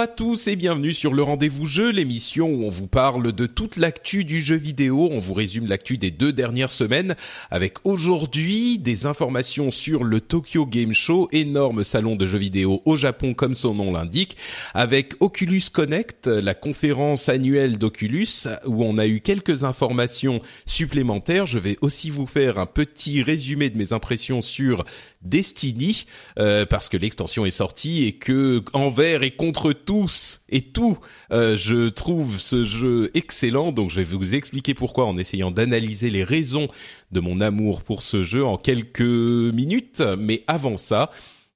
À tous et bienvenue sur le Rendez-vous Jeu, l'émission où on vous parle de toute l'actu du jeu vidéo. On vous résume l'actu des deux dernières semaines avec aujourd'hui des informations sur le Tokyo Game Show, énorme salon de jeux vidéo au Japon comme son nom l'indique, avec Oculus Connect, la conférence annuelle d'Oculus où on a eu quelques informations supplémentaires. Je vais aussi vous faire un petit résumé de mes impressions sur Destiny euh, parce que l'extension est sortie et que envers et contre tous et tout, euh, je trouve ce jeu excellent. Donc je vais vous expliquer pourquoi en essayant d'analyser les raisons de mon amour pour ce jeu en quelques minutes. Mais avant ça,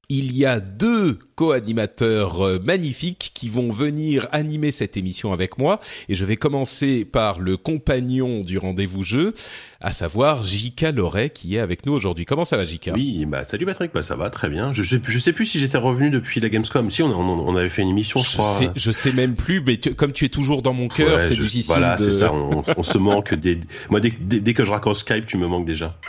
il y a deux co-animateurs euh, magnifiques qui vont venir animer cette émission avec moi et je vais commencer par le compagnon du rendez-vous jeu, à savoir Jika Loret qui est avec nous aujourd'hui. Comment ça va Jika Oui, bah salut Patrick, bah ça va très bien. Je sais, je sais plus si j'étais revenu depuis la Gamescom. Si on, on, on avait fait une émission, je, je crois. Sais, je sais même plus, mais tu, comme tu es toujours dans mon cœur, Ouais, c'est je- difficile. Voilà, de... c'est ça. On, on se manque. Dès, moi, dès, dès, dès que je raccroche Skype, tu me manques déjà.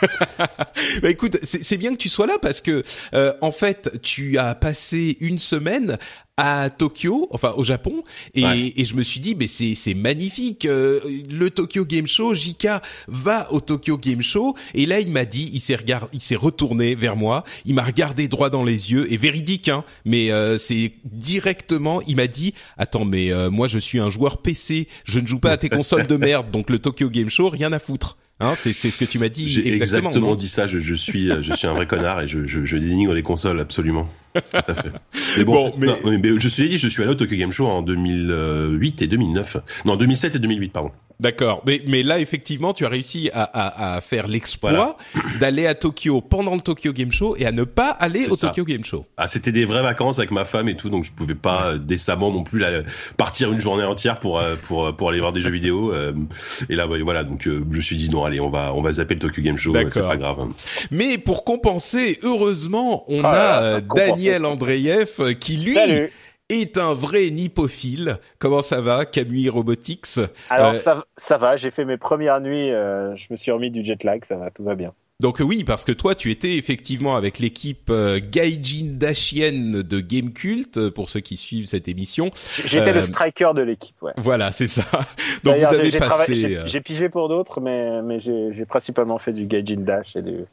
Bah écoute, c'est c'est bien que tu sois là parce que euh, en fait, tu as passé une semaine à Tokyo, enfin au Japon, et, Ouais. et je me suis dit, mais c'est c'est magnifique, euh, le Tokyo Game Show, Jika va au Tokyo Game Show, et là il m'a dit, il s'est regard, il s'est retourné vers moi, il m'a regardé droit dans les yeux, et véridique, hein, mais euh, c'est directement, il m'a dit, attends, mais euh, moi je suis un joueur PC, je ne joue pas à tes consoles de merde, donc le Tokyo Game Show, rien à foutre. Hein, c'est c'est ce que tu m'as dit J'ai exactement. dit ça. Je, je suis, euh, je suis un vrai connard et je, je, je dénigre les consoles absolument. Tout à fait. Mais bon, Bon, mais- non, mais, mais je suis dit, je suis allé au Tokyo Game Show en 2008 et 2009. Non, 2007 et 2008, pardon. D'accord, mais mais là effectivement tu as réussi à à, à faire l'exploit Voilà. d'aller à Tokyo pendant le Tokyo Game Show et à ne pas aller au ça. Tokyo Game Show. Ah, c'était des vraies vacances avec ma femme et tout, donc je pouvais pas euh, décemment non plus partir une journée entière pour euh, pour pour aller voir des jeux vidéo. euh, et là, bah, voilà, donc euh, je me suis dit non, allez, on va on va zapper le Tokyo Game Show, c'est pas grave. hein. Mais pour compenser, heureusement, on Ah a euh. Daniel Andreev euh, qui lui Salut. Est un vrai nipophile. Comment ça va, Camille Robotics? Alors Euh, ça, ça va, j'ai fait mes premières nuits, euh, je me suis remis du jet lag, ça va, tout va bien. Donc euh, oui, parce que toi, tu étais effectivement avec l'équipe euh, Gaijin Dashien de Game Cult, euh, pour ceux qui suivent cette émission. J'étais Euh, le striker de l'équipe, ouais. Voilà, c'est ça. Donc vous j'ai- avez j'ai passé. travaillé- j'ai- euh, pigé pour d'autres, mais, mais j'ai j'ai principalement fait du Gaijin Dash et du,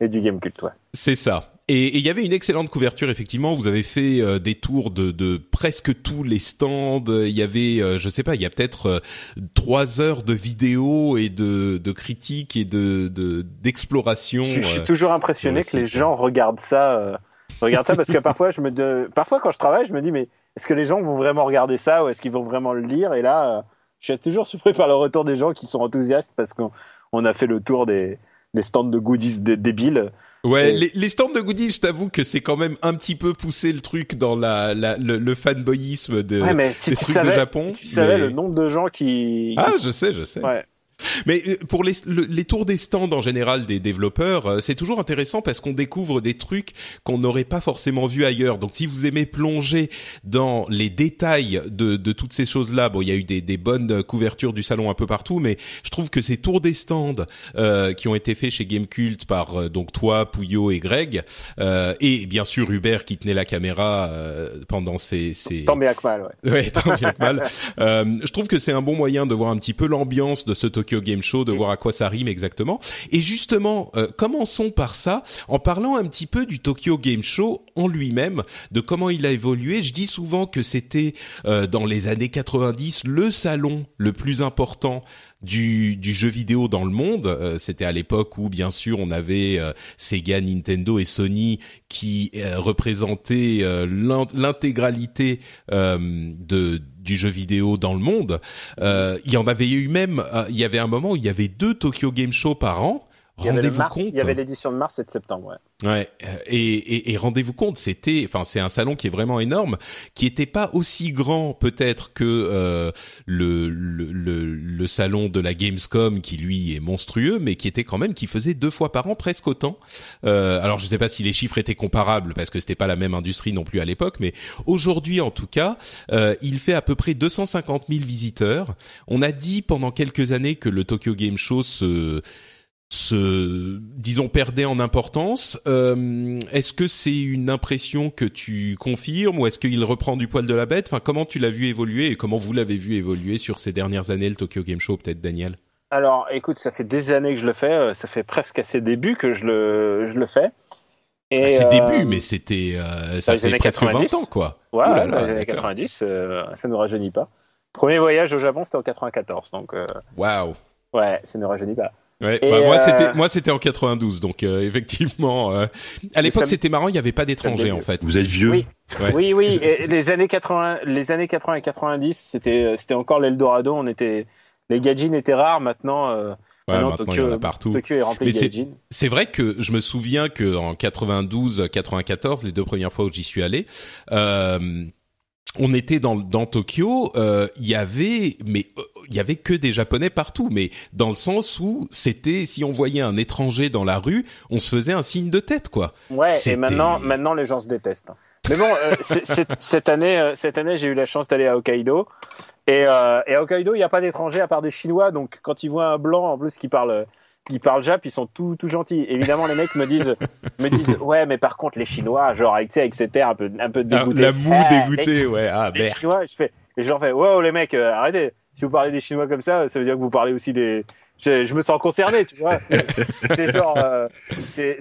et du Game Cult, ouais. C'est ça. Et il y avait une excellente couverture effectivement. Vous avez fait euh, des tours de, de presque tous les stands. Il y avait, euh, je sais pas, il y a peut-être euh, trois heures de vidéos et de, de critiques et de de- d'exploration. Je, je suis euh. toujours impressionné que le les gens regardent ça, euh, regardent ça parce que parfois je me, de- parfois quand je travaille, je me dis mais est-ce que les gens vont vraiment regarder ça ou est-ce qu'ils vont vraiment le lire? Et là, euh, je suis toujours surpris par le retour des gens qui sont enthousiastes parce qu'on on a fait le tour des, des stands de goodies dé- débiles. Ouais, les, les stands de goodies, je t'avoue que c'est quand même un petit peu poussé le truc dans la, la le, le fanboyisme de. Ouais, mais si des trucs de Japon, si tu savais le nombre de gens qui. Ah, je sais, je sais. Ouais. Mais euh, pour les, les tours des stands en général des développeurs, euh, c'est toujours intéressant parce qu'on découvre des trucs qu'on n'aurait pas forcément vu ailleurs. Donc si vous aimez plonger dans les détails de, de toutes ces choses-là, bon, il y a eu des, des, bonnes couvertures du salon un peu partout, mais je trouve que ces tours des stands euh, qui ont été faits chez Gamecult par euh, donc toi, Pouillot et Greg, euh, et bien sûr Hubert qui tenait la caméra pendant ces, ces... Tant bien que mal, ouais. Ouais, tant bien que mal. je trouve que c'est un bon moyen de voir un petit peu l'ambiance de ce Tokyo Game Show, de voir à quoi ça rime exactement. Et justement, euh, commençons par ça, en parlant un petit peu du Tokyo Game Show en lui-même, de comment il a évolué. Je dis souvent que c'était euh, dans les années 90 le salon le plus important du, du jeu vidéo dans le monde. Euh, c'était à l'époque où, bien sûr, on avait Sega, Nintendo et Sony qui représentaient l'intégralité de du jeu vidéo dans le monde. Euh, il y en avait eu même, euh, il y avait un moment où il y avait deux Tokyo Game Show par an. Rendez-vous compte. Il y avait l'édition de mars et de septembre. Ouais. Ouais, euh, et, et, et rendez-vous compte, c'était, enfin, c'est un salon qui est vraiment énorme, qui était pas aussi grand peut-être que euh, le, le, le, le, salon de la Gamescom, qui lui est monstrueux, mais qui était quand même, qui faisait deux fois par an presque autant. Euh, alors, je sais pas si les chiffres étaient comparables parce que c'était pas la même industrie non plus à l'époque, mais aujourd'hui, en tout cas, euh, il fait à peu près 250 000 visiteurs. On a dit pendant quelques années que le Tokyo Game Show se se, disons, perdait en importance. Euh, est-ce que c'est une impression que tu confirmes ou est-ce qu'il reprend du poil de la bête? Enfin, comment tu l'as vu évoluer et comment vous l'avez vu évoluer sur ces dernières années le Tokyo Game Show, peut-être, Daniel? Alors, écoute, ça fait des années que je le fais. Euh, ça fait presque à ses débuts que je le, je le fais. Et à ses débuts, mais c'était euh, ça fait presque 20 ans, quoi. Ouais, dans les années 90, ça ne rajeunit pas. Premier voyage au Japon, c'était en 94, donc. Waouh. Ouais, ça ne rajeunit pas. Ouais, bah moi c'était euh, moi c'était en 92 donc euh, effectivement euh, à l'époque c'était marrant il y avait pas d'étrangers en fait. Vous êtes vieux. Oui oui, oui. Et les années 80 les années 80 et 90 c'était c'était encore l'Eldorado on était les gadgets étaient rares maintenant Ouais, maintenant, Tokyo, il y en a partout. Tokyo est rempli de C'est vrai que je me souviens que en 92, 94, les deux premières fois où j'y suis allé, euh, on était dans, dans Tokyo, euh, il y avait, mais euh, il y avait que des Japonais partout, mais dans le sens où c'était, si on voyait un étranger dans la rue, on se faisait un signe de tête, quoi. Ouais. Et maintenant, maintenant les gens se détestent. Mais bon, euh, cette année, cette année, j'ai eu la chance d'aller à Hokkaido. Et, et à Hokkaido, il n'y a pas d'étrangers à part des Chinois. Donc, quand ils voient un blanc en plus qui parle ils parlent jap, ils sont tout, tout gentils. Évidemment, les mecs me disent, me disent, ouais, mais par contre, les Chinois, genre, avec, avec cet air un peu, un peu dégoûté. La, moue ah, dégoûtée, ouais, ah, Les Chinois, je fais, et je leur fais, wow, les mecs, euh, arrêtez. Si vous parlez des Chinois comme ça, ça veut dire que vous parlez aussi des, je, me sens concerné, tu vois. C'est genre, euh, c'est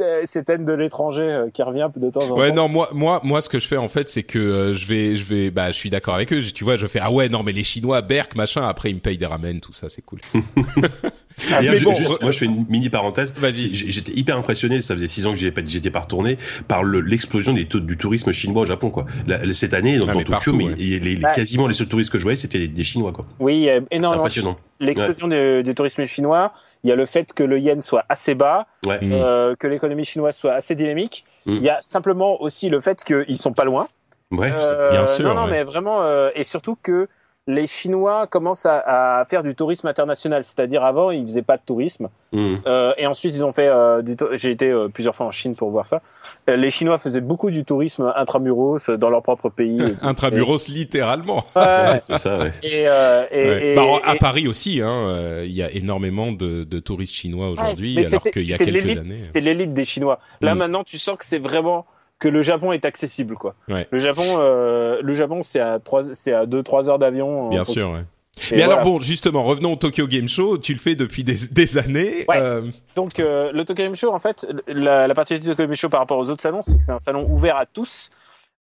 euh, cette haine de l'étranger euh, qui revient de temps en temps. Ouais, non, moi, moi, moi, ce que je fais en fait, c'est que je vais, je vais, bah, je suis d'accord avec eux. Tu vois, je fais ah ouais, non, mais les Chinois, Berk, machin. Après, ils me payent des ramen, tout ça, c'est cool. Ah, mais bon, juste, moi, je fais une mini parenthèse. J'étais hyper impressionné. Ça faisait six ans que j'étais pas retourné par l'explosion des taux du tourisme chinois au Japon, quoi. cette année, dans, ah, Tokyo, mais les, bah, quasiment les seuls touristes que je voyais, c'était des Chinois, quoi. Oui, énormément. Impressionnant l'explosion du, tourisme chinois, il y a le fait que le yen soit assez bas, euh, que l'économie chinoise soit assez dynamique. Mm. Il y a simplement aussi le fait qu'ils sont pas loin. Ouais, euh, bien sûr. Non, non, mais vraiment, euh, et surtout que les Chinois commencent à, faire du tourisme international. C'est-à-dire avant, ils faisaient pas de tourisme. Hmm. Euh, et ensuite, ils ont fait euh, du. J'ai été euh, plusieurs fois en Chine pour voir ça. les Chinois faisaient beaucoup du tourisme intramuros dans leur propre pays. intramuros, littéralement. Ouais, c'est ça. Ouais. Et, et, bah, à Paris aussi, hein, il y a énormément de, de touristes chinois aujourd'hui, alors qu'il y a quelques années. C'était l'élite des Chinois. Là, hmm. maintenant, tu sens que c'est vraiment que le Japon est accessible quoi. Le Japon euh, le Japon c'est à trois c'est à 2 3 heures d'avion. Bien sûr ouais. Mais alors bon, justement, revenons au Tokyo Game Show. Tu le fais depuis des, des années. Ouais. Euh... Donc euh, le Tokyo Game Show, en fait, la, la particularité du Tokyo Game Show par rapport aux autres salons, c'est que c'est un salon ouvert à tous.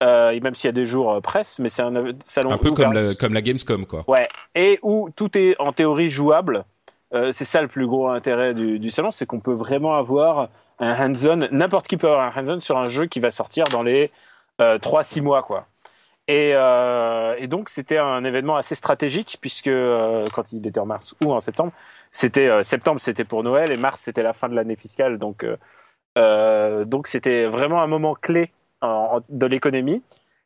Et même s'il y a des jours presse, mais c'est un salon un peu comme la, comme la Gamescom quoi. Ouais. Et où tout est en théorie jouable. C'est ça le plus gros intérêt du, du salon, c'est qu'on peut vraiment avoir un hands-on, n'importe qui peut avoir un hands-on sur un jeu qui va sortir dans les euh, 3-6 mois, quoi. Et, euh, et donc c'était un événement assez stratégique puisque euh, quand il était en mars ou en septembre, c'était euh, septembre c'était pour Noël et mars c'était la fin de l'année fiscale, donc donc c'était vraiment un moment clé de l'économie.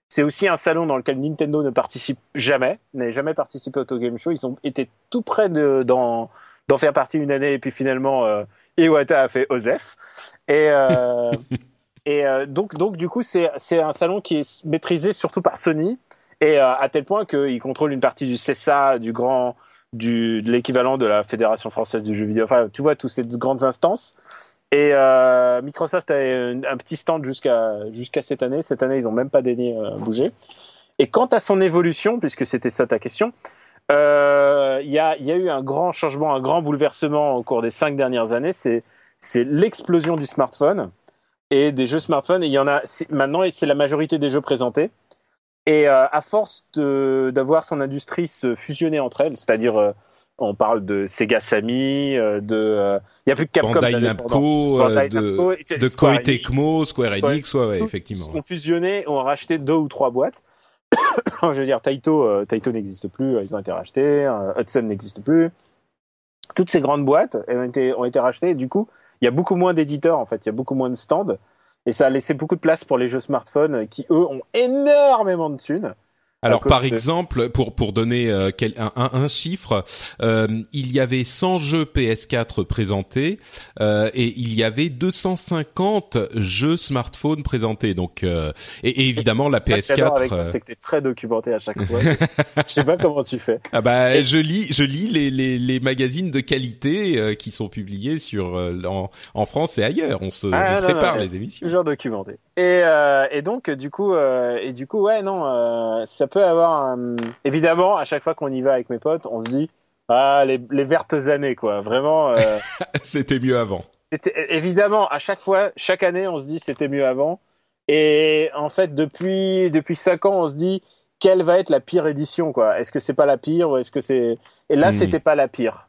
C'est aussi un salon dans lequel Nintendo ne participe jamais, n'a jamais participé au Tokyo Game Show. Ils ont été tout près d'en faire partie une année et puis finalement Iwata a fait Osef. Et et donc donc du coup c'est un salon qui est maîtrisé surtout par Sony et à tel point qu'il contrôle une partie du CSA, du grand du de l'équivalent de la Fédération française du jeu vidéo. Enfin, tu vois, toutes ces grandes instances. Et euh, Microsoft a un, un petit stand jusqu'à jusqu'à cette année. Cette année, ils ont même pas daigné euh, bouger. Et quant à son évolution, puisque c'était ça ta question, euh, il y, a, y a eu un grand changement, un grand bouleversement au cours des cinq dernières années. C'est l'explosion du smartphone et des jeux smartphones. Et il y en a maintenant, et c'est la majorité des jeux présentés. Et euh, à force d'avoir son industrie se fusionner entre elles, c'est-à-dire euh, on parle de Sega Sammy, euh, de il y a plus que Capcom, Bandai Namco, de, de Koei Tecmo, Square Enix, ouais, ouais, effectivement. Ils ont fusionné, ont racheté deux ou trois boîtes. Je veux dire, Taito, Taito n'existe plus, ils ont été rachetés, Hudson n'existe plus. Toutes ces grandes boîtes ont été, ont été rachetées. Et du coup, il y a beaucoup moins d'éditeurs en fait, il y a beaucoup moins de stands. Et ça a laissé beaucoup de place pour les jeux smartphones qui, eux, ont énormément de thunes. Alors par exemple, pour pour donner euh, un, un, chiffre, euh, il y avait 100 jeux PS4 présentés euh, et il y avait 250 jeux smartphones présentés. Donc et, et, évidemment la PS4. C'est que t'es très documenté à chaque fois. je sais pas comment tu fais. Ah bah je lis je lis les les, les magazines de qualité qui sont publiés sur en, en, France et ailleurs. On se ah, prépare les émissions. Toujours documenté. Et et donc du coup et du coup ouais non ça peut avoir évidemment à chaque fois qu'on y va avec mes potes, on se dit ah les, les vertes années quoi, vraiment. Euh, c'était mieux avant. évidemment à chaque fois, chaque année, on se dit c'était mieux avant. Et en fait, depuis depuis cinq ans, on se dit quelle va être la pire édition quoi? Est-ce que c'est pas la pire ou est-ce que c'est Et là, hmm. c'était pas la pire.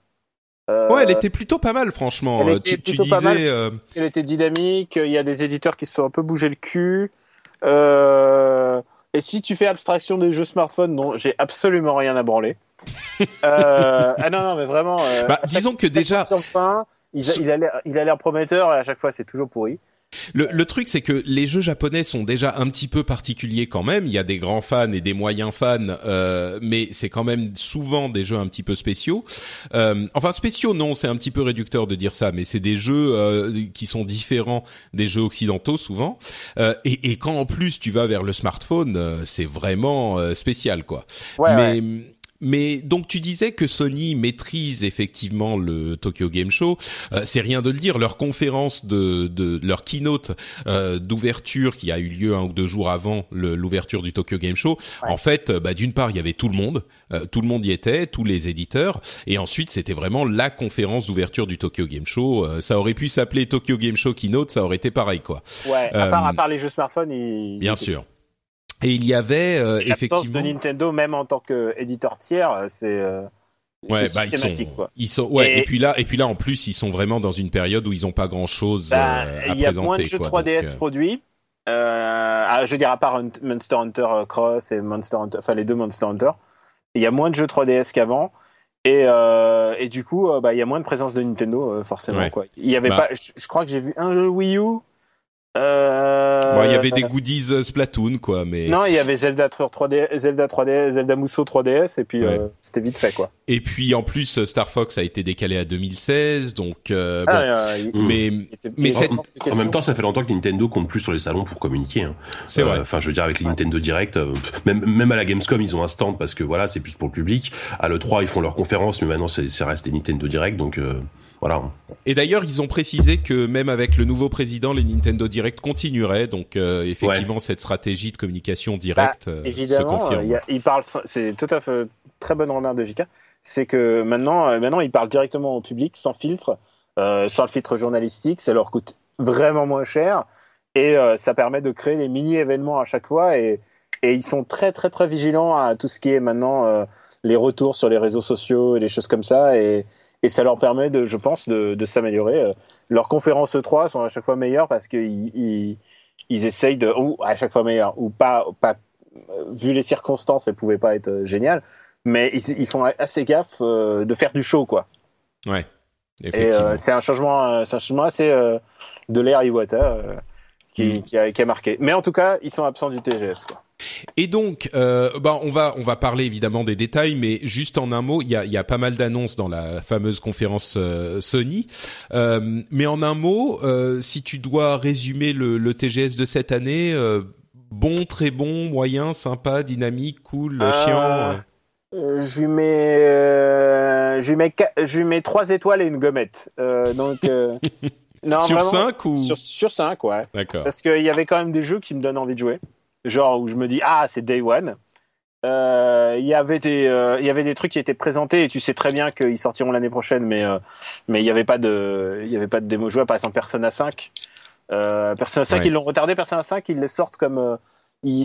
Euh, ouais, elle était plutôt pas mal, franchement. Elle tu, tu disais. Euh, elle était dynamique. Il y a des éditeurs qui se sont un peu bougé le cul. Euh, et si tu fais abstraction des jeux smartphones, non, j'ai absolument rien à branler. euh, ah non, non, mais vraiment. Euh, bah, disons que déjà. Il a l'air prometteur et à chaque fois c'est toujours pourri. Le, le, truc, c'est que les jeux japonais sont déjà un petit peu particuliers quand même. Il y a des grands fans et des moyens fans, euh, mais c'est quand même souvent des jeux un petit peu spéciaux. Euh, enfin, spéciaux, non, c'est un petit peu réducteur de dire ça, mais c'est des jeux euh, qui sont différents des jeux occidentaux souvent. Euh, et, et, quand en plus tu vas vers le smartphone, euh, c'est vraiment spécial, quoi. Ouais, mais ouais. Mais donc tu disais que Sony maîtrise effectivement le Tokyo Game Show. Euh, c'est rien de le dire. Leur conférence de, de leur keynote euh, d'ouverture qui a eu lieu un ou deux jours avant l'ouverture du Tokyo Game Show. En fait, euh, bah, d'une part il y avait tout le monde, euh, tout le monde y était, tous les éditeurs, et ensuite c'était vraiment la conférence d'ouverture du Tokyo Game Show. Euh, ça aurait pu s'appeler Tokyo Game Show keynote, ça aurait été pareil quoi. Ouais. À part, à part les jeux smartphones, ils... bien sûr. Et il y avait euh, effectivement de Nintendo même en tant qu'éditeur tiers, euh, c'est euh, Ouais, bah ils sont, quoi. ils sont, ouais, et, et, puis là, et puis là, en plus, ils sont vraiment dans une période où ils ont pas grand chose bah, euh, à présenter. Il y a moins de jeux 3DS donc, produits. Euh, je veux dire, à part Monster Hunter Cross et Monster Hunter, enfin les deux Monster Hunter, il y a moins de jeux 3DS qu'avant. Et, euh, et du coup, bah, il y a moins de présence de Nintendo, forcément. Ouais. Quoi. Il y avait bah, pas, je, je, crois que j'ai vu un jeu Wii U euh... Bon, il y avait des goodies euh, Splatoon, quoi, mais non, il y avait Zelda 3D, Zelda 3D, Zelda Musso 3DS, et puis ouais. euh, c'était vite fait, quoi. Et puis en plus, Star Fox a été décalé à 2016, donc euh, ah, bon. euh, mais mais en, en, même temps, ça fait longtemps que Nintendo compte plus sur les salons pour communiquer. Hein. C'est vrai. Enfin, je veux dire, avec les Nintendo Direct, même même à la Gamescom, ils ont un stand parce que voilà, c'est plus pour le public. À le 3, ils font leurs conférences, mais maintenant, c'est reste des Nintendo Direct, donc. Voilà. Et d'ailleurs, ils ont précisé que même avec le nouveau président, les Nintendo Direct continueraient. Donc, euh, effectivement, ouais. cette stratégie de communication directe bah, euh, se confirme. Y a, il parle, c'est tout à fait très bonne remarque de JK. C'est que maintenant, euh, maintenant, ils parlent directement au public, sans filtre, euh, sans le filtre journalistique. Ça leur coûte vraiment moins cher et euh, ça permet de créer des mini événements à chaque fois. Et, et ils sont très, très, très vigilants à tout ce qui est maintenant euh, les retours sur les réseaux sociaux et des choses comme ça. Et et ça leur permet de, je pense, de, de s'améliorer. Euh, leurs conférences E3 sont à chaque fois meilleures parce qu'ils ils, ils essayent de, ou à chaque fois meilleures, ou pas, pas vu les circonstances, elles pouvaient pas être euh, géniales, mais ils, ils font assez gaffe euh, de faire du show, quoi. Ouais. Et euh, c'est un changement, c'est un changement assez euh, de l'air Iwata. qui, qui, a, qui, a, marqué. Mais en tout cas, ils sont absents du TGS. Quoi. Et donc, euh, bah, on va on va parler évidemment des détails, mais juste en un mot, il y a, y a pas mal d'annonces dans la fameuse conférence euh, Sony. Euh, mais en un mot, euh, si tu dois résumer le, le TGS de cette année, bon, très bon, moyen, sympa, dynamique, cool, chiant. je lui mets, je lui mets, je lui mets trois étoiles et une gommette. donc. Non, sur 5 ou sur, sur 5, ouais. D'accord. Parce qu'il y avait quand même des jeux qui me donnent envie de jouer genre où je me dis ah c'est day one. Euh, il y avait des euh, il y avait des trucs qui étaient présentés et tu sais très bien qu'ils sortiront l'année prochaine mais euh, mais il y avait pas de il y avait pas de démo jouable. Par exemple Persona 5 Persona 5 ils l'ont retardé. Persona 5 ils les sortent comme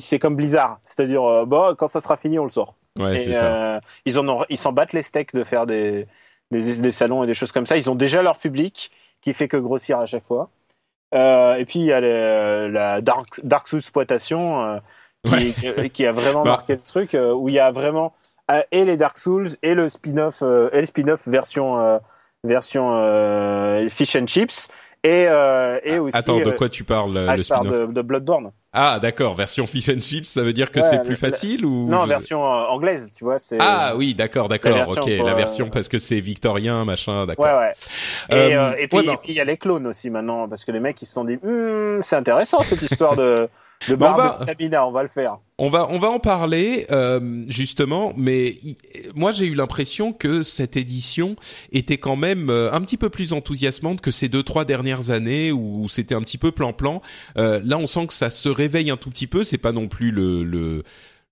c'est comme Blizzard. C'est-à-dire bon quand ça sera fini on le sort. Ouais, ça. ils en ont, ils s'en battent les steaks de faire des, des des salons et des choses comme ça. Ils ont déjà leur public qui fait que grossir à chaque fois euh, et puis il y a la Dark, Dark Souls exploitation euh, qui, qui, a vraiment bah. marqué le truc, euh, où il y a vraiment et les Dark Souls et le spin-off et le spin-off version version fish and chips et, euh, et aussi. Attends, de quoi tu parles ah, le spin-off de, de, Bloodborne. Ah, d'accord. Version fish and chips, ça veut dire que c'est plus facile ou Non, version euh, anglaise, tu vois. Ah oui, d'accord, d'accord. Ok, la version parce que c'est victorien, machin, d'accord. Ouais, ouais. Et, euh, et puis il y a les clones aussi maintenant, parce que les mecs ils se sont dit, hm, c'est intéressant cette histoire de de barbe on stamina, on va le faire. On va on va en parler euh, justement, mais moi j'ai eu l'impression que cette édition était quand même euh, un petit peu plus enthousiasmante que ces deux trois dernières années où c'était un petit peu plan-plan. Euh, là, on sent que ça se réveille un tout petit peu. C'est pas non plus le le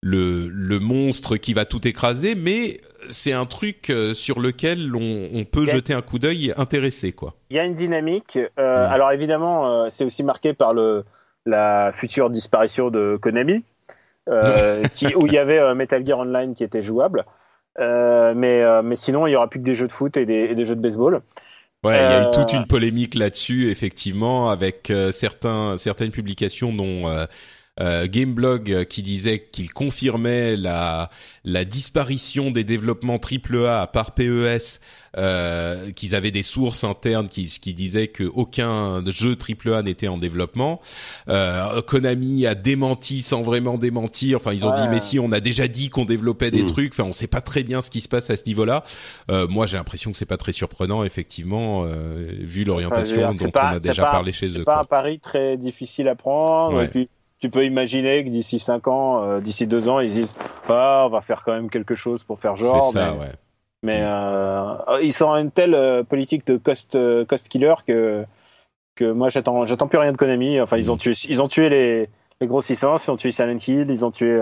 le, le monstre qui va tout écraser, mais c'est un truc euh, sur lequel on, on peut jeter un coup d'œil intéressé, quoi. Il y a une dynamique. Euh, mm. Alors évidemment, c'est aussi marqué par le la future disparition de Konami, euh, qui, où il y avait euh, Metal Gear Online qui était jouable. Euh, mais, euh, mais sinon, il y aura plus que des jeux de foot et des, et des jeux de baseball. Ouais, il y a eu toute une polémique là-dessus, effectivement, avec certains, certaines publications dont euh, Gameblog euh, qui disait qu'il confirmait la la disparition des développements AAA à part PES, euh, qu'ils avaient des sources internes qui qui disaient que aucun jeu AAA n'était en développement. Euh, Konami a démenti sans vraiment démentir. Enfin, ils ont dit mais si on a déjà dit qu'on développait des mm. trucs. Enfin, on sait pas très bien ce qui se passe à ce niveau-là. Euh, moi, j'ai l'impression que c'est pas très surprenant, effectivement, vu l'orientation dont on a déjà parlé chez eux. C'est pas un pari très difficile à prendre. Et puis tu peux imaginer que d'ici 5 ans, euh, d'ici 2 ans, ils disent ah, on va faire quand même quelque chose pour faire genre. C'est ça, mais, ouais. Mais euh, ils sont une telle euh, politique de cost, euh, cost killer que, que moi, j'attends, j'attends plus rien de Konami. Enfin, ils ont tué, ils ont tué les, les grossissances, ils ont tué Silent Hill, ils ont tué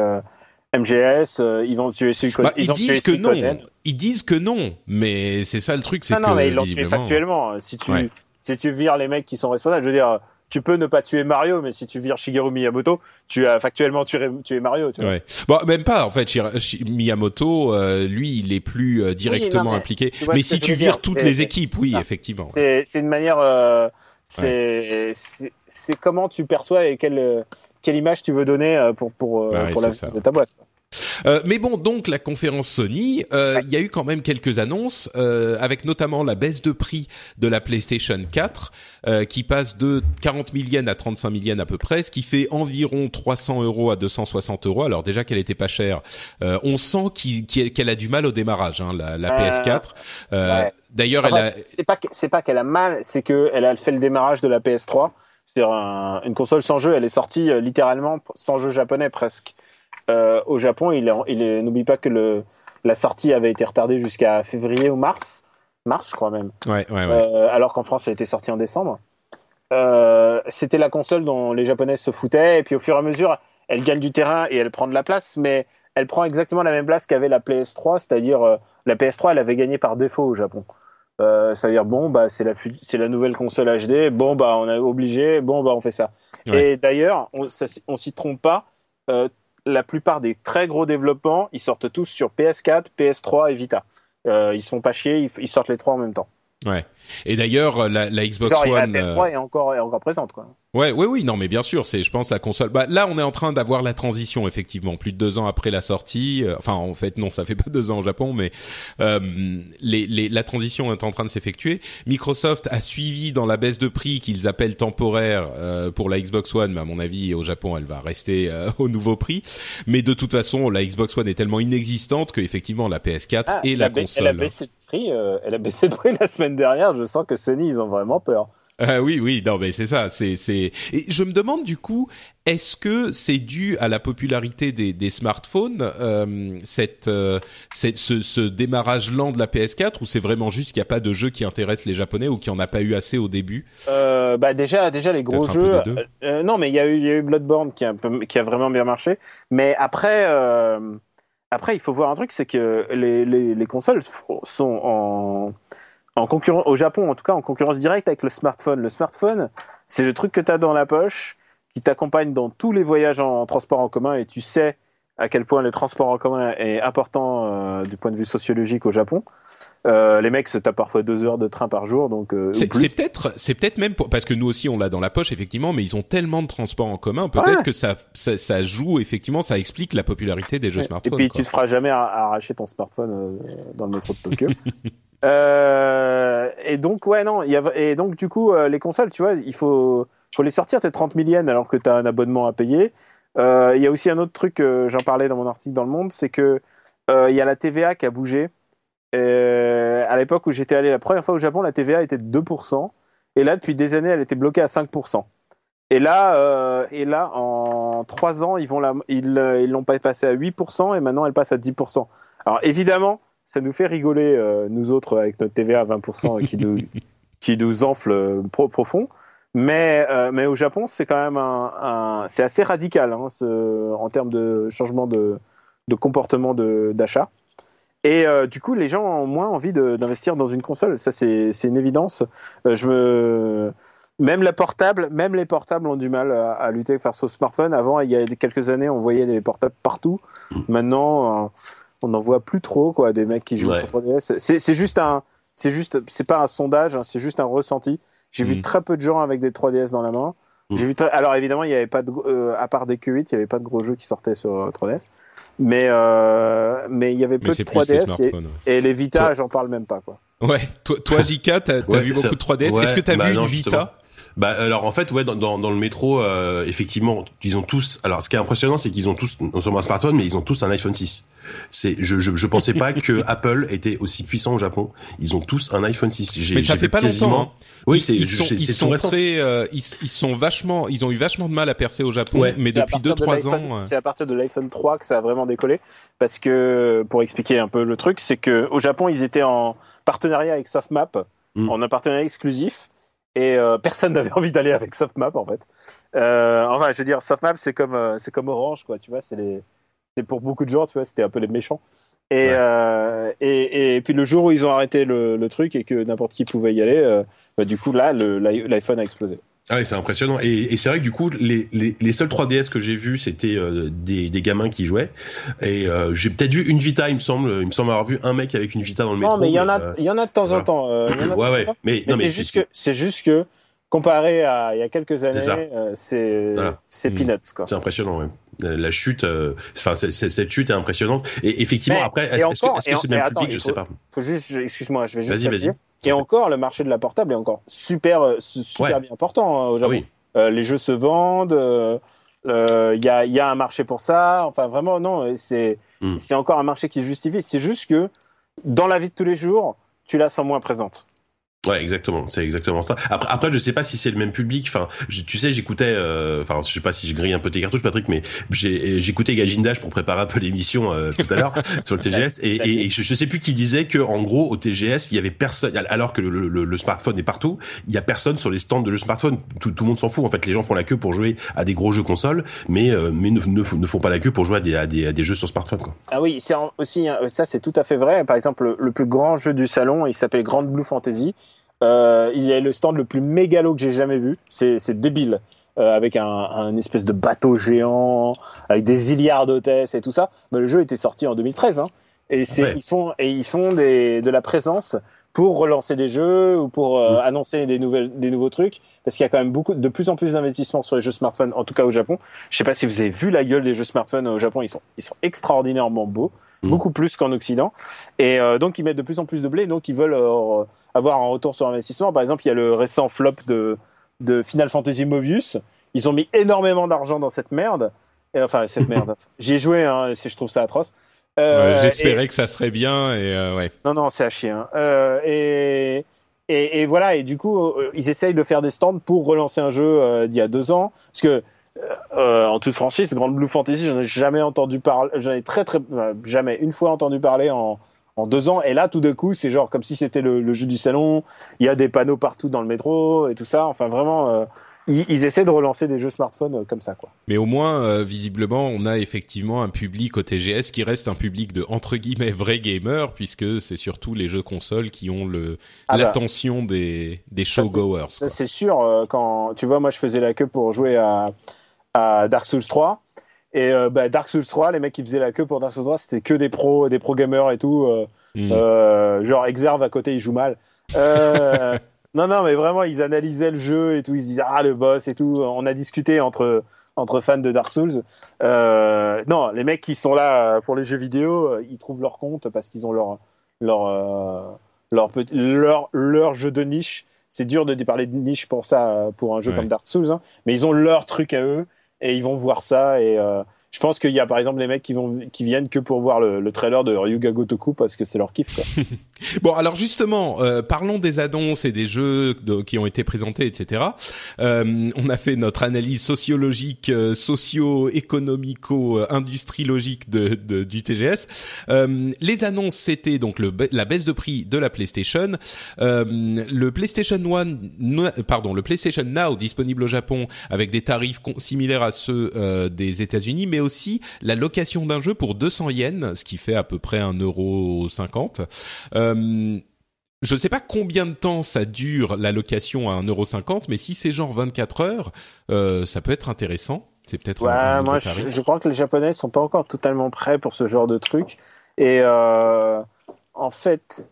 MGS, ils vont tuer Suicode. Bah, ils, ils disent que non. Ils disent que non, mais c'est ça le truc, c'est que. Non, mais ils l'ont tué factuellement. Si tu, si tu vires les mecs qui sont responsables, je veux dire tu peux ne pas tuer Mario, mais si tu vires Shigeru Miyamoto, tu as factuellement tué, tué Mario. Tu vois. Ouais. Bon, même pas en fait. Miyamoto, euh, lui, il est plus euh, directement impliqué. mais si tu vires toutes les équipes, oui, effectivement. C'est une manière. Euh, c'est c'est comment tu perçois et quelle quelle image tu veux donner pour pour, bah pour la de ta boîte. Euh, mais bon, donc la conférence Sony, euh, il y a eu quand même quelques annonces, euh, avec notamment la baisse de prix de la PlayStation 4, qui passe de 40 000 yens à 35 000 yens à peu près, ce qui fait environ 300 euros à 260 euros. Alors déjà qu'elle était pas chère, on sent qu'elle a du mal au démarrage, hein, la, la PS4. D'ailleurs, elle a... c'est pas c'est pas qu'elle a mal, c'est qu'elle a fait le démarrage de la PS3. C'est une console sans jeu, elle est sortie littéralement sans jeu japonais presque. Euh, au Japon, il, il n'oublie pas que le, la sortie avait été retardée jusqu'à février ou mars. Mars, je crois même. Ouais, ouais, ouais. Euh, alors qu'en France, elle était sortie en décembre. Euh, c'était la console dont les Japonais se foutaient. Et puis au fur et à mesure, elle gagne du terrain et elle prend de la place. Mais elle prend exactement la même place qu'avait la PS3. C'est-à-dire, la PS3, elle avait gagné par défaut au Japon. c'est-à-dire bon bah c'est la nouvelle console HD bon bah on est obligé bon bah on fait ça et d'ailleurs on, on s'y trompe pas la plupart des très gros développements, ils sortent tous sur PS4, PS3 et Vita. Euh, ils sont pas chiés, ils, sortent les trois en même temps. Et d'ailleurs, la, la, Xbox Genre, One. La PS3 est encore, est encore présente, quoi. Ouais, oui, oui, non, mais bien sûr, c'est, je pense, la console. Bah, là, on est en train d'avoir la transition, effectivement, plus de deux ans après la sortie. Euh, enfin, en fait, non, ça fait pas deux ans au Japon, mais euh, les, les, la transition est en train de s'effectuer. Microsoft a suivi dans la baisse de prix qu'ils appellent temporaire euh, pour la Xbox One, mais à mon avis, au Japon, elle va rester euh, au nouveau prix. Mais de toute façon, la Xbox One est tellement inexistante que effectivement, la PS4 ah, et la console. Elle a baissé de prix. elle a baissé de prix la semaine dernière. Je sens que Sony, ils ont vraiment peur. Euh, oui, oui, non, mais c'est ça. C'est, c'est. Et je me demande du coup, est-ce que c'est dû à la popularité des, des smartphones, euh, cette, euh, cette, ce, ce, démarrage lent de la PS4, ou c'est vraiment juste qu'il n'y a pas de jeu qui intéresse les Japonais ou qu'il n'y en a pas eu assez au début? Bah déjà, déjà les gros jeux. Non, mais il y a eu, il y a eu Bloodborne qui a, qui a vraiment bien marché. Mais après. Après, il faut voir un truc, c'est que les, les, les consoles sont en, en concurrence, au Japon en tout cas, en concurrence directe avec le smartphone. Le smartphone, c'est le truc que tu as dans la poche, qui t'accompagne dans tous les voyages en, transport en commun, et tu sais à quel point le transport en commun est important euh, du point de vue sociologique au Japon. Euh, les mecs se tapent parfois deux heures de train par jour, donc euh, c'est peut-être, c'est peut-être même parce que nous aussi on l'a dans la poche effectivement, mais ils ont tellement de transports en commun, peut-être que ça, ça, joue effectivement, ça explique la popularité des jeux smartphones. Et puis tu te feras jamais arracher ton smartphone dans le métro de Tokyo. Euh, et donc, ouais, non, y a, et donc, du coup, euh, les consoles, tu vois, il faut, faut les sortir, tes 30 000 yens alors que tu as un abonnement à payer. Euh, il y a aussi un autre truc, j'en parlais dans mon article dans Le Monde, c'est que il y a la TVA qui a bougé. à l'époque où j'étais allé la première fois au Japon, la TVA était de 2%. Et là, depuis des années, elle était bloquée à 5%. Et là, et là en 3 ans, ils vont la, ils l'ont pas passé à 8% et maintenant elle passe à 10%. Alors évidemment, ça nous fait rigoler, euh, nous autres, avec notre TVA à 20% qui, nous, qui nous enfle euh, profond. Mais, euh, mais au Japon, c'est quand même un, c'est assez radical hein, ce, en termes de changement de, de comportement d'achat. Et du coup, les gens ont moins envie d'investir dans une console. Ça, c'est une évidence. je me même la portable, même les portables ont du mal à, à, lutter face au smartphone. Avant, il y a quelques années, on voyait des portables partout. Maintenant, on n'en voit plus trop quoi des mecs qui jouent sur 3DS. C'est juste un c'est juste c'est pas un sondage, hein, c'est juste un ressenti. J'ai vu mm. très peu de gens avec des 3DS dans la main. Mm. J'ai vu alors évidemment il y avait pas de euh, à part des Q8, il y avait pas de gros jeux qui sortaient sur 3DS. Euh, mais euh, mais il y avait peu de 3DS et, les Vita, j'en parle même pas quoi. Ouais, toi, toi JK, t'as as vu beaucoup de 3DS. Est-ce que t'as bah vu une Vita bah alors en fait ouais dans, dans, dans le métro euh, effectivement ils ont tous alors ce qui est impressionnant c'est qu'ils ont tous non seulement un smartphone mais ils ont tous un iPhone 6. C'est je, je je pensais pas que Apple était aussi puissant au Japon. Ils ont tous un iPhone 6. Mais ça fait pas quasiment... longtemps. Hein. Oui, c'est ils, sont, ils sont très euh, ils, ils, sont vachement ils ont eu vachement de mal à percer au Japon ouais. mais depuis 2 3 ans euh. c'est à partir de l'iPhone 3 que ça a vraiment décollé parce que pour expliquer un peu le truc c'est que au Japon ils étaient en partenariat avec Softmap mm. en un partenariat exclusif et euh, personne n'avait envie d'aller avec Softmap en fait. Euh, enfin, je veux dire, Softmap c'est comme euh, c'est comme Orange quoi, tu vois, c'est les c'est pour beaucoup de gens, tu vois, c'était un peu les méchants. Et, et, et, puis le jour où ils ont arrêté le, le truc et que n'importe qui pouvait y aller, bah, du coup là, l'iPhone a explosé. Ah oui, c'est impressionnant. Et, et c'est vrai que du coup, les, les, les seuls 3DS que j'ai vus, c'était euh, des, des gamins qui jouaient. Et euh, j'ai peut-être vu une Vita, il me semble. Il me semble avoir vu un mec avec une Vita dans le métro. Non, mais il y en a, euh, il y en a de temps en temps. ouais, ouais. Mais, mais, c'est juste que, c'est juste que comparé à il y a quelques années, c'est c'est hmm. peanuts quoi. C'est impressionnant, ouais. La chute, enfin cette chute est impressionnante. Et effectivement, après, est-ce que c'est même public, je sais pas. Faut juste, excuse-moi, je vais juste. Vas-y, vas-y. Et encore, le marché de la portable est encore super, euh, super bien important hein, au Japon. Ah euh, les jeux se vendent, il euh, y, a, y, a, un marché pour ça. Enfin, vraiment, non, c'est hmm. c'est encore un marché qui se justifie. C'est juste que dans la vie de tous les jours, tu la sens moins présente. Ouais, exactement, c'est exactement ça. Après, après, je sais pas si c'est le même public. Enfin, tu sais, j'écoutais, euh, enfin, je sais pas si je grille un peu tes cartouches, Patrick, mais j'écoutais Gagindage pour préparer un peu l'émission euh, tout à l'heure sur le TGS, et, et, je, je, sais plus qui disait que, en gros, au TGS, il y avait personne, alors que le, le, le, smartphone est partout, il y a personne sur les stands de le smartphone. Tout, tout le monde s'en fout. En fait, les gens font la queue pour jouer à des gros jeux consoles, mais euh, mais ne, ne, font pas la queue pour jouer à des, à des, à des jeux sur smartphone. Quoi. Ah oui, c'est aussi ça, c'est tout à fait vrai. Par exemple, le, plus grand jeu du salon, il s'appelle Grand Blue Fantasy. Euh, il y a le stand le plus mégalo que j'ai jamais vu. C'est débile. Euh, avec un, un, espèce de bateau géant, avec des milliards d'hôtesses et tout ça. Mais le jeu était sorti en 2013. Hein. Et, c'est, ils font, et ils font des, de la présence pour relancer des jeux ou pour euh, mm. annoncer des nouvelles, des nouveaux trucs, parce qu'il y a quand même beaucoup, de plus en plus d'investissements sur les jeux smartphones, en tout cas au Japon. Je sais pas si vous avez vu la gueule des jeux smartphones au Japon, ils sont, ils sont extraordinairement beaux, mm. beaucoup plus qu'en Occident, et euh, donc ils mettent de plus en plus de blé, donc ils veulent euh, avoir un retour sur investissement. Par exemple, il y a le récent flop de, de Final Fantasy Mobius. Ils ont mis énormément d'argent dans cette merde. Et, enfin, cette merde. J'y ai joué, hein, je trouve ça atroce. Euh, J'espérais que ça serait bien et euh, ouais. Non non c'est à chier. Hein. Euh, et, et, et voilà et du coup euh, ils essayent de faire des stands pour relancer un jeu euh, d'il y a deux ans parce que en toute franchise Grand Blue Fantasy j'en ai jamais entendu parler j'en ai très très jamais une fois entendu parler en en deux ans et là tout d'un coup c'est genre comme si c'était le, le, jeu du salon il y a des panneaux partout dans le métro et tout ça enfin vraiment ils, essaient de relancer des jeux smartphones euh, comme ça, quoi. Mais au moins, euh, visiblement, on a effectivement un public au TGS qui reste un public de entre guillemets vrais gamers, puisque c'est surtout les jeux consoles qui ont le ah bah. l'attention des des showgoers. C'est sûr. Euh, quand tu vois, moi, je faisais la queue pour jouer à à Dark Souls 3. Et bah, Dark Souls 3, les mecs qui faisaient la queue pour Dark Souls 3, c'était que des pros, des pro gamers et tout. Hmm. genre Exerve à côté, il joue mal. Non, non, mais vraiment, ils analysaient le jeu et tout. Ils se disaient, ah, le boss et tout. On a discuté entre, entre fans de Dark Souls. Euh, non, les mecs qui sont là pour les jeux vidéo, euh, ils trouvent leur compte parce qu'ils ont leur, leur, euh, leur, leur, leur jeu de niche. C'est dur de parler de niche pour ça, pour un jeu comme Dark Souls, hein. mais ils ont leur truc à eux et ils vont voir ça et je pense qu'il y a par exemple les mecs qui vont qui viennent que pour voir le, le trailer de Ryuga Gotoku parce que c'est leur kiff quoi. bon alors justement euh, parlons des annonces et des jeux qui ont été présentés etc. Euh, on a fait notre analyse sociologique, euh, socio-économico, euh, industrie logique de, de, du TGS. Euh, les annonces c'était donc le, la baisse de prix de la PlayStation, le PlayStation One pardon le PlayStation Now disponible au Japon avec des tarifs similaires à ceux des États-Unis mais aussi la location d'un jeu pour 200 yens, ce qui fait à peu près 1,50€. Euh, je ne sais pas combien de temps ça dure la location à 1,50€, mais si c'est genre 24 heures, euh, ça peut être intéressant. C'est peut-être. Ouais, moi je, crois que les Japonais sont pas encore totalement prêts pour ce genre de truc. Et euh, en fait,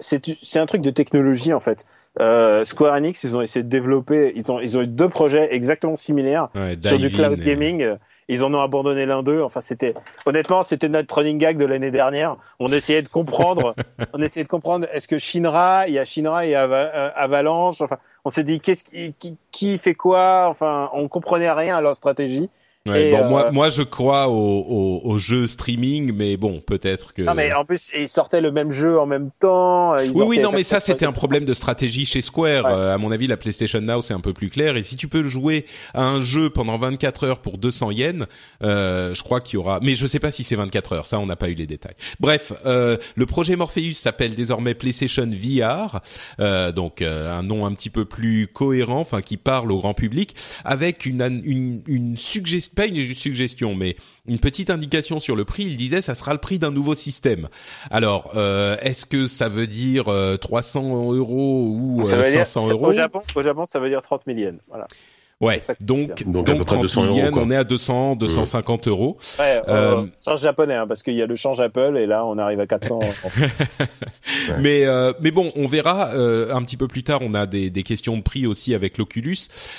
c'est un truc de technologie en fait. Euh, Square Enix, ils ont essayé de développer, ils ont ils ont eu deux projets exactement similaires sur du cloud gaming. Ils en ont abandonné l'un d'eux. Enfin, c'était honnêtement, c'était notre running gag de l'année dernière. On essayait de comprendre. on essayait de comprendre. Est-ce que Shinra, il y a Shinra et euh, Avalanche? Enfin, on s'est dit qu'est-ce qui, qui, qui, fait quoi? Enfin, on comprenait rien à leur stratégie. Ouais, bon, moi, euh, moi, je crois au, au, au, jeu streaming, mais bon, peut-être que. Non, mais en plus, ils sortaient le même jeu en même temps. oui, oui, non, mais ça, c'était un problème de stratégie chez Square. Euh, à mon avis, la PlayStation Now, c'est un peu plus clair. Et si tu peux jouer à un jeu pendant 24 heures pour 200 yens, euh, je crois qu'il y aura. Mais je sais pas si c'est 24 heures. Ça, on n'a pas eu les détails. Bref, euh, le projet Morpheus s'appelle désormais PlayStation VR, euh, donc un nom un petit peu plus cohérent, enfin qui parle au grand public, avec une une, une suggestion pas une suggestion, mais une petite indication sur le prix. Il disait ça sera le prix d'un nouveau système. Alors, euh, est-ce que ça veut dire 300 euh, euros ou 500 euh, euros au Japon, au Japon, ça veut dire 30 000 yens. Voilà. Ouais, donc, donc, donc 30 200 euros, on est à 200, 250 euros. Ouais, euh, euh, japonais, hein, parce qu'il y a le change Apple et là on arrive à 400. Mais euh, mais bon, on verra euh, un petit peu plus tard. On a des, des questions de prix aussi avec l'Oculus.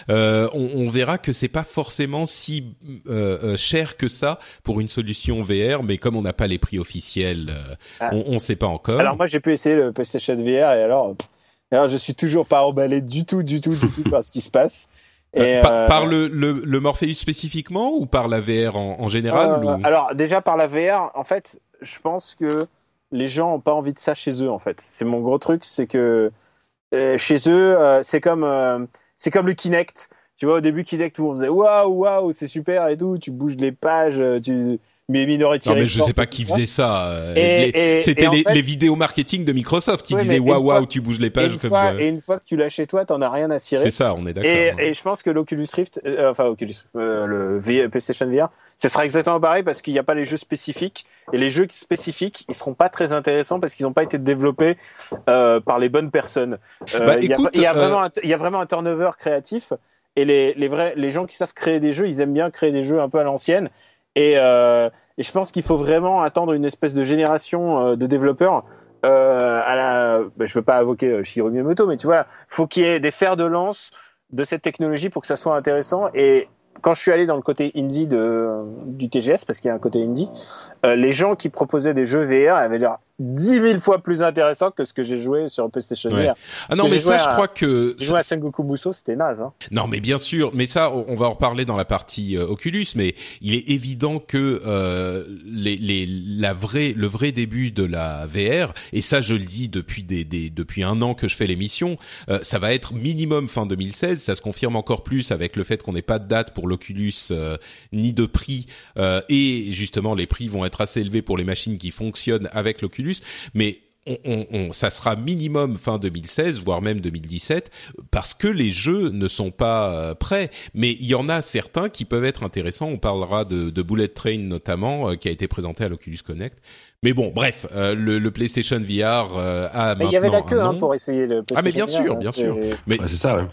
Euh, on, on, verra que c'est pas forcément si euh, cher que ça pour une solution VR, mais comme on n'a pas les prix officiels, ah. on, on sait pas encore. Alors moi j'ai pu essayer le PlayStation VR et alors. Alors, je suis toujours pas emballé du tout, du tout, du tout par ce qui se passe. Euh, euh, par, le, le, le, Morpheus spécifiquement ou par la VR en, en général euh, Alors déjà par la VR, en fait, je pense que les gens ont pas envie de ça chez eux. En fait, c'est mon gros truc, c'est que chez eux, c'est comme c'est comme le Kinect. Tu vois, au début Kinect, tout le monde faisait waouh waouh, c'est super et tout. Tu bouges les pages, tu mais Minority Non mais je sais pas qui faisait ça. Euh, c'était les, les, vidéos marketing de Microsoft qui disaient waouh waouh tu bouges les pages et comme. Fois, Et une fois que tu l'as chez toi, t'en as rien à cirer. C'est ça, on est d'accord. Et, et, je pense que l'Oculus Rift, euh, enfin Oculus, euh, le v, PlayStation VR, ce sera exactement pareil parce qu'il n'y a pas les jeux spécifiques et les jeux spécifiques, ils seront pas très intéressants parce qu'ils n'ont pas été développés euh, par les bonnes personnes. Bah, il, y a, il y a vraiment, il y a vraiment un turnover créatif. Et les, les vrais, les gens qui savent créer des jeux, ils aiment bien créer des jeux un peu à l'ancienne. Et, euh, je pense qu'il faut vraiment attendre une espèce de génération euh, de développeurs euh, à la, ben, je veux pas invoquer euh, Shigeru Miyamoto, mais tu vois, faut qu'il y ait des fers de lance de cette technologie pour que ça soit intéressant. Et quand je suis allé dans le côté indie de, du TGS, parce qu'il y a un côté indie, euh, les gens qui proposaient des jeux VR avaient l'air dix mille fois plus intéressant que ce que j'ai joué sur PlayStation VR. Ah non, mais ça, je crois que joué à Sengoku Muso, c'était naze. Hein. Non, mais bien sûr, mais ça, on va en reparler dans la partie euh, Oculus, mais il est évident que euh, les, les, la vraie, le vrai début de la VR, et ça, je le dis depuis des, des depuis un an que je fais l'émission, euh, ça va être minimum fin 2016. Ça se confirme encore plus avec le fait qu'on n'ait pas de date pour l'Oculus euh, ni de prix, et justement, les prix vont être assez élevés pour les machines qui fonctionnent avec l'Oculus mais on, ça sera minimum fin 2016, voire même 2017, parce que les jeux ne sont pas euh, prêts. Mais il y en a certains qui peuvent être intéressants. On parlera de, Bullet Train notamment, euh, qui a été présenté à l'Oculus Connect. Mais bon, bref, euh, le, PlayStation VR a maintenant. Il y avait la queue hein, pour essayer le PlayStation Ah mais bien sûr, bien sûr. Mais c'est ça. Ouais.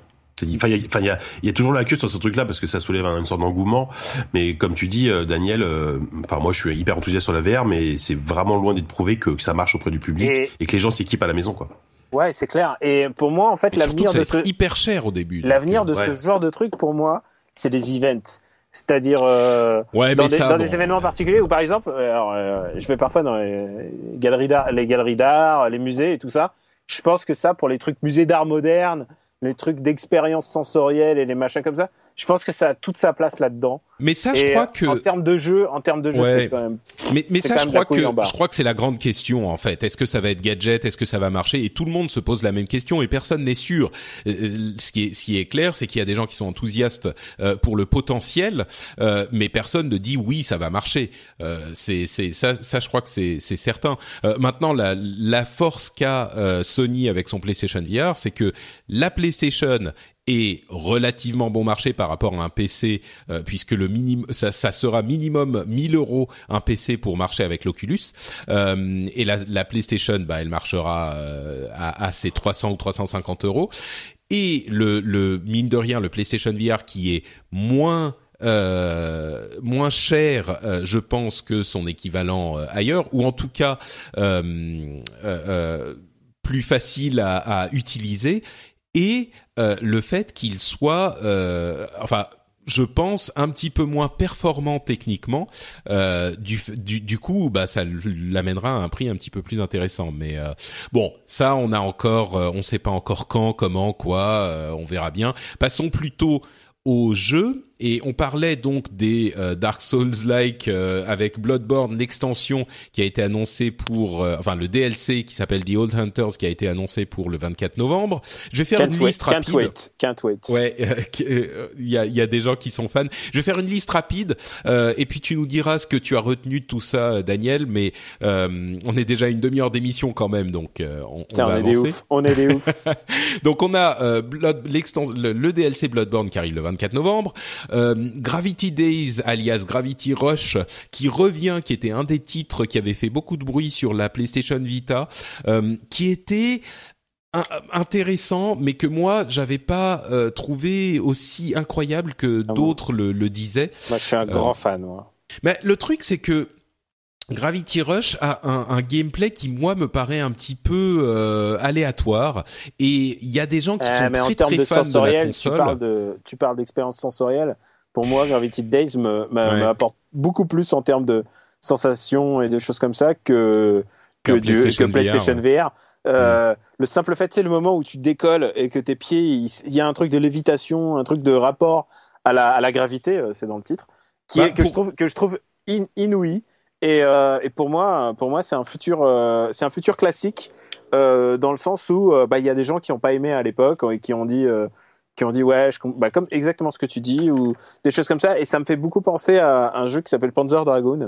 Enfin, il y, a, y a toujours la queue sur ce truc-là parce que ça soulève une sorte d'engouement. Mais comme tu dis, euh, Daniel, euh, enfin moi je suis hyper enthousiaste sur la VR, mais c'est vraiment loin d'être prouvé que, ça marche auprès du public et, que les gens s'équipent à la maison, quoi. Ouais, c'est clair. Et pour moi, en fait, l'avenir de ce hyper cher au début. L'avenir de ce genre de truc, pour moi, c'est des events. C'est-à-dire euh, ouais, dans, des, dans des, événements particuliers ou par exemple, alors, je vais parfois dans les galeries d'art, les galeries d'art, les musées et tout ça. Je pense que ça, pour les trucs musées d'art moderne, les trucs d'expérience sensorielle et les machins comme ça, je pense que ça a toute sa place là-dedans. Mais ça, je crois que en termes de jeu, en termes de jeu, c'est quand même. Mais, mais ça, je crois que je crois que c'est la grande question en fait. Est-ce que ça va être gadget? Est-ce que ça va marcher? Et tout le monde se pose la même question et personne n'est sûr. Euh, euh, ce qui est ce qui est clair, c'est qu'il y a des gens qui sont enthousiastes euh, pour le potentiel, mais personne ne dit oui, ça va marcher. c'est c'est ça ça je crois que c'est c'est certain. maintenant, la la force qu'a Sony avec son PlayStation VR, c'est que la PlayStation est relativement bon marché par rapport à un PC, puisque le minimum, ça, ça, sera minimum 1000 euros un PC pour marcher avec l'Oculus. Euh, et la, la, PlayStation, bah, elle marchera euh, à, à ses 300 ou 350 euros. Et le, le mine de rien, le PlayStation VR qui est moins euh, moins cher, euh, je pense, que son équivalent euh, ailleurs, ou en tout cas plus facile à, à utiliser, et le fait qu'il soit, enfin, je pense, un petit peu moins performant techniquement. Euh, du, coup, bah, ça l'amènera à un prix un petit peu plus intéressant. Mais euh, bon, ça, on a encore, euh, on ne sait pas encore quand, comment, quoi. on verra bien. Passons plutôt au jeu et on parlait donc des euh, Dark Souls-like euh, avec Bloodborne, l'extension qui a été annoncée pour, euh, enfin le DLC qui s'appelle The Old Hunters qui a été annoncé pour le 24 novembre. Je vais faire une liste rapide. Can't wait, can't wait. Ouais, il y a, y a des gens qui sont fans. Je vais faire une liste rapide et puis tu nous diras ce que tu as retenu de tout ça, Daniel. Mais on est déjà une demi-heure d'émission quand même, donc on, on, va on est Des ouf. On est des ouf. donc on a Blood, le, le DLC Bloodborne qui arrive le 24 novembre. Euh, Gravity Days, alias Gravity Rush, qui revient, qui était un des titres qui avait fait beaucoup de bruit sur la PlayStation Vita, euh, qui était intéressant, mais que moi j'avais pas euh, trouvé aussi incroyable que ah d'autres le, le, disaient. Moi, je suis un grand fan. Moi. Mais le truc, c'est que Gravity Rush a un, un, gameplay qui moi me paraît un petit peu euh, aléatoire et il y a des gens qui sont très très fans de la console. Tu parles de tu parles d'expérience sensorielle pour moi, Gravity Days m'apporte beaucoup plus en termes de sensations et de choses comme ça que, que, PlayStation, que PlayStation VR. Euh, le simple fait, c'est le moment où tu décolles et que tes pieds, il, y a un truc de lévitation, un truc de rapport à la, à la gravité, euh, c'est dans le titre, qui bah, est, que, je trouve, que je trouve inouï. Et, euh, et, pour moi, pour moi, c'est un futur, euh, c'est un futur classique euh, dans le sens où bah, il y a des gens qui n'ont pas aimé à l'époque et qui ont dit qui ont dit ouais, je, bah, comme exactement ce que tu dis ou des choses comme ça. Et ça me fait beaucoup penser à un jeu qui s'appelle Panzer Dragoon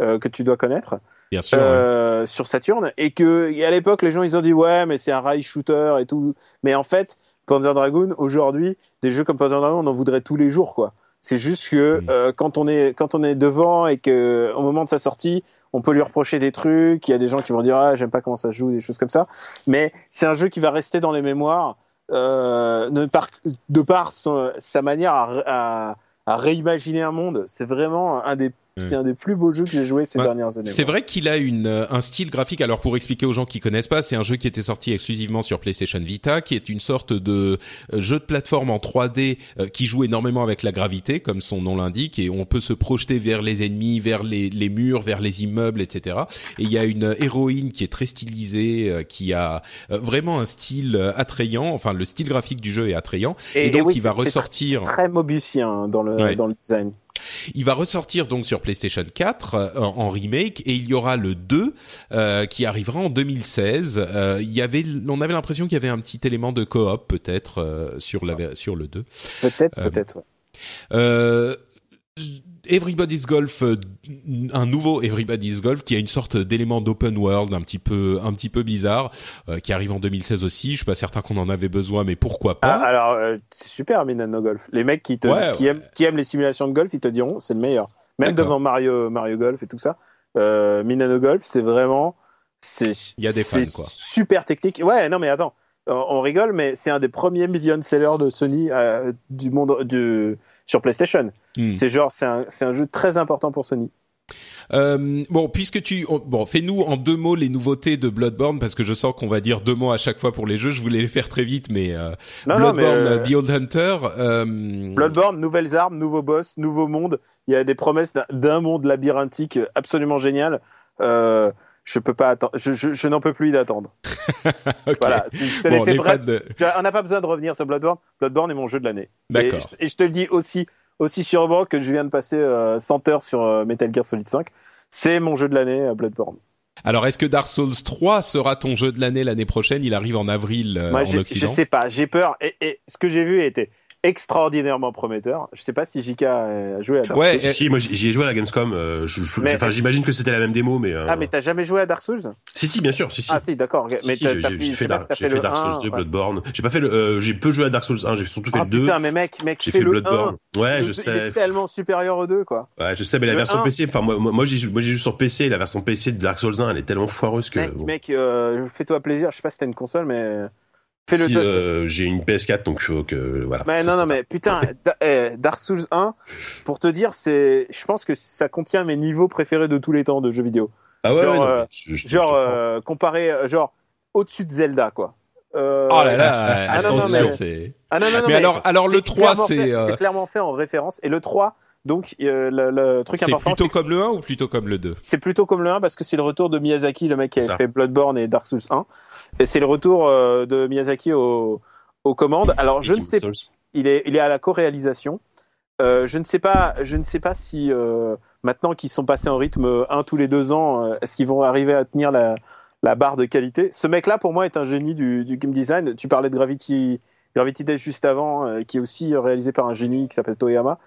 euh, que tu dois connaître. Bien sûr. Euh, sur Saturn et que à l'époque les gens ils ont dit ouais mais c'est un rail shooter et tout. Mais en fait Panzer Dragoon aujourd'hui des jeux comme Panzer Dragoon on en voudrait tous les jours quoi. C'est juste que mm. euh, quand on est quand on est devant et que au moment de sa sortie on peut lui reprocher des trucs. Il y a des gens qui vont dire ah j'aime pas comment ça se joue des choses comme ça. Mais c'est un jeu qui va rester dans les mémoires euh, de par, de par sa manière à, à, réimaginer un monde, c'est vraiment un des c'est un des plus beaux jeux que j'ai joué ces dernières années. C'est vrai qu'il a une euh, un style graphique. Alors pour expliquer aux gens qui connaissent pas, c'est un jeu qui était sorti exclusivement sur PlayStation Vita, qui est une sorte de euh, jeu de plateforme en 3D qui joue énormément avec la gravité, comme son nom l'indique, et on peut se projeter vers les ennemis, vers les, les murs, vers les immeubles, etc. Et il y a une héroïne qui est très stylisée, qui a vraiment un style attrayant. Enfin, le style graphique du jeu est attrayant, et, donc il va ressortir très Mobiusien dans le dans le design. Il va ressortir donc sur PlayStation 4 euh, en remake et il y aura le 2 euh, qui arrivera en 2016. Euh, il y avait, on avait l'impression qu'il y avait un petit élément de coop peut-être sur la sur le 2. Peut-être, peut-être. Ouais. Everybody's Golf, euh, un nouveau Everybody's Golf qui a une sorte d'élément d'open world un petit peu un petit peu bizarre, euh, qui arrive en 2016 aussi. Je suis pas certain qu'on en avait besoin, mais pourquoi pas? Ah, Alors euh, c'est super Minano Golf. Les mecs qui te qui, Aiment, qui aiment les simulations de golf, ils te diront c'est le meilleur. Même devant Mario Mario Golf et tout ça, euh, Minano Golf c'est vraiment c'est il y a des fans quoi. Super technique. Ouais non mais attends, on rigole mais c'est un des premiers million sellers de Sony du monde du sur PlayStation. Hmm. C'est genre, c'est un, un, jeu très important pour Sony. Euh, bon, puisque tu bon, fais-nous en deux mots les nouveautés de Bloodborne parce que je sens qu'on va dire deux mots à chaque fois pour les jeux. Je voulais les faire très vite, mais euh, Bloodborne, euh, The Old Hunter. Bloodborne, nouvelles armes, nouveaux boss, nouveau monde. Il y a des promesses d'un monde labyrinthique absolument génial. Euh, je peux pas attendre. Je, je, je n'en peux plus d'attendre. Voilà. Je te l'ai fait bref. On n'a pas besoin de revenir sur Bloodborne. Bloodborne est mon jeu de l'année. D'accord. Et, je te le dis aussi, aussi sûrement que je viens de passer euh, 100 heures sur euh, Metal Gear Solid 5. C'est mon jeu de l'année, euh, Bloodborne. Alors, est-ce que Dark Souls 3 sera ton jeu de l'année l'année prochaine? Il arrive en avril euh, Moi, en Occident. Je sais pas. J'ai peur. Et, et, ce que j'ai vu était extraordinairement prometteur. Je sais pas si JK a joué à Dark ouais, Souls. si, moi j'y ai joué à la Gamescom. Euh, j'imagine que c'était la même démo, mais. Euh... Ah, mais t'as jamais joué à Dark Souls? Si, si, bien sûr, si, si. Ah, si, d'accord. mais si, j'ai fait, Dark, fait, fait Dark Souls 2, Bloodborne. J'ai pas fait le, euh, j'ai peu joué à Dark Souls 1, j'ai surtout fait ah, le 2. Putain, mais mec, mec, j'ai fait le Bloodborne. 1. Ouais, je sais. Il est tellement supérieur aux deux, quoi. Ouais, je sais, mais la version PC, enfin, moi, moi, j'ai joué sur PC, la version PC de Dark Souls 1, elle est tellement foireuse que. Mec, euh, fais-toi plaisir. Je sais pas si t'as une console, mais. Si, euh, j'ai une PS4, donc faut que voilà. Mais non, non, mais putain, eh, Dark Souls 1, pour te dire, c'est, je pense que ça contient mes niveaux préférés de tous les temps de jeux vidéo. Ah ouais, genre, euh, genre euh, comparé, euh, genre au-dessus de Zelda, quoi. Euh, oh là là, ah, non, non, mais, ah, non, non, mais, mais alors, alors le 3, c'est, c'est clairement fait en référence, et le 3, donc le, le, truc important, c'est plutôt comme le 1 ou plutôt comme le 2 C'est plutôt comme le 1 parce que c'est le retour de Miyazaki, le mec qui a fait Bloodborne et Dark Souls 1. C'est le retour de Miyazaki au, aux commandes. Alors je ne sais pas, il est, il est à la co-réalisation. Euh, je ne sais pas, je ne sais pas si euh, maintenant qu'ils sont passés en rythme un tous les deux ans, euh, est-ce qu'ils vont arriver à tenir la, la barre de qualité? Ce mec-là, pour moi, est un génie du, du game design. Tu parlais de Gravity, Gravity Dash juste avant, euh, qui est aussi réalisé par un génie qui s'appelle Toyama.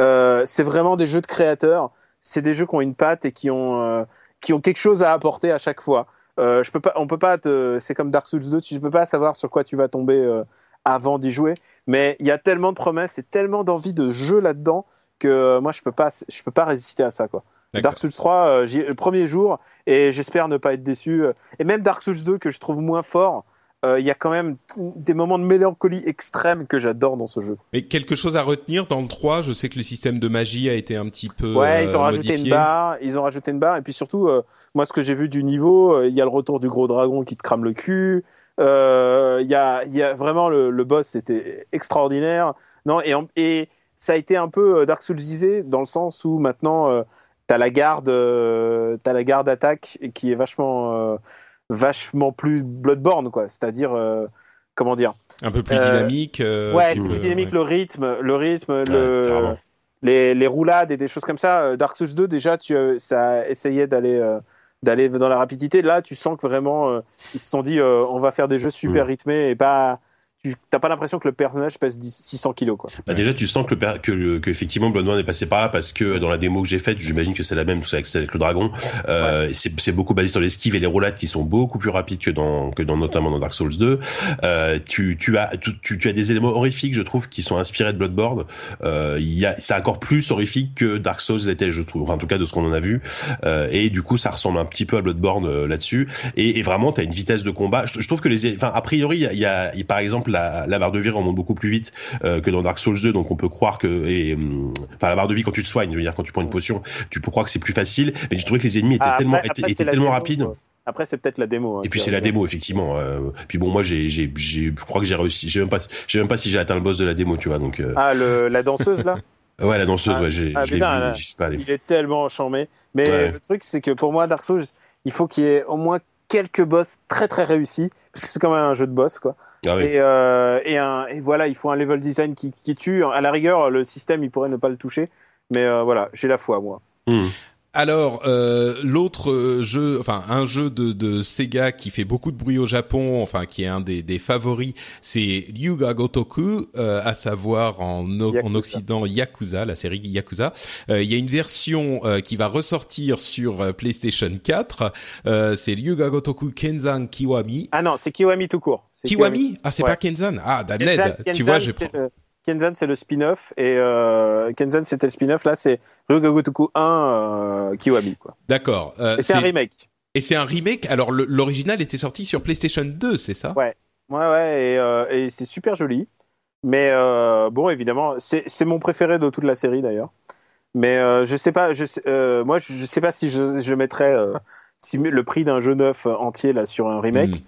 Euh, c'est vraiment des jeux de créateurs. C'est des jeux qui ont une patte et qui ont, qui ont quelque chose à apporter à chaque fois. Je peux pas, on peut pas te, c'est comme Dark Souls 2, tu peux pas savoir sur quoi tu vas tomber avant d'y jouer. Mais il y a tellement de promesses et tellement d'envie de jeu là-dedans que euh, moi je peux pas, je peux pas résister à ça quoi. Dark Souls 3, euh, le premier jour et j'espère ne pas être déçu. Et même Dark Souls 2 que je trouve moins fort, euh, il y a quand même des moments de mélancolie extrême que j'adore dans ce jeu. Mais quelque chose à retenir dans le 3, je sais que le système de magie a été un petit peu Ouais, ils ont rajouté une barre, ils ont rajouté une barre et puis surtout moi ce que j'ai vu du niveau, il y a le retour du gros dragon qui te crame le cul. Il euh, y, a, y, a, vraiment le, le boss, c'était extraordinaire. Non, et, et, ça a été un peu euh, Dark Soulsisé dans le sens où maintenant euh, t'as la garde, euh, as la garde attaque qui est vachement, euh, vachement plus Bloodborne, quoi. C'est-à-dire, comment dire Un peu plus dynamique. ouais, c'est plus dynamique. Le rythme, le rythme, le, les, les, roulades et des choses comme ça. Dark Souls 2, déjà, tu, ça essayait d'aller d'aller dans la rapidité. Là, tu sens que vraiment, euh, ils se sont dit, euh, on va faire des jeux super mm. rythmés et pas tu t'as pas l'impression que le personnage pèse 600 kilos quoi. Bah déjà tu sens que le que, que effectivement Bloodborne est passé par là parce que dans la démo que j'ai faite, j'imagine que c'est la même, tout ça avec, avec le dragon. Euh, c'est beaucoup basé sur l'esquive et les roulades qui sont beaucoup plus rapides que dans que dans notamment dans Dark Souls 2. Euh, tu tu as tu, tu, as des éléments horrifiques je trouve qui sont inspirés de Bloodborne. Euh, il y a c'est encore plus horrifique que Dark Souls l'était je trouve. en tout cas de ce qu'on en a vu. Euh, et du coup ça ressemble un petit peu à Bloodborne euh, là-dessus. Et, et vraiment t'as une vitesse de combat. Je, je trouve que les enfin a priori il y a, y a par exemple exemple, la, la, barre de vie remonte beaucoup plus vite euh, que dans Dark Souls 2, donc on peut croire que, et, hum, enfin la barre de vie quand tu te soignes, je veux dire quand tu prends une potion, tu peux croire que c'est plus facile, mais je trouvais que les ennemis étaient ah, tellement, étaient, tellement rapides. Après, c'est peut-être la démo. Hein, et puis c'est la démo, effectivement. Euh, puis bon, moi, j'ai, j'ai, je crois que j'ai réussi. Je sais même pas, je sais même pas si j'ai atteint le boss de la démo, tu vois. Donc. Euh... Ah, le, la danseuse là? ouais, la danseuse. Ah, ouais, j'ai, ah, je l'ai vu, suis pas allé. Il est tellement enchanté. Mais le truc, c'est que pour moi, Dark Souls, il faut qu'il y ait au moins quelques boss très très réussis, parce que c'est quand même un jeu de boss, quoi. Ah oui. et, euh, et, un, et voilà, il faut un level design qui, qui tue. À la rigueur, le système, il pourrait ne pas le toucher. Mais euh, voilà, j'ai la foi, moi. Hmm. Alors euh, l'autre euh, jeu, enfin un jeu de, de, Sega qui fait beaucoup de bruit au Japon, enfin qui est un des, des favoris, c'est Ryuga Gotoku, euh, à savoir en, en Occident Yakuza, la série Yakuza. Euh, il y a une version qui va ressortir sur PlayStation 4. c'est Ryuga Gotoku Kenzan Kiwami. Ah non, c'est Kiwami tout court. Kiwami, Ah c'est pas Kenzan. Ah Damned. tu vois, j'ai Kenzan c'est le spin-off et euh, Kenzan c'était le spin-off là c'est Ryugagotoku 1 euh, Kiwami quoi. D'accord. Euh, et c'est un remake. Et c'est un remake. Alors l'original était sorti sur PlayStation 2, c'est ça? Ouais. Ouais ouais et, euh, et c'est super joli. Mais bon évidemment c'est mon préféré de toute la série d'ailleurs. Mais je sais pas je sais, moi je, sais pas si je je mettrais si le prix d'un jeu neuf entier là sur un remake. Hmm.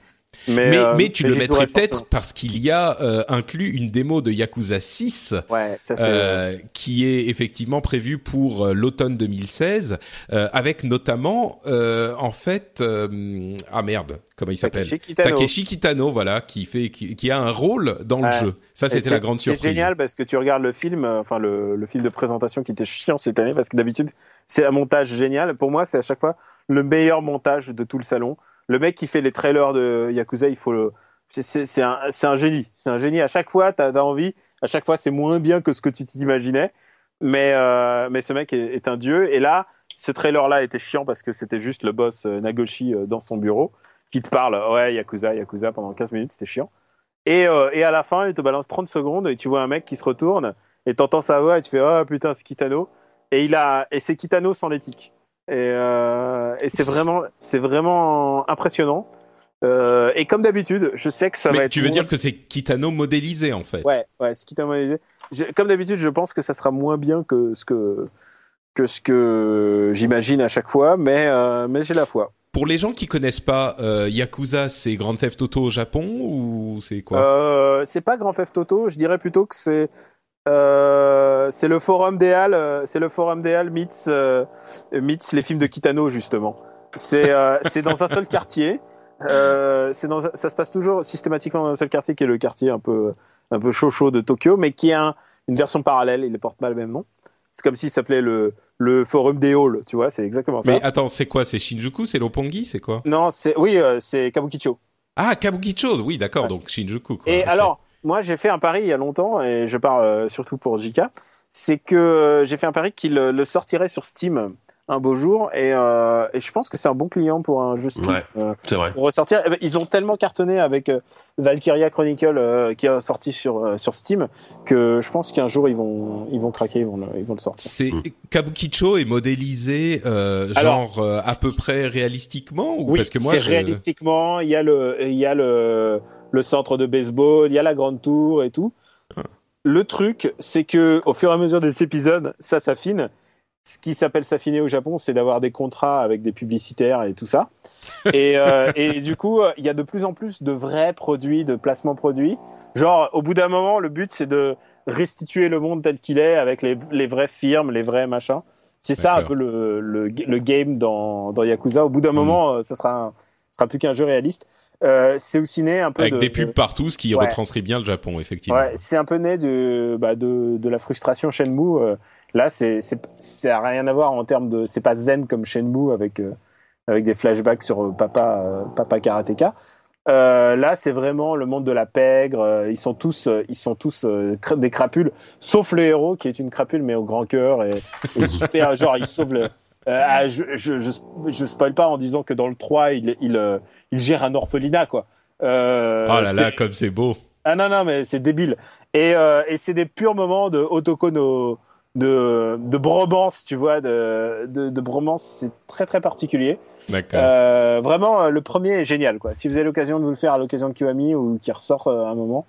Mais, mais, euh, tu le mettrais peut-être parce qu'il y a euh, inclus une démo de Yakuza 6 ouais, ça, euh, qui est effectivement prévue pour euh, l'automne 2016 avec notamment en fait ah merde comment il s'appelle? Takeshi Kitano voilà qui fait qui, qui, a un rôle dans le jeu. Ça c'était la grande surprise. c'est génial parce que tu regardes le film enfin le, le film de présentation qui était chiant cette année parce que d'habitude c'est un montage génial. Pour moi c'est à chaque fois le meilleur montage de tout le salon le mec qui fait les trailers de Yakuza, il faut le. C'est un, un, génie. C'est un génie. À chaque fois, tu as, envie. À chaque fois, c'est moins bien que ce que tu t'imaginais. Mais, euh, mais ce mec est, un dieu. Et là, ce trailer-là était chiant parce que c'était juste le boss euh, Nagoshi euh, dans son bureau qui te parle. Ouais, Yakuza, Yakuza pendant 15 minutes, c'était chiant. Et, et à la fin, il te balance 30 secondes et tu vois un mec qui se retourne et t'entends sa voix et tu fais Oh putain, c'est Kitano. Et, il a, et c'est Kitano sans l'éthique. Et, euh, et c'est vraiment, c'est vraiment impressionnant. Euh, et comme d'habitude, je sais que ça Mais va être. Tu veux dire que c'est Kitano modélisé en fait? Ouais, ouais, c'est Kitano modélisé. comme d'habitude, je pense que ça sera moins bien que ce que que ce que j'imagine à chaque fois, mais euh, mais j'ai la foi. Pour les gens qui connaissent pas euh, Yakuza, c'est Grand Theft Auto au Japon ou c'est quoi? C'est pas Grand Theft Auto, je dirais plutôt que c'est euh, c'est le forum des Halles, euh, c'est le forum des Halles meets, euh, meets les films de Kitano justement. C'est euh, c'est dans un seul quartier. c'est dans ça se passe toujours systématiquement dans un seul quartier qui est le quartier un peu un peu chaud chaud de Tokyo, mais qui a une version parallèle. Il ne porte pas le même nom. C'est comme s'il s'appelait le le forum des halls, tu vois, c'est exactement ça. Mais attends, c'est quoi? C'est Shinjuku? C'est Lopongi? C'est quoi? Non, c'est oui, c'est Kabukicho. Ah, Kabukicho, oui, d'accord, donc Shinjuku. Quoi. Et alors, moi, j'ai fait un pari il y a longtemps, et je parle euh, surtout pour Jika, c'est que euh, j'ai fait un pari qu'il le sortirait sur Steam un beau jour et, euh, et je pense que c'est un bon client pour un jeu Steam ouais, euh, c'est vrai. pour ressortir eh ben, ils ont tellement cartonné avec Valkyria Chronicle qui a sorti sur sur Steam que je pense qu'un jour ils vont ils vont craquer ils vont le, ils vont le sortir c'est mm. Kabukicho est modélisé genre à peu près réalistiquement ou oui, parce que moi c'est réalistiquement il y a le il y a le le centre de baseball, il y a la grande tour et tout. Le truc, c'est que au fur et à mesure des épisodes, ça s'affine. Ce qui s'appelle s'affiner au Japon, c'est d'avoir des contrats avec des publicitaires et tout ça. Et, euh, et du coup, il y a de plus en plus de vrais produits, de placements produits. Genre, au bout d'un moment, le but, c'est de restituer le monde tel qu'il est avec les, les vraies firmes, les vrais machins. C'est ça un peu le, le, le game dans, dans Yakuza. Au bout d'un mm. moment, euh, ça sera, sera plus qu'un jeu réaliste. Euh, c'est aussi né un peu avec des pubs partout, ce qui retranscrit bien le Japon, effectivement. Ouais, c'est un peu né de, bah, de, de la frustration Shenmue. Euh, là, c'est c'est a rien à voir en termes de, c'est pas zen comme Shenmue avec euh, avec des flashbacks sur papa papa karatéka. là, c'est vraiment le monde de la pègre. ils sont tous, ils sont tous des crapules, sauf le héros qui est une crapule mais au grand cœur et, et super. genre, il sauve le. Ah, je, je, je, je, spoil pas en disant que dans le 3, il, il, il gère un orphelinat, quoi. Euh, oh là là, comme c'est beau. Ah non, non, mais c'est débile. Et, euh, et c'est des purs moments de autocono, de, de bromance, tu vois, de, de, de bromance. C'est très, très particulier. D'accord. Euh, vraiment, le premier est génial, quoi. Si vous avez l'occasion de vous le faire à l'occasion de Kiwami ou qui ressort à un moment,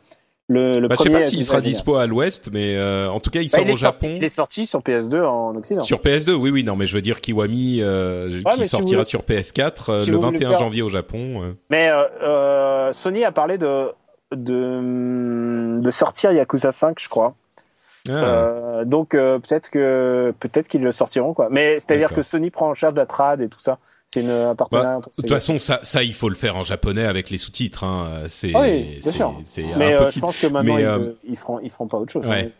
Le, le bah, je sais pas s'il sera dispo à l'Ouest, mais euh, en tout cas, il bah, sort au Japon. il est sorti sur PS2 en Occident. Sur PS2, oui, oui, non, mais je veux dire Kiwami euh, qui sortira sur PS4 euh, le 21 janvier au Japon. Mais Sony a parlé de de, de sortir Yakuza 5, je crois. Ah. donc peut-être que peut-être qu'ils le sortiront quoi. Mais c'est-à-dire que Sony prend en charge la trad et tout ça. C'est une un partenariat. Bah, de toute façon, ça, ça, il faut le faire en japonais avec les sous-titres. Hein. C'est, oui, bien sûr. Mais euh, je pense que maintenant ils, euh, ils, feront, ils feront pas autre chose. Ouais.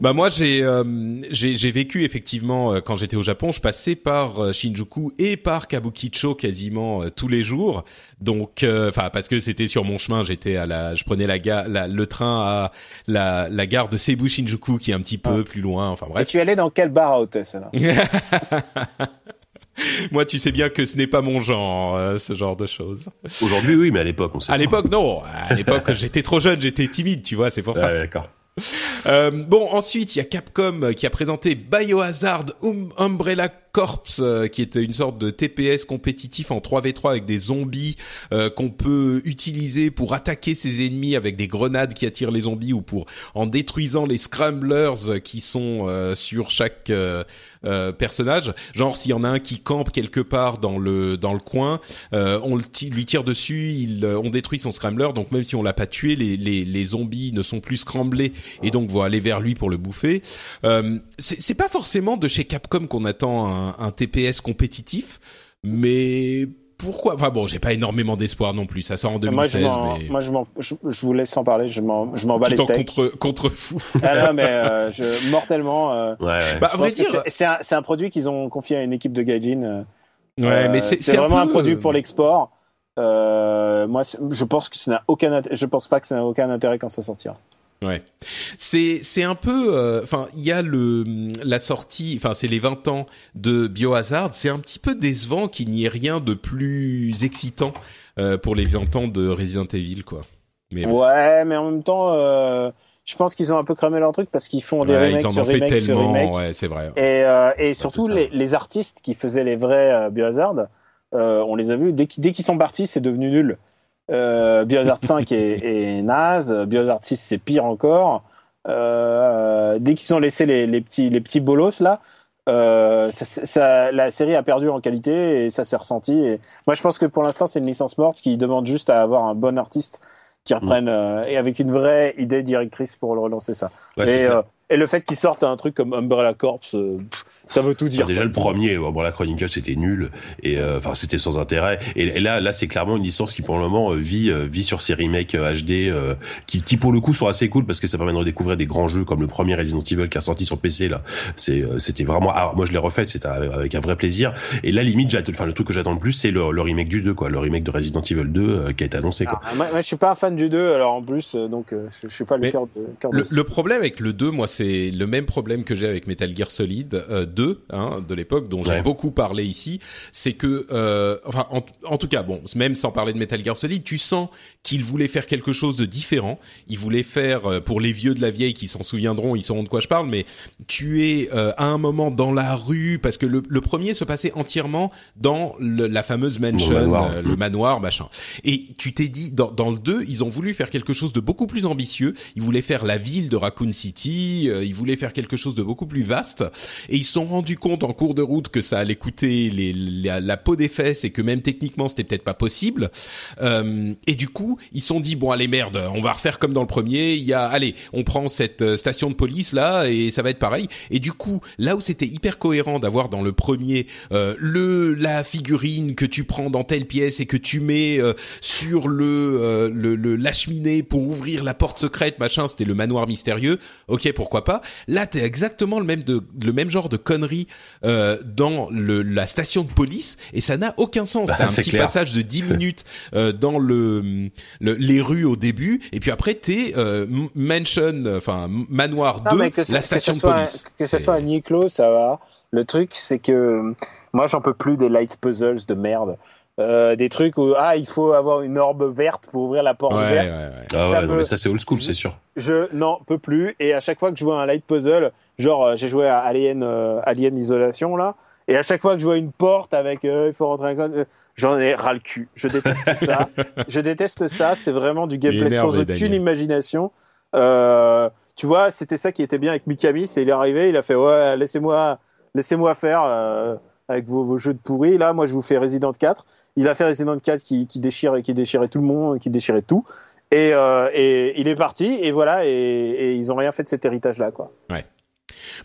Bah moi, j'ai, euh, j'ai, j'ai vécu effectivement quand j'étais au Japon, je passais par Shinjuku et par Kabukicho quasiment tous les jours. Donc, enfin parce que c'était sur mon chemin, j'étais à la, je prenais la, gare, le train à la, la gare de Seibu Shinjuku qui est un petit peu ah. plus loin. Enfin bref. Et tu allais dans quel bar à hôtesse là? Moi, tu sais bien que ce n'est pas mon genre, euh, ce genre de choses. Aujourd'hui, oui, mais à l'époque, on sait. À l'époque, non. À l'époque, j'étais trop jeune, j'étais timide, tu vois, c'est pour ça. Ouais, d'accord. Euh, bon, ensuite, il y a Capcom qui a présenté Biohazard um, Umbrella Corps, euh, qui est une sorte de TPS compétitif en 3v3 avec des zombies euh, qu'on peut utiliser pour attaquer ses ennemis avec des grenades qui attirent les zombies ou pour en détruisant les scramblers qui sont euh, sur chaque personnage. Genre s'il y en a un qui campe quelque part dans le dans le coin, on lui tire dessus, il, on détruit son scrambler. Donc même si on l'a pas tué, les, les, les zombies ne sont plus scramblés et donc vont aller vers lui pour le bouffer. c'est pas forcément de chez Capcom qu'on attend un un, TPS compétitif, mais pourquoi? Enfin bon, j'ai pas énormément d'espoir non plus. Ça sort en 2016. Moi, je, moi, je, je, vous laisse en parler. Je m'en, je m'en bats les steaks. contre contre fou. ah non, mais euh, je, mortellement. Euh, ouais, Bah, vrai dire, c'est un, un, produit qu'ils ont confié à une équipe de gaijin. Euh, ouais, mais c'est vraiment un, produit pour l'export. moi, je pense que ça n'a aucun, je pense pas que ça n'a aucun intérêt quand ça sortira. Ouais, c'est c'est un peu, euh, enfin il y a le la sortie, enfin c'est les 20 ans de Biohazard, c'est un petit peu décevant qu'il n'y ait rien de plus excitant euh, pour les 20 ans de Resident Evil quoi. Mais ouais, mais en même temps, euh, je pense qu'ils ont un peu cramé leur truc parce qu'ils font des remakes sur remakes tellement, sur remakes. Ouais, c'est vrai. Et et surtout les, les artistes qui faisaient les vrais Biohazard, on les a vus dès qu'ils sont partis, c'est devenu nul. Euh, Biohazard 5 est, est, naze. Biohazard 6 c'est pire encore. Euh, dès qu'ils ont laissé les, les, petits les petits bolos là, euh, ça, ça, la série a perdu en qualité et ça s'est ressenti. Et moi, je pense que pour l'instant, c'est une licence morte qui demande juste à avoir un bon artiste qui reprenne euh, et avec une vraie idée directrice pour le relancer ça. et, euh, et, le fait qu'ils sortent un truc comme Umbrella Corps, euh, ça veut tout dire. déjà le premier, bon, la Chronicle c'était nul et euh, enfin c'était sans intérêt. Et, là, là c'est clairement une licence qui pour le moment euh, vit euh, vit sur ces remakes HD qui, qui pour le coup sont assez cool parce que ça permet de redécouvrir des grands jeux comme le premier Resident Evil qui a sorti sur PC là. C'est c'était vraiment. Alors moi je l'ai refait, c'était avec un vrai plaisir. Et là limite, enfin le truc que j'attends le plus c'est le, le, remake du 2 quoi, le remake de Resident Evil 2 qui a été annoncé quoi. Ah, moi, je suis pas un fan du 2 alors en plus donc je, suis pas le cœur de, le, le, problème avec le 2 moi c'est le même problème que j'ai avec Metal Gear Solid 2 hein, de l'époque dont j'ai beaucoup parlé ici, c'est que, euh, enfin, en, tout cas, bon, même sans parler de Metal Gear Solid, tu sens qu'il voulait faire quelque chose de différent. Il voulait faire, euh, pour les vieux de la vieille qui s'en souviendront, ils sauront de quoi je parle, mais tu es euh, à un moment dans la rue parce que le, le premier se passait entièrement dans la fameuse mansion, le manoir, machin. Et tu t'es dit, dans, dans le 2, ils ont voulu faire quelque chose de beaucoup plus ambitieux. Ils voulaient faire la ville de Raccoon City. ils voulaient faire quelque chose de beaucoup plus vaste. Et ils se sont rendus compte en cours de route que ça allait coûter les, la, peau des fesses et que même techniquement c'était peut-être pas possible. Euh, et du coup, ils sont dit bon allez merde, on va refaire comme dans le premier. Il y a allez, on prend cette euh, station de police là et ça va être pareil. Et du coup, là où c'était hyper cohérent d'avoir dans le premier euh, le la figurine que tu prends dans telle pièce et que tu mets euh, sur le, le, la cheminée pour ouvrir la porte secrète machin, c'était le manoir mystérieux. Ok, pourquoi pas. Là, t'es exactement le même de le même genre de conneries euh, dans le, la station de police et ça n'a aucun sens. Bah, T'as un petit passage de 10 minutes euh, dans le, les rues au début et puis après t'es euh, mansion, enfin manoir 2, la station de police. que ce soit à Niclo, ça va. Le truc, c'est que moi, j'en peux plus des light puzzles de merde. Euh, des trucs où ah il faut avoir une orbe verte pour ouvrir la porte verte. Ouais, ouais. Ah ouais, mais ça c'est old school, c'est sûr. Je n'en peux plus et à chaque fois que je vois un light puzzle, genre euh, j'ai joué à Alien euh, Alien Isolation là et à chaque fois que je vois une porte avec il faut rentrer un code, j'en ai ras le cul. Je déteste ça. je déteste ça, c'est vraiment du gameplay sans aucune imagination. tu vois, c'était ça qui était bien avec Mikami, c'est il est arrivé, il a fait ouais, laissez-moi, laissez-moi faire avec vos, jeux de pourri. Là, moi, je vous fais Resident 4. Il a fait Resident 4 qui, qui déchire, qui déchirait tout le monde, qui déchirait tout. Et, et il est parti. Et voilà. Et, et ils ont rien fait de cet héritage-là, quoi. Ouais.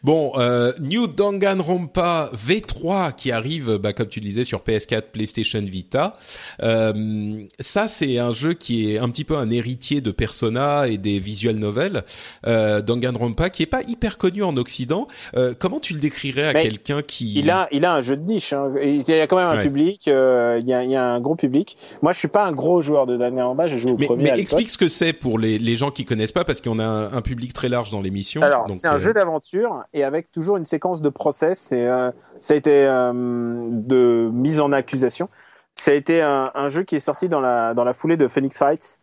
Bon, euh, New Danganronpa V3 qui arrive, bah, comme tu le disais, sur PS4, PlayStation Vita. Euh, ça, c'est un jeu qui est un petit peu un héritier de Persona et des visual novels. Euh, Danganronpa, qui est pas hyper connu en Occident. Euh, comment tu le décrirais à quelqu'un qui Il a, il a un jeu de niche. Hein. Il y a quand même un public. Euh, il y, a, il y, a, un gros public. Moi, je suis pas un gros joueur de Danganronpa. J'ai joué au mais, premier. Mais explique ce que c'est pour les, les gens qui connaissent pas, parce qu'on a un, un, public très large dans l'émission. Alors, c'est un jeu d'aventure et avec toujours une séquence de process. Et euh, ça a été euh, de mise en accusation. Ça a été un, jeu qui est sorti dans la dans la foulée de Phoenix Wright.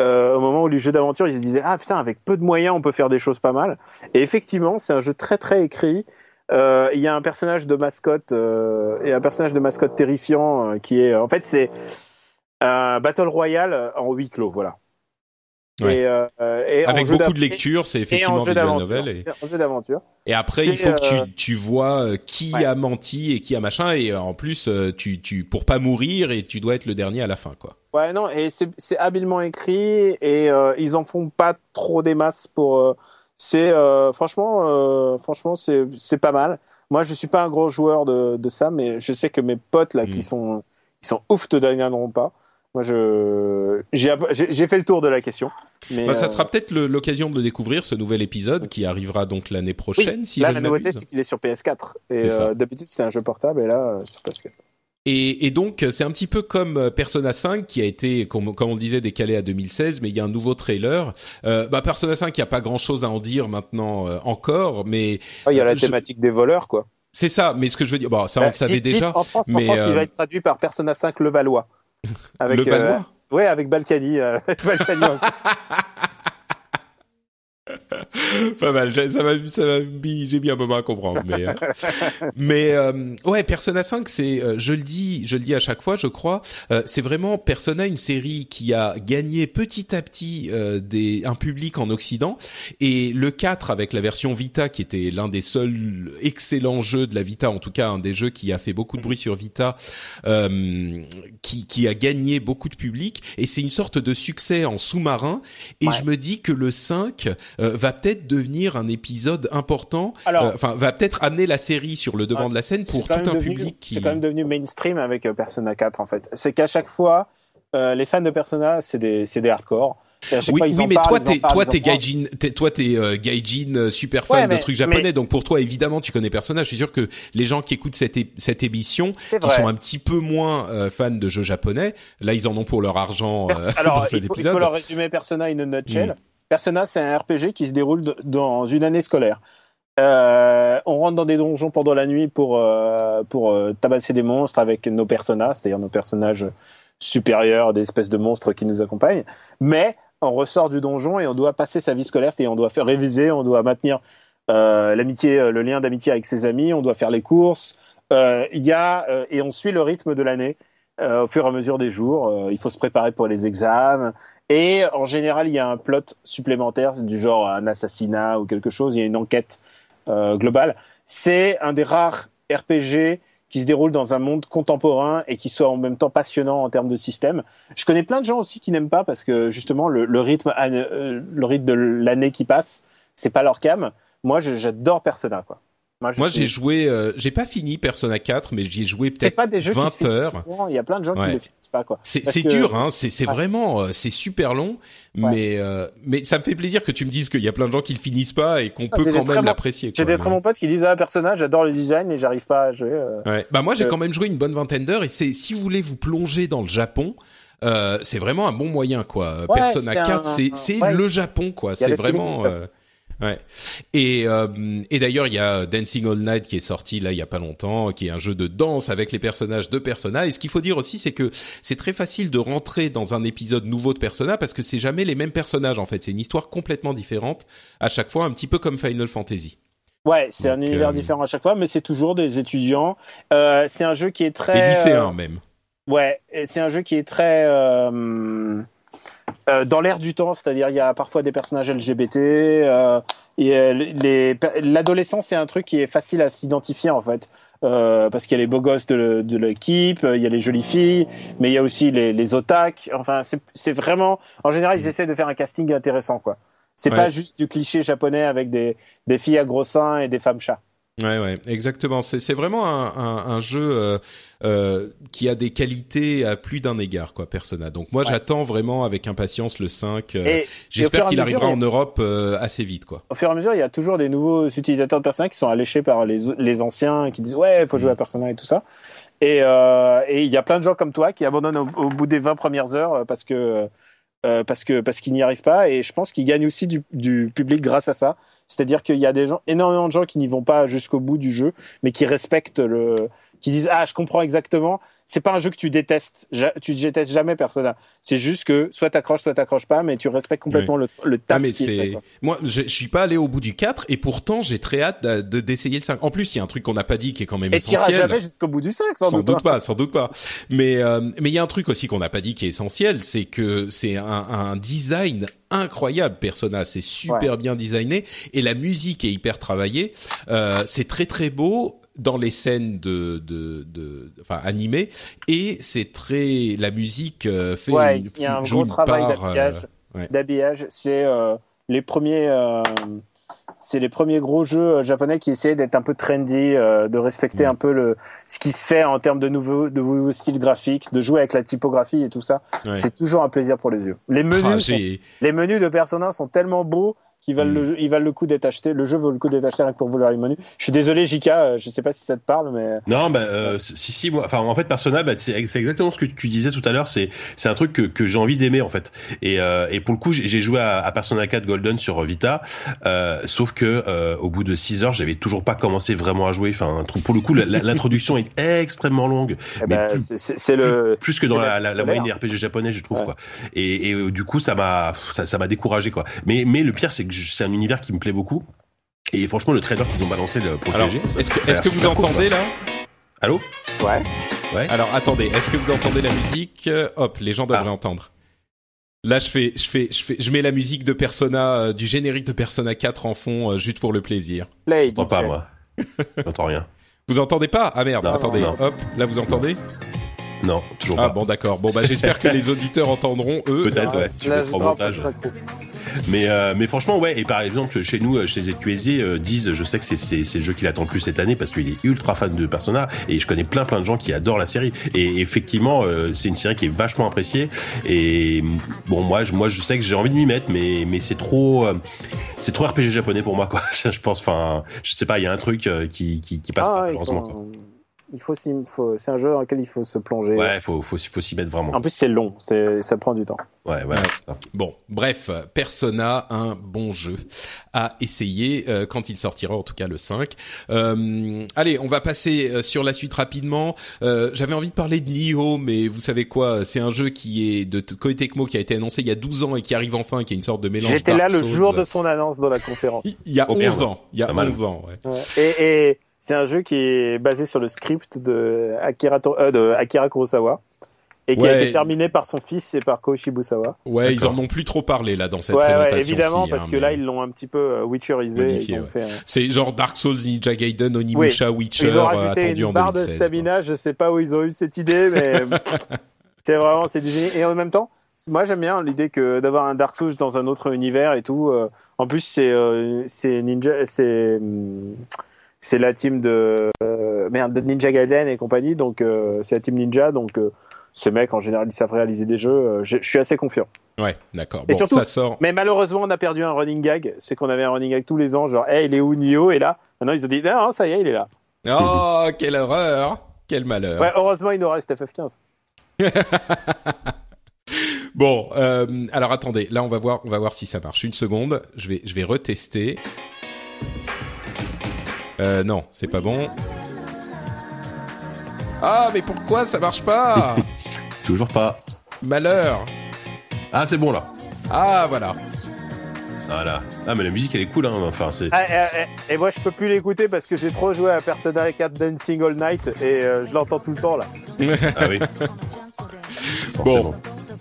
Euh, au moment où les jeux d'aventure, ils se disaient ah putain avec peu de moyens on peut faire des choses pas mal. Et effectivement, c'est un jeu très très écrit. Euh, il y a un personnage de mascotte et un personnage de mascotte terrifiant qui est en fait c'est un battle royale en huis clos, voilà. Et, euh, et Avec beaucoup de lecture, c'est effectivement visual novel. Et... jeu d'aventure. Et après, il faut que tu, euh, tu vois euh, qui ouais. a menti et qui a machin. Et en plus, tu, tu pour pas mourir et tu dois être le dernier à la fin, quoi. Ouais, non, et c'est habilement écrit et euh, ils en font pas trop des masses pour. c'est franchement, franchement, c'est c'est pas mal. Moi, je suis pas un gros joueur de, de ça, mais je sais que mes potes là, qui mm. sont qui sont ouf, te gagneront pas. Moi, je j'ai fait le tour de la question. Mais bah, ça euh, sera peut-être l'occasion de découvrir, ce nouvel épisode qui arrivera donc l'année prochaine. si là, la nouveauté, c'est qu'il est sur PS4. Et euh, d'habitude, c'est un jeu portable, et là, euh, sur PS4. Et, et, donc, c'est un petit peu comme Persona 5 qui a été, comme, comme, on le disait, décalé à 2016, mais il y a un nouveau trailer. Euh, bah, Persona 5, il n'y a pas grand-chose à en dire maintenant euh, encore, mais... il y a la thématique des voleurs, quoi. C'est ça, mais ce que je veux dire, bon, ça on le savait déjà. En France, mais en France, il va être traduit par Persona 5 Le Valois. Avec, le Valois euh, Ouais, avec Balkany. Euh, Balkany pas mal. Ça m'a, ça m'a j'ai mis un moment à comprendre. Mais, euh, mais euh, ouais, Persona 5, c'est, euh, je le dis, je le dis à chaque fois, je crois, c'est vraiment Persona, une série qui a gagné petit à petit des, un public en Occident. Et le 4 avec la version Vita, qui était l'un des seuls excellents jeux de la Vita, en tout cas un des jeux qui a fait beaucoup de bruit sur Vita, qui, qui a gagné beaucoup de public. Et c'est une sorte de succès en sous-marin. Et je me dis que le 5 euh, va peut-être devenir un épisode important. Euh, enfin, va peut-être amener la série sur le devant de la scène pour tout un public qui. C'est quand même devenu mainstream avec euh, Persona 4 en fait. C'est qu'à chaque fois, les fans de Persona, c'est des, hardcore. Oui, oui mais toi, t'es, toi, t'es gaijin, toi, t'es euh, gaijin super fan de trucs japonais, donc pour toi, évidemment, tu connais Persona. Je suis sûr que les gens qui écoutent cette, cette émission, qui sont un petit peu moins fans de jeux japonais, là, ils en ont pour leur argent Alors, dans cet il faut, épisode. Il faut leur résumer Persona in a nutshell. Mm. Persona, c'est un RPG qui se déroule dans une année scolaire. Euh, on rentre dans des donjons pendant la nuit pour, euh, pour euh, tabasser des monstres avec nos personnages, c'est-à-dire nos personnages supérieurs, des espèces de monstres qui nous accompagnent. Mais on ressort du donjon et on doit passer sa vie scolaire, c'est-à-dire on doit faire réviser, on doit maintenir l'amitié, le lien d'amitié avec ses amis, on doit faire les courses. Il y a et on suit le rythme de l'année. au fur et à mesure des jours. il faut se préparer pour les examens. Et en général, il y a un plot supplémentaire du genre un assassinat ou quelque chose. Il y a une enquête euh, globale. C'est un des rares RPG qui se déroule dans un monde contemporain et qui soit en même temps passionnant en termes de système. Je connais plein de gens aussi qui n'aiment pas parce que justement le, le rythme, euh, le rythme de l'année qui passe, c'est pas leur cam. Moi, j'adore Persona, quoi. Moi, j'ai joué, euh, j'ai pas fini Persona 4, mais j'y ai joué peut-être 20 heures. Il y a plein de gens qui ne finissent pas, quoi. C'est dur, hein. C'est vraiment, euh, c'est super long, mais euh, mais ça me fait plaisir que tu me dises qu'il y a plein de gens qui le finissent pas et qu'on ah, peut quand même l'apprécier. J'ai des très bons potes qui disent ah personnage, j'adore le design, mais j'arrive pas à jouer. Ouais. Bah moi, j'ai quand même joué une bonne vingtaine d'heures et c'est si vous voulez vous plonger dans le Japon. Euh, c'est vraiment un bon moyen quoi. Persona 4, c'est c'est le Japon quoi. C'est vraiment. Ouais. Et, euh, et d'ailleurs, il y a Dancing All Night qui est sorti là il y a pas longtemps, qui est un jeu de danse avec les personnages de Persona. Et ce qu'il faut dire aussi, c'est que c'est très facile de rentrer dans un épisode nouveau de Persona parce que c'est jamais les mêmes personnages en fait. C'est une histoire complètement différente à chaque fois, un petit peu comme Final Fantasy. Ouais, c'est un univers euh, différent à chaque fois, mais c'est toujours des étudiants. Euh, c'est un jeu qui est très. Des lycéens même. Ouais, c'est un jeu qui est très. Euh dans l'air du temps, c'est-à-dire il y a parfois des personnages LGBT. et l'adolescence, c'est un truc qui est facile à s'identifier en fait. Euh, parce qu'il y a les beaux gosses de, de l'équipe, il y a les jolies filles, mais il y a aussi les, les otak. Enfin, c'est vraiment, en général, ils essaient de faire un casting intéressant, quoi. C'est pas juste du cliché japonais avec des, des filles à gros seins et des femmes chats. Ouais, ouais, exactement. C'est vraiment un, un, un jeu euh, euh, qui a des qualités à plus d'un égard, quoi, Persona. Donc moi, j'attends vraiment avec impatience le 5. Euh, j'espère qu'il arrivera en Europe euh, assez vite, quoi. Au fur et à mesure, il y a toujours des nouveaux utilisateurs de Persona qui sont alléchés par les, les anciens, qui disent ouais, il faut jouer à mm. Persona et tout ça. Et il y a plein de gens comme toi qui abandonnent au, bout des 20 premières heures parce que parce que parce qu'ils n'y arrivent pas. Et je pense qu'ils gagnent aussi du, du public grâce à ça c'est-à-dire qu'il y a des gens, énormément de gens qui n'y vont pas jusqu'au bout du jeu, mais qui respectent le, qui disent ah je comprends exactement. C'est pas un jeu que tu détestes. Tu détestes jamais Persona. C'est juste que soit t'accroches, soit t'accroches pas, mais tu respectes complètement le, le taf ah, qui Moi, je, je, suis pas allé au bout du 4 et pourtant j'ai très hâte de d'essayer le 5. En plus, il y a un truc qu'on n'a pas dit qui est quand même et essentiel. Et jamais jusqu'au bout du 5, sans, doute, pas. Sans doute pas. Mais euh, mais il y a un truc aussi qu'on n'a pas dit qui est essentiel, c'est que c'est un, un design incroyable Persona, c'est super bien designé et la musique est hyper travaillée. Euh, c'est très très beau dans les scènes de, de, de enfin animées et c'est très la musique euh, fait ouais, il y a un gros travail d'habillage euh, d'habillage c'est euh, les premiers c'est les premiers gros jeux japonais qui essayaient d'être un peu trendy, de respecter mm. un peu le ce qui se fait en termes de nouveaux de nouveaux styles graphiques, de jouer avec la typographie et tout ça. C'est toujours un plaisir pour les yeux. Les menus, ah, les menus de Persona sont tellement beaux qui valent, le, hmm. ils valent le coup d'être acheté. Le jeu vaut le coup d'être acheté pour vouloir les menus. Je suis désolé, Jika, euh, je sais pas si ça te parle, mais. Non, bah, euh, si, si, moi, enfin, en fait, Persona, bah, c'est exactement ce que tu disais tout à l'heure. C'est, c'est un truc que, que j'ai envie d'aimer, en fait. Et, euh, et pour le coup, j'ai joué à, à, Persona 4 Golden sur Vita, euh, sauf que, euh, au bout de 6 heures, j'avais toujours pas commencé vraiment à jouer. Enfin, pour le coup, l'introduction est extrêmement longue. Eh mais ben, c'est le. Plus que dans la, la, la, moyenne des RPG japonais, je trouve, quoi. Et, et du coup, ça m'a, ça m'a découragé, quoi. Mais, mais le pire, c'est que c'est un univers qui me plaît beaucoup. Et franchement, le trailer qu'ils ont balancé pour le Est-ce que, est que vous entendez là Allô Ouais. Ouais. Alors attendez, est-ce que vous entendez la musique? Hop, les gens devraient ah. entendre. Là, je fais, je fais, je fais, je mets la musique de Persona, euh, du générique de Persona 4 en fond, euh, juste pour le plaisir. Play. J'entends pas moi. J'entends rien. Vous entendez pas? Ah merde. attendez. Hop, là vous entendez? Non, toujours ah, pas. Ah bon, d'accord. Bon bah j'espère que les auditeurs entendront eux. Peut-être, ouais. Tu le montage. Mais euh, mais franchement ouais et par exemple chez nous chez ZQSD euh, disent je sais que c'est c'est c'est le jeu qu'il attend le plus cette année parce qu'il est ultra fan de Persona et je connais plein plein de gens qui adorent la série. Et effectivement euh, c'est une série qui est vachement appréciée et bon moi je, moi je sais que j'ai envie de m'y mettre mais mais c'est trop euh, c'est trop RPG japonais pour moi quoi. Je pense enfin je sais pas il y a un truc euh, qui qui, qui passe ah, pas malheureusement quoi il faut, faut c'est un jeu dans lequel il faut se plonger. Ouais, faut, faut, faut s'y mettre vraiment. En plus, c'est long, c'est, ça prend du temps. Ouais, ouais. Ça. Bon, bref, Persona, un bon jeu à essayer euh, quand il sortira, en tout cas le 5. Euh, allez, on va passer euh, sur la suite rapidement. Euh, j'avais envie de parler de Nioh, mais vous savez quoi, c'est un jeu qui est de Koei Tecmo qui a été annoncé il y a 12 ans et qui arrive enfin, qui est une sorte de mélange. J'étais là le jour de son annonce dans la conférence. il y a 11 ans. Il y a 11 ans, ouais. ouais. Et, et c'est un jeu qui est basé sur le script de Akira, euh, de Akira Kurosawa et qui a été terminé par son fils et par Ko Shibusawa. Ouais, ils en ont plus trop parlé là dans cette ouais, présentation. Ouais, évidemment, parce hein, que là ils l'ont un petit peu euh, Witcherisé. Ouais. C'est genre Dark Souls, Ninja Gaiden, Onimusha, oui. Witcher. Ils ont rajouté attendu une barre de stamina. Je sais pas où ils ont eu cette idée, mais c'est vraiment c'est du génie. Et en même temps, moi j'aime bien l'idée que d'avoir un Dark Souls dans un autre univers et tout. Euh, en plus, c'est c'est Ninja, c'est hum, c'est la team de euh, merde de Ninja Gaiden et compagnie, donc euh, c'est la team Ninja, donc euh, ces mecs en général ils savent réaliser des jeux. je suis assez confiant. Ouais, d'accord. Bon, surtout, ça sort. Mais malheureusement, on a perdu un running gag. C'est qu'on avait un running gag tous les ans, genre, hey, il est où Nio Et là, maintenant ils ont dit, non, ça y est, il est là. Oh, quelle horreur Quel malheur. Ouais, heureusement, il nous reste FF15. bon, euh, alors attendez, là on va voir, on va voir si ça marche. Une seconde, je vais, je vais retester. Euh, non, c'est pas bon. Ah, mais pourquoi ça marche pas Toujours pas. Malheur. Ah, c'est bon là. Ah, voilà. Voilà. Ah, mais la musique elle est cool, hein. Enfin, c'est. Ah, et, moi, je peux plus l'écouter parce que j'ai trop joué à Persona 4 Dancing All Night et euh, je l'entends tout le temps là. ah oui. Bon.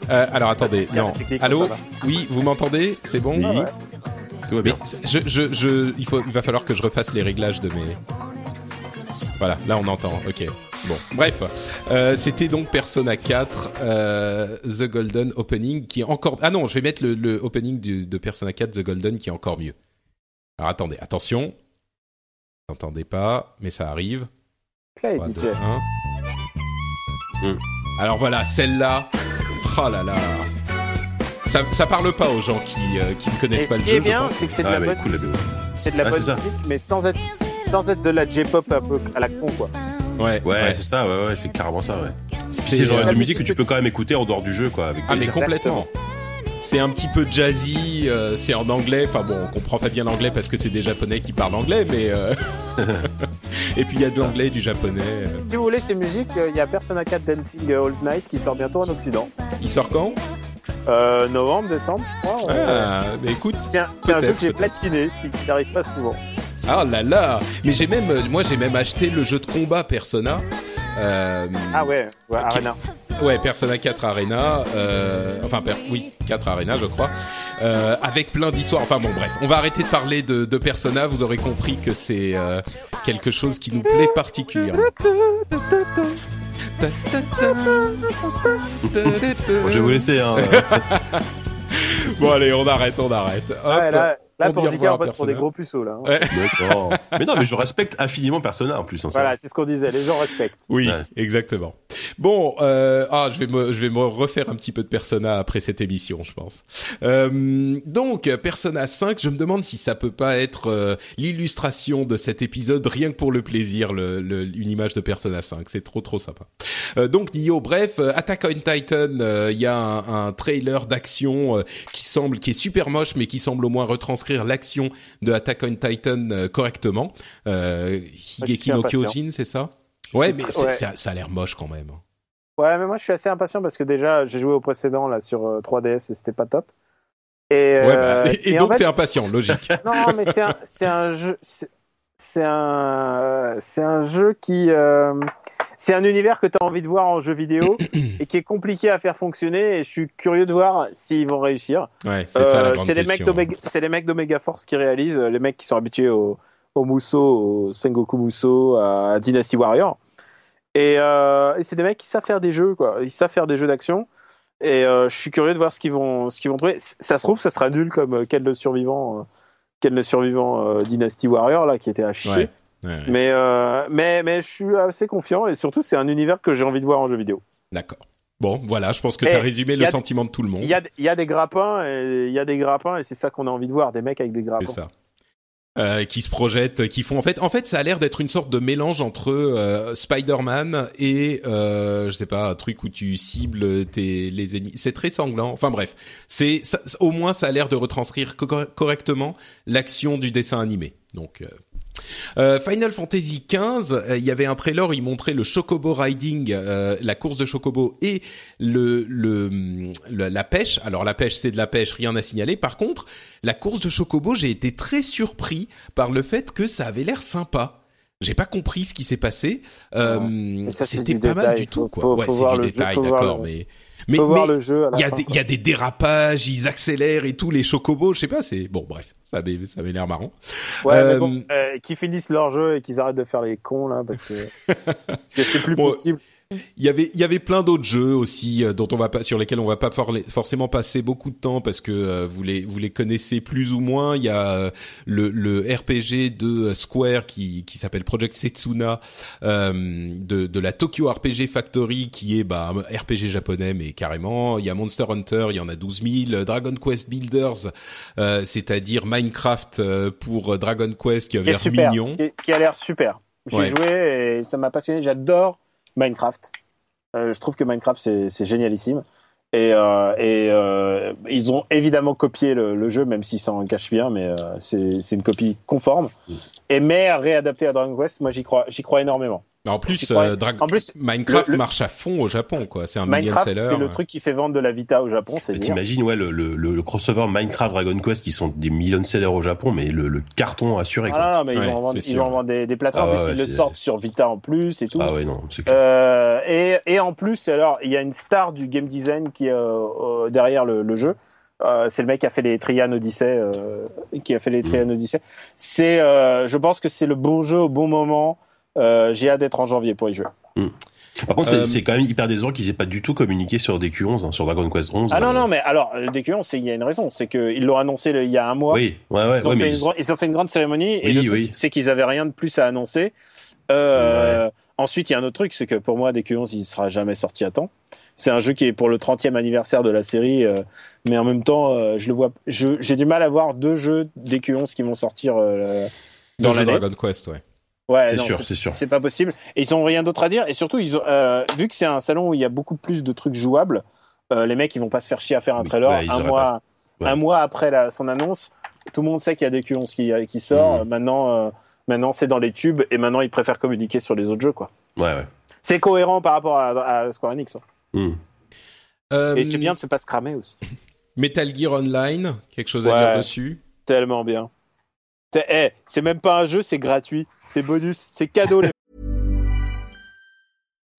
alors attendez, non. Allô Oui, vous m'entendez? C'est bon? Oui. Tout va bien. Je, je, je, il, faut, il va falloir que je refasse les réglages de mes. Voilà, là on entend. Ok. Bon, bref, euh, c'était donc Persona 4 euh, The Golden Opening qui est encore. Ah non, je vais mettre le, le opening du, de Persona 4 The Golden qui est encore mieux. Alors attendez, attention. Vous n'entendez pas, mais ça arrive. Play, 3, 2, 1. Alors voilà, celle-là. Oh là là. Ça, ça parle pas aux gens qui, euh, qui ne connaissent Et pas ce le qui jeu. est je bien, pense. c'est que c'est de Ah, la bonne, cool la BO. c'est de la Ah, bonne c'est ça. musique, mais sans être, sans être de la J-pop un peu à la con, quoi. Ouais, Ouais, c'est ça, ouais, ouais, c'est carrément ça, ouais. C'est C'est le genre euh, de musique que musique tu peux quand même écouter en dehors du jeu, quoi. Avec Ah mais plaisir. complètement. C'est un petit peu jazzy, euh, c'est en anglais. Enfin bon, on comprend pas bien l'anglais parce que c'est des japonais qui parlent anglais, mais euh, et puis il y a de l'anglais, et du japonais. euh. Si vous voulez ces musiques, euh, il y a Persona 4 Dancing All Night qui sort bientôt en Occident. Il sort quand? Euh, novembre, décembre, je crois. Ah, mais écoute, C'est un, jeu que j'ai platiné, si qui n'arrive pas souvent. ah là là. Mais j'ai même, euh, moi j'ai même acheté le jeu de combat Persona. Euh, Ah ouais, ouais. Arena. Ouais, Persona 4 Arena, euh, enfin oui, 4 Arena je crois, euh, avec plein d'histoires. Enfin bon bref, on va arrêter de parler de, de Persona, vous aurez compris que c'est euh, quelque chose qui nous plaît particulièrement. Bon, je vais vous laisser, hein. Bon allez, on arrête, on arrête. Hop. Ouais, là, là pour revoir on passe pour des gros puceaux, là. hein. Ouais. Mais non, mais je respecte infiniment Persona en plus. Hein. Voilà, c'est ce qu'on disait, les gens respectent. Oui, Ouais. exactement. Bon, euh, ah, je vais me, je vais me refaire un petit peu de Persona après cette émission, je pense. Euh, donc, Persona 5, je me demande si ça peut pas être euh, l'illustration de cet épisode, rien que pour le plaisir, le, le- une image de Persona 5. C'est trop, trop sympa. Euh, donc, Nioh, bref, Attack on Titan, euh, il y a un, un trailer d'action euh, qui semble, qui est super moche, mais qui semble au moins retranscrire l'action de Attack on Titan euh, correctement. Euh, Higeki no. Kyojin, c'est ça? Ouais, mais Ouais. ça, ça a l'air moche quand même. Ouais, mais moi je suis assez impatient parce que déjà j'ai joué au précédent là sur euh, 3DS et c'était pas top. Et, Ouais, euh, bah, et, donc fait- t'es impatient, logique. Non, mais c'est un, un jeu. c'est- un, un jeu qui, euh, c'est un univers que tu as envie de voir en jeu vidéo et qui est compliqué à faire fonctionner. Et je suis curieux de voir s'ils vont réussir. Ouais, c'est ça la Euh, grande c'est les mecs question. d'Omega, c'est les mecs d'Omega Force qui réalisent, euh, les mecs qui sont habitués au, au Muso, au Sengoku Muso, à Dynasty Warrior. Et, euh, et c'est des mecs qui savent faire des jeux, quoi. Ils savent faire des jeux d'action. Et euh, je suis curieux de voir ce qu'ils vont, ce qu'ils vont trouver. Ça se trouve, ça sera nul comme quel le survivant, quel le survivant Dynasty Warrior là, qui était à chier. Ouais, ouais, ouais. Mais, euh, mais, mais je suis assez confiant et surtout, c'est un univers que j'ai envie de voir en jeu vidéo. D'accord. Bon, voilà, je pense que tu as résumé le sentiment de tout le monde. Il y a, il y a des grappins et il y a des grappins et c'est ça qu'on a envie de voir, des mecs avec des grappins. C'est ça. Euh, qui se projettent, qui font en fait, en fait, ça a l'air d'être une sorte de mélange entre euh, Spider-Man et euh, je sais pas, un truc où tu cibles tes les ennemis. C'est très sanglant. Enfin bref, c'est au moins ça a l'air de retranscrire co- correctement l'action du dessin animé. Donc euh, Final Fantasy XV, euh, il y avait un trailer, il montrait le Chocobo Riding, euh, la course de Chocobo et le, le, le- la pêche. Alors la pêche, c'est de la pêche, rien à signaler. Par contre, la course de Chocobo, j'ai été très surpris par le fait que ça avait l'air sympa. J'ai pas compris ce qui s'est passé. C'est C'était pas mal du tout, quoi. faut- ouais, c'est du détail, d'accord, mais mais il y a des quoi. il y a des dérapages, ils accélèrent et tout les chocobos, je sais pas, c'est bon bref, ça avait ça avait l'air marrant. Ouais, Euh, mais bon, euh, qu'ils finissent leur jeu et qu'ils arrêtent de faire les cons là, parce que parce que c'est plus Bon, possible. Il y avait il y avait plein d'autres jeux aussi euh, dont on va pas sur lesquels on va pas forcément passer beaucoup de temps parce que euh, vous les vous les connaissez plus ou moins. Il y a euh, le le RPG de Square qui qui s'appelle Project Setsuna euh, de de la Tokyo RPG Factory qui est bah un RPG japonais mais carrément. Il y a Monster Hunter, il y en a 12 000. Dragon Quest Builders, euh, c'est-à-dire Minecraft euh, pour Dragon Quest qui a l'air mignon. qui, qui a l'air super. J'ai Ouais. joué et ça m'a passionné. J'adore Minecraft. Euh, je trouve que Minecraft c'est génialissime. Et, euh, et euh, ils ont évidemment copié le, le jeu, même s'ils s'en cachent bien, mais c'est une copie conforme. Mm. Et mais réadapté à Dragon Quest, moi j'y crois, j'y crois énormément. En plus, euh, en plus Minecraft marche à fond au Japon, quoi. C'est un million seller. C'est le truc qui fait vendre de la Vita au Japon, c'est T'imagines, ouais, le, le, le, crossover Minecraft Dragon Quest qui sont des million sellers au Japon, mais le, le carton assuré. Quoi. Ah non, mais ils vont vendre, ils vont vendre des, des plateformes, ah, ils le sortent sur Vita en plus et tout. Ah ouais, non, c'est clair. Euh, et, et en plus, alors, il y a une star du game design qui est euh, derrière le, le jeu. Euh, c'est le mec qui a fait les Trian Odyssey, euh, qui a fait les Trian mm. Odyssey. C'est, euh, je pense que c'est le bon jeu au bon moment. J'ai hâte d'être en janvier pour y jouer. Mm. Par contre, c'est quand même hyper décevant qu'ils aient pas du tout communiqué sur DQ11, hein, sur Dragon Quest 11. Ah non, non, mais alors, DQ11, il y a une raison. C'est qu'ils l'ont annoncé il y a un mois. Oui, ouais, ouais. Ils ont, fait, une, ils ont fait une grande cérémonie. et oui. c'est qu'ils avaient rien de plus à annoncer. Ensuite, il y a un autre truc, c'est que pour moi, DQ11, il sera jamais sorti à temps c'est un jeu qui est pour le 30e anniversaire de la série, euh, mais en même temps, euh, je le vois, j'ai du mal à voir deux jeux DQ11 qui vont sortir euh, dans l'année. Dragon Quest, ouais. Ouais, c'est sûr, c'est sûr. C'est pas possible. Et ils ont rien d'autre à dire. Et surtout, ils ont, vu que c'est un salon où il y a beaucoup plus de trucs jouables, les mecs, ils vont pas se faire chier à faire un trailer un mois, un mois après la, son annonce. Tout le monde sait qu'il y a DQ11 qui, qui sort. Mmh. Maintenant, maintenant, c'est dans les tubes et maintenant, ils préfèrent communiquer sur les autres jeux, quoi. Ouais, ouais. C'est cohérent par rapport à, Square Enix. Hein. Euh, et c'est bien de se pas se cramer aussi. Metal Gear Online, quelque chose à dire dessus? Tellement bien. C'est hey, eh, même pas un jeu, c'est gratuit. C'est bonus, c'est cadeau.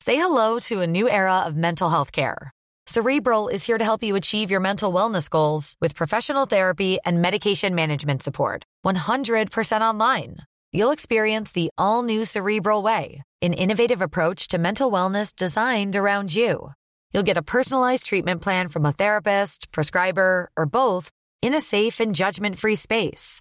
Say hello to a new era of mental health care. Cerebral is here to help you achieve your mental wellness goals with professional therapy and medication management support. 100% online. You'll experience the all new Cerebral Way, an innovative approach to mental wellness designed around you. You'll get a personalized treatment plan from a therapist, prescriber, or both in a safe and judgment free space.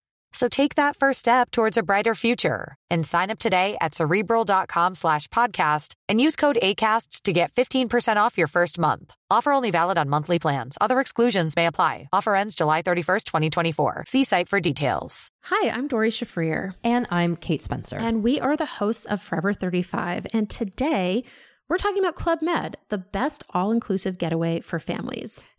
So take that first step towards a brighter future and sign up today at cerebral.com slash podcast and use code ACasts to get 15% off your first month. Offer only valid on monthly plans. Other exclusions may apply. Offer ends July 31st, 2024. See site for details. Hi, I'm Dory Shafrir. And I'm Kate Spencer. And we are the hosts of Forever 35. And today, we're talking about Club Med, the best all inclusive getaway for families.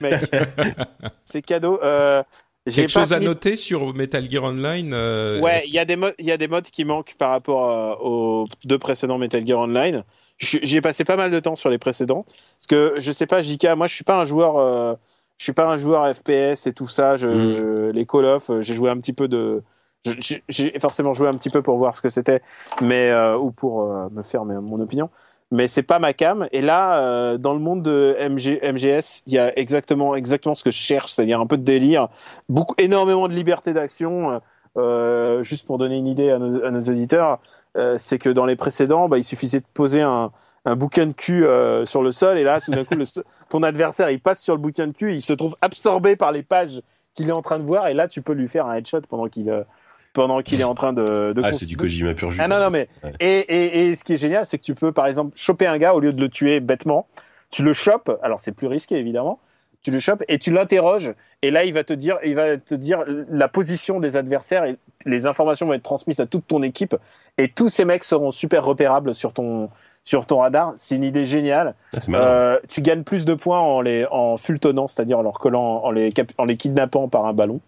c'est cadeau. Euh, Quelque chose à noter sur Metal Gear Online euh, Ouais, il y a des modes, il y a des modes qui manquent par rapport euh, aux deux précédents Metal Gear Online. J'ai passé pas mal de temps sur les précédents parce que je sais pas, JK, moi je suis pas un joueur, euh, je suis pas un joueur FPS et tout ça. Je, mm. Les Call of, j'ai joué un petit peu de, j'ai forcément joué un petit peu pour voir ce que c'était, mais ou pour me faire mon opinion mais c'est pas ma cam. Et là, euh, dans le monde de MG, MGS, il y a exactement, exactement ce que je cherche, c'est-à-dire un peu de délire, beaucoup, énormément de liberté d'action. Euh, juste pour donner une idée à nos, auditeurs, euh, c'est que dans les précédents, bah, il suffisait de poser un, bouquin de cul sur le sol, et là, tout d'un coup, ton adversaire, il passe sur le bouquin de cul, il se trouve absorbé par les pages qu'il est en train de voir, et là, tu peux lui faire un headshot pendant qu'il pendant qu'il est en train de. de ah, c'est du Kojima pur jus. Ah non, non, mais. Et, et, et ce qui est génial, c'est que tu peux, par exemple, choper un gars au lieu de le tuer bêtement. Tu le chopes, alors c'est plus risqué évidemment. Tu le chopes et tu l'interroges. Et là, il va te dire, il va te dire la position des adversaires et les informations vont être transmises à toute ton équipe. Et tous ces mecs seront super repérables sur ton, sur ton radar. C'est une idée géniale. Ah, euh, tu gagnes plus de points en les en fultonnant, c'est-à-dire en leur collant, en les, en les kidnappant par un ballon.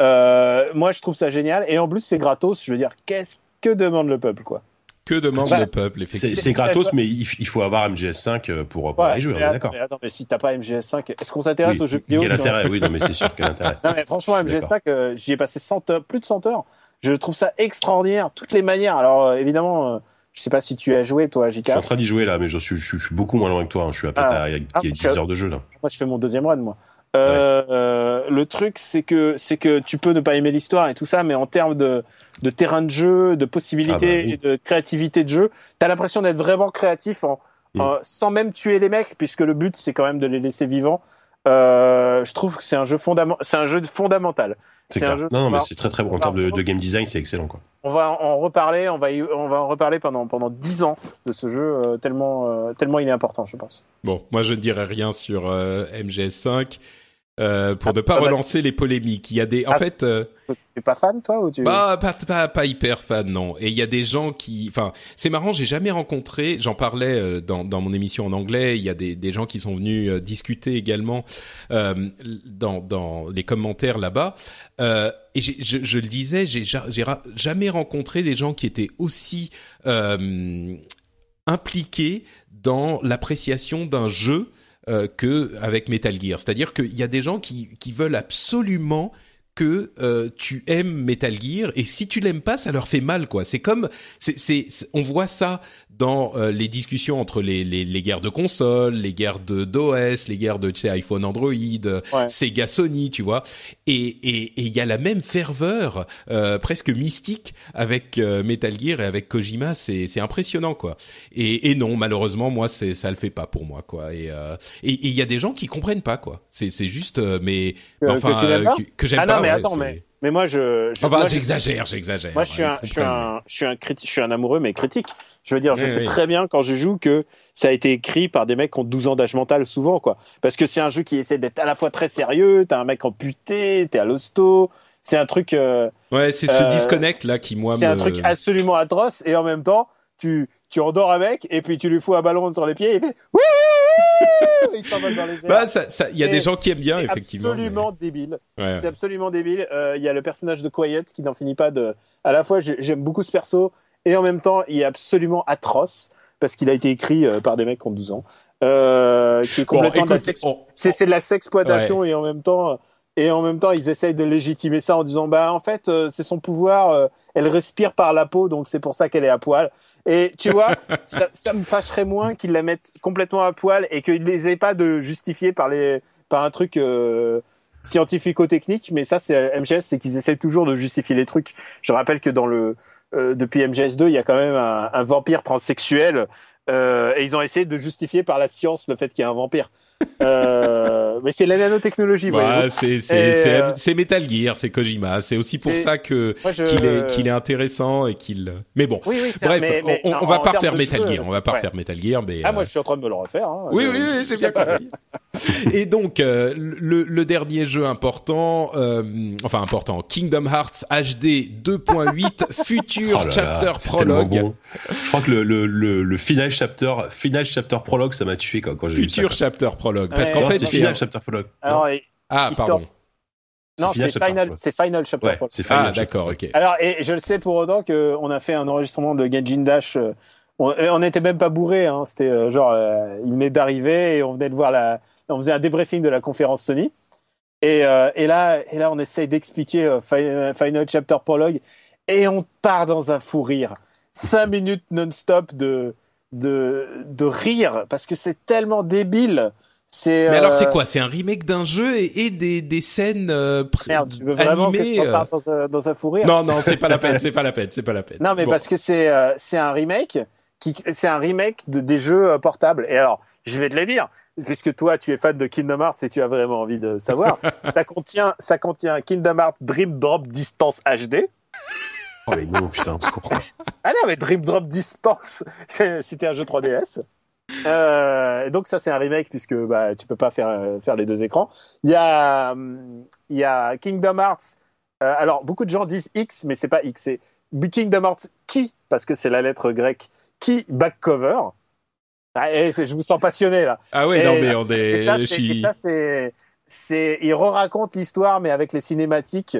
Euh, moi, je trouve ça génial. Et en plus, c'est gratos. Je veux dire, qu'est-ce que demande le peuple, quoi? Que demande le peuple, effectivement. C'est gratos, mais il, faut avoir MGS5 euh, pour, pour y jouer, d'accord. Mais attends, mais si t'as pas MGS5, est-ce qu'on s'intéresse aux jeux vidéo Quel intérêt? Oui, non, mais c'est sûr, quel intérêt? non, mais franchement, MGS5, j'y ai passé 100 heures, plus de 100 heures. Je trouve ça extraordinaire, toutes les manières. Alors, évidemment, je sais pas si tu as joué, toi, JK. Je suis en train d'y jouer là, mais je suis, je, suis beaucoup moins loin que toi. Hein. Je suis à peu près ah, il y a 10 heures de jeu là. Moi, je fais mon deuxième run, moi. Le truc, c'est que c'est que tu peux ne pas aimer l'histoire et tout ça, mais en termes de, de terrain de jeu, de possibilités ah bah et de créativité de jeu, t'as l'impression d'être vraiment créatif en, mm. sans même tuer les mecs, puisque le but c'est quand même de les laisser vivants. je trouve que c'est un jeu fondamental, c'est un jeu fondamental. C'est clair. Non, non, mais c'est très très bon. En termes de, game design, c'est excellent. Quoi. On va en reparler, on va, on va en reparler pendant, pendant 10 ans de ce jeu, euh, tellement, euh, tellement il est important, je pense. Bon, moi je ne dirais rien sur euh, MGS5. Euh, pour ah, ne pas relancer les polémiques. Il y a des, en ah, fait, euh, tu es pas fan toi ou tu bah, pas, pas, pas hyper fan non. Et il y a des gens qui, enfin, c'est marrant, j'ai jamais rencontré. J'en parlais euh, dans, dans mon émission en anglais. Il y a des, des gens qui sont venus euh, discuter également euh, dans, dans les commentaires là-bas. Euh, et je, je, le disais, j'ai jamais rencontré des gens qui étaient aussi impliqués dans l'appréciation d'un jeu euh, que avec Metal Gear. C'est-à-dire qu'il y a des gens qui, qui veulent absolument que euh, tu aimes Metal Gear et si tu l'aimes pas ça leur fait mal quoi c'est comme c'est c'est on voit ça dans euh, les discussions entre les, les, les guerres de consoles les guerres de d'OS les guerres de tu sais iPhone Android Sega Sony tu vois. Et et il y a la même ferveur euh, presque mystique avec Metal Gear et avec Kojima. C'est c'est impressionnant quoi. Et et non malheureusement moi c'est ça le fait pas pour moi quoi. Et et il y a des gens qui comprennent pas quoi. C'est c'est juste mais enfin que, j'aime ah pas mais attends, mais, mais moi, je. enfin, j'exagère, j'exagère. Moi, je suis, un, je, suis un, je, suis un je suis un amoureux, mais critique. Je veux dire, je sais très bien quand je joue que ça a été écrit par des mecs qui ont 12 ans d'âge mental, souvent, quoi. Parce que c'est un jeu qui essaie d'être à la fois très sérieux, t'as un mec amputé, t'es à l'hosto. C'est un truc. Euh, ouais, c'est ce euh, disconnect là qui, moi, C'est un truc absolument atroce, et en même temps, tu, tu endors un mec, et puis tu lui fous un ballon sur les pieds, et il fait. Bah, il y a des gens qui aiment bien, effectivement. Absolument débile. C'est absolument débile. Euh, il y a le personnage de Quiet qui n'en finit pas de. À la fois, j'aime beaucoup ce perso et en même temps, il est absolument atroce parce qu'il a été écrit euh, par des mecs qui ont 12 ans. Euh, qui est complètement c'est de la sexploitation et en même temps et en même temps ils essayent de légitimer ça en disant bah en fait c'est son pouvoir elle respire par la peau donc c'est pour ça qu'elle est à poil et tu vois, ça, ça, me fâcherait moins qu'ils la mettent complètement à poil et qu'ils les aient pas de justifier par les par un truc euh, scientifico-technique. Mais ça, c'est MGS, c'est qu'ils essaient toujours de justifier les trucs. Je rappelle que dans le euh, depuis MGS 2, il y a quand même un, un vampire transsexuel euh, et ils ont essayé de justifier par la science le fait qu'il y a un vampire. Euh, mais c'est la nanotechnologie. Bah, c'est euh, c'est Metal Gear, c'est Kojima. C'est aussi pour ça que qu'il est qu'il est intéressant et qu'il. Mais bon. Oui, oui, Bref, on, on va pas faire Metal Gear. On va pas refaire Metal Gear, mais. Ah, moi, euh, je suis en train de me le refaire. Hein, oui, oui, oui, j'ai bien compris. et donc euh, le, le, dernier jeu important, euh, enfin important, Kingdom Hearts HD 2.8 Future oh Chapter Prologue. Je crois que le, le, le, final chapter, final chapter prologue, ça m'a tué quand, quand j'ai vu ça. Future Chapter Prologue, parce qu'en fait c'est final chapter prologue. Alors, ah pardon. Non, c'est final, c'est final chapter. Ouais, c'est final. Ah d'accord, ok. Alors et je le sais pour autant que on a fait un enregistrement de Genshin Dash. Euh, on n'était même pas bourré, hein, c'était genre il venait d'arriver et on venait de voir la on faisait un débriefing de la conférence Sony. Et, euh, et là, et là, on essaye d'expliquer euh, Final Chapter Prologue et on part dans un fou rire. Cinq minutes non-stop de, de, de rire parce que c'est tellement débile. C'est, Mais alors c'est euh, quoi? C'est un remake d'un jeu et, et des, des scènes euh, Merde, tu veux vraiment animées que dans, un, dans un fou rire? Non, non, c'est pas la peine, c'est pas la peine, c'est pas la peine. Non, mais parce que c'est c'est un remake qui c'est un remake de des jeux portables. Et alors, je vais te le dire, puisque toi tu es fan de Kingdom Hearts et tu as vraiment envie de savoir, ça contient, ça contient Kingdom Hearts Dream Drop Distance HD. Oh mais non, putain, tu comprends. Ah non, mais Dream Drop Distance, c'était un jeu 3DS. Euh, donc ça c'est un remake puisque bah tu peux pas faire euh, faire les deux écrans. Il y a il y a Kingdom Hearts. Euh, alors beaucoup de gens disent X mais c'est pas X, c'est Kingdom Hearts qui parce que c'est la lettre grecque qui back cover. Ah, je vous sens passionné là. Ah oui, non mais on est. Et ça, c'est, c'est, il re-raconte l'histoire mais avec les cinématiques,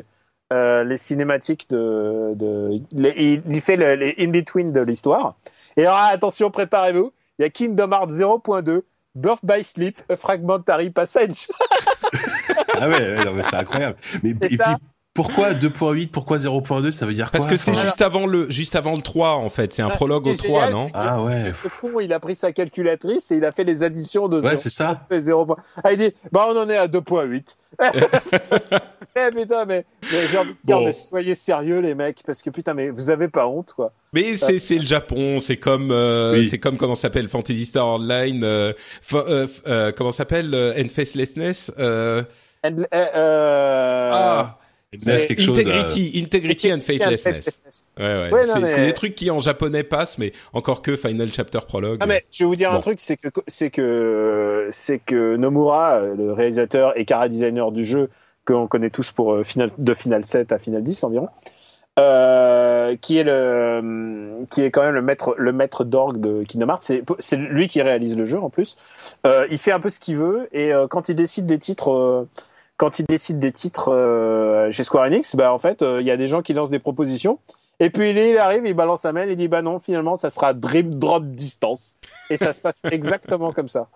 euh, les cinématiques de, de il, fait les in between de l'histoire. Et alors attention, préparez-vous, il y a Kingdom Hearts 0.2, Birth by Sleep, a Fragmentary Passage. ah ouais, c'est incroyable. Mais et, ça, Pourquoi 2.8 Pourquoi 0.2 Ça veut dire quoi Parce que c'est juste avant le juste avant le 3 en fait, c'est un ah, prologue au 3, non Ah ouais. Ce con, il a pris sa calculatrice et il a fait les additions de 0. Ouais, c'est ça. 0. Ah, il dit bah on en est à 2.8. eh putain mais, mais j'ai envie de dire mais soyez sérieux les mecs parce que putain mais vous avez pas honte quoi. Mais c'est c'est le Japon, c'est comme euh, c'est comme comment s'appelle Fantasy Star Online euh, euh, euh comment s'appelle End Facelessness euh... ah Integrity, euh, Integrity and Faithlessness. Ouais, ouais. c'est des trucs qui en japonais passent, mais encore que Final Chapter Prologue. Ah mais je vais vous dire un truc, c'est que c'est que c'est que Nomura, le réalisateur et cara designer du jeu, qu'on connaît tous pour euh, final de Final 7 à Final 10 environ, euh, qui est le qui est quand même le maître le maître d'orgue de Kingdom Hearts. C'est c'est lui qui réalise le jeu en plus. Euh, il fait un peu ce qu'il veut et euh, quand il décide des titres euh, quand il décide des titres euh, chez Square Enix, bah en fait, euh, il y a des gens qui lancent des propositions. Et puis il arrive, il balance un mail, il dit bah non, finalement, ça sera drip drop distance. Et ça se passe exactement comme ça.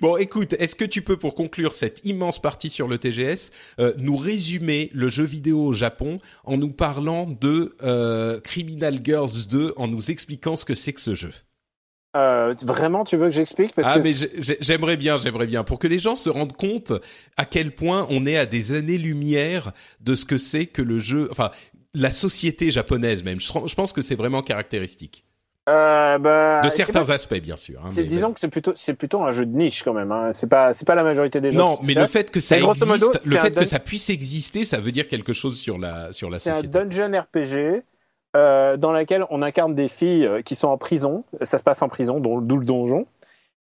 Bon, écoute, est-ce que tu peux, pour conclure cette immense partie sur le TGS, euh, nous résumer le jeu vidéo au Japon en nous parlant de Criminal Girls 2, en nous expliquant ce que c'est que ce jeu? Euh, vraiment, tu veux que j'explique? Ah, mais j'aimerais bien, j'aimerais bien, pour que les gens se rendent compte à quel point on est à des années-lumière de ce que c'est que le jeu, enfin, la société japonaise même. Je, pense que c'est vraiment caractéristique. Euh, bah, de certains aspects, bien sûr. Hein, disons que c'est plutôt, c'est plutôt un jeu de niche quand même. Hein. C'est pas, c'est pas la majorité des gens. Non, mais le fait que ça existe, le fait que ça puisse exister, ça veut dire quelque chose sur la, sur la société. C'est un dungeon RPG euh, dans laquelle on incarne des filles euh, qui sont en prison. Ça se passe en prison, d'où le donjon.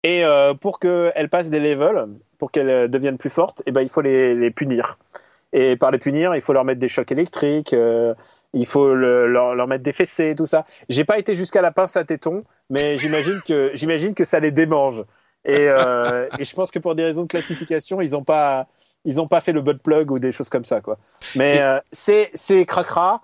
Et euh, pour qu'elles passent des levels, pour qu'elles deviennent plus fortes, eh ben, il faut les, les, punir. Et par les punir, il faut leur mettre des chocs électriques, il faut le, leur, leur, mettre des fessées, tout ça. J'ai pas été jusqu'à la pince à téton, mais j'imagine que j'imagine que ça les démange. Et, et, je pense que pour des raisons de classification, ils ont pas ils ont pas fait le butt plug ou des choses comme ça, quoi. Mais c'est c'est cracra.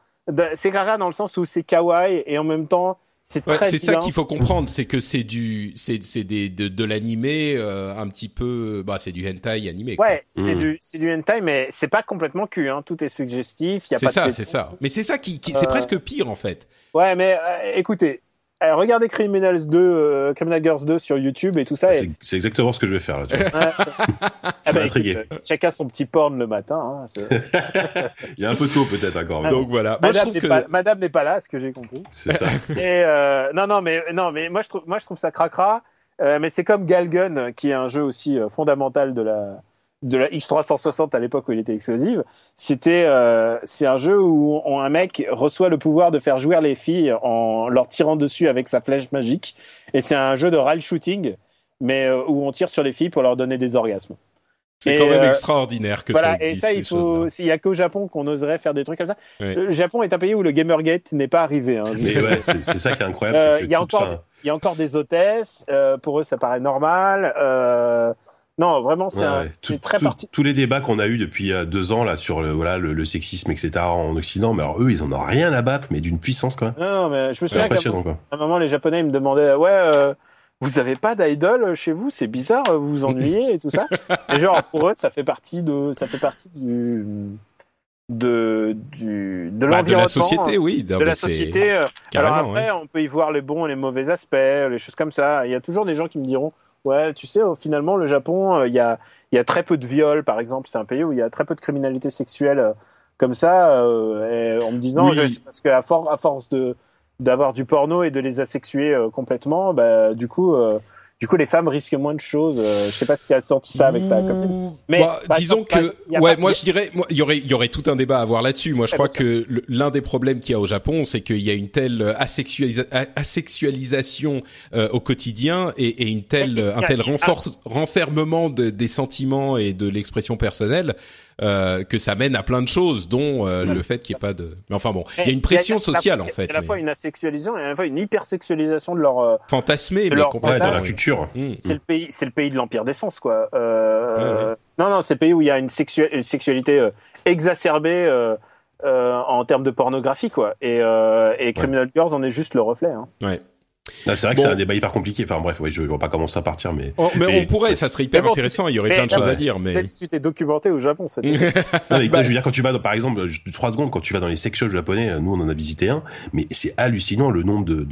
C'est gaga dans le sens où c'est kawaii et en même temps c'est très C'est ça qu'il faut comprendre, c'est que c'est du, c'est c'est des de, de l'animé euh, un petit peu, bah c'est du hentai animé. Ouais, c'est mm. du c'est du hentai, mais c'est pas complètement cul, hein. Tout est suggestif, il y a pas. C'est ça, c'est ça. Mais c'est ça qui, qui c'est euh, presque pire en fait. Ouais, mais euh, écoutez, euh, regardez Criminals 2, euh, Criminal Girls 2 sur YouTube et tout ça. C'est exactement ce que je vais faire là. Tu ah bah, euh, chacun son petit porn le matin. Hein, Il y a un peu tôt peut-être encore. Donc voilà. Madame n'est pas, Madame n'est pas là, ce que j'ai compris. C'est ça. Et euh, non, non, mais non, mais moi je trouve, moi je trouve ça cracra. mais c'est comme Galgun, qui est un jeu aussi fondamental de la de la X360 à l'époque où il était exclusive, c'était euh, c'est un jeu où un mec reçoit le pouvoir de faire jouer les filles en leur tirant dessus avec sa flèche magique et c'est un jeu de rail shooting mais euh, où on tire sur les filles pour leur donner des orgasmes. C'est quand même euh, extraordinaire que voilà, ça existe. Et ça, il faut. Il y a qu'au Japon qu'on oserait faire des trucs comme ça. Le Japon est un pays où le Gamergate n'est pas arrivé. Hein, ouais, c'est ça qui est incroyable. Il y a encore, il y a encore des hôtesses. pour eux, ça paraît normal. Non, vraiment, c'est très parti. Tous les débats qu'on a eu depuis euh, deux ans là sur le voilà le, sexisme etc en Occident, mais alors eux ils en ont rien à battre, mais d'une puissance quand même. Non, mais je me souviens qu'à un moment les Japonais ils me demandaient ouais. Euh, vous avez pas d'idole chez vous, c'est bizarre, vous vous ennuyez et tout ça. et genre pour eux, ça fait partie de, ça fait partie du, de du de bah, de la société, oui, de, la société. Euh. Alors après, on peut y voir les bons et les mauvais aspects, les choses comme ça. Il y a toujours des gens qui me diront Ouais, tu sais, finalement, le Japon, euh, il y, a, y a très peu de viols, par exemple. C'est un pays où il y a très peu de criminalité sexuelle euh, comme ça. Euh, en me disant, parce qu'à à force de d'avoir du porno et de les asexuer complètement, bah, du coup, du coup, les femmes risquent moins de choses. Euh, je sais pas si tu as senti ça avec ta copine. Mais bah, disons que, ouais, moi je dirais, il y aurait, il y aurait tout un débat à avoir là-dessus. Moi, je crois que l'un des problèmes qu'il y a au Japon, c'est qu'il y a une telle asexualisation euh, au quotidien et, et une telle, un tel renfermement des sentiments et de l'expression personnelle euh, que ça mène à plein de choses, dont euh, le fait qu'il n'y ait pas de. Mais enfin bon, il y a une pression sociale en fait. Il y a à la fois une asexualisation et à la fois une hypersexualisation de leur. Euh, Fantasmé, de, leur, de la culture. Mmh, c'est le pays, c'est le pays de l'empire d'essence quoi. Non non, c'est le pays où il y a une, une sexualité exacerbée. en termes de pornographie quoi et, et Criminal Girls en est juste le reflet hein. ouais c'est vrai que c'est un débat hyper compliqué. Enfin bref, ouais, je ne vois pas comment ça partir, mais. Oh, mais on pourrait, ça serait hyper intéressant. Il y aurait plein de choses à dire, mais. tu t'es documenté au Japon, ça. non, mais bah, je veux dire, quand tu vas, par exemple, trois secondes, quand tu vas dans les sex shops japonais, nous on en a visité un, mais c'est hallucinant le nombre de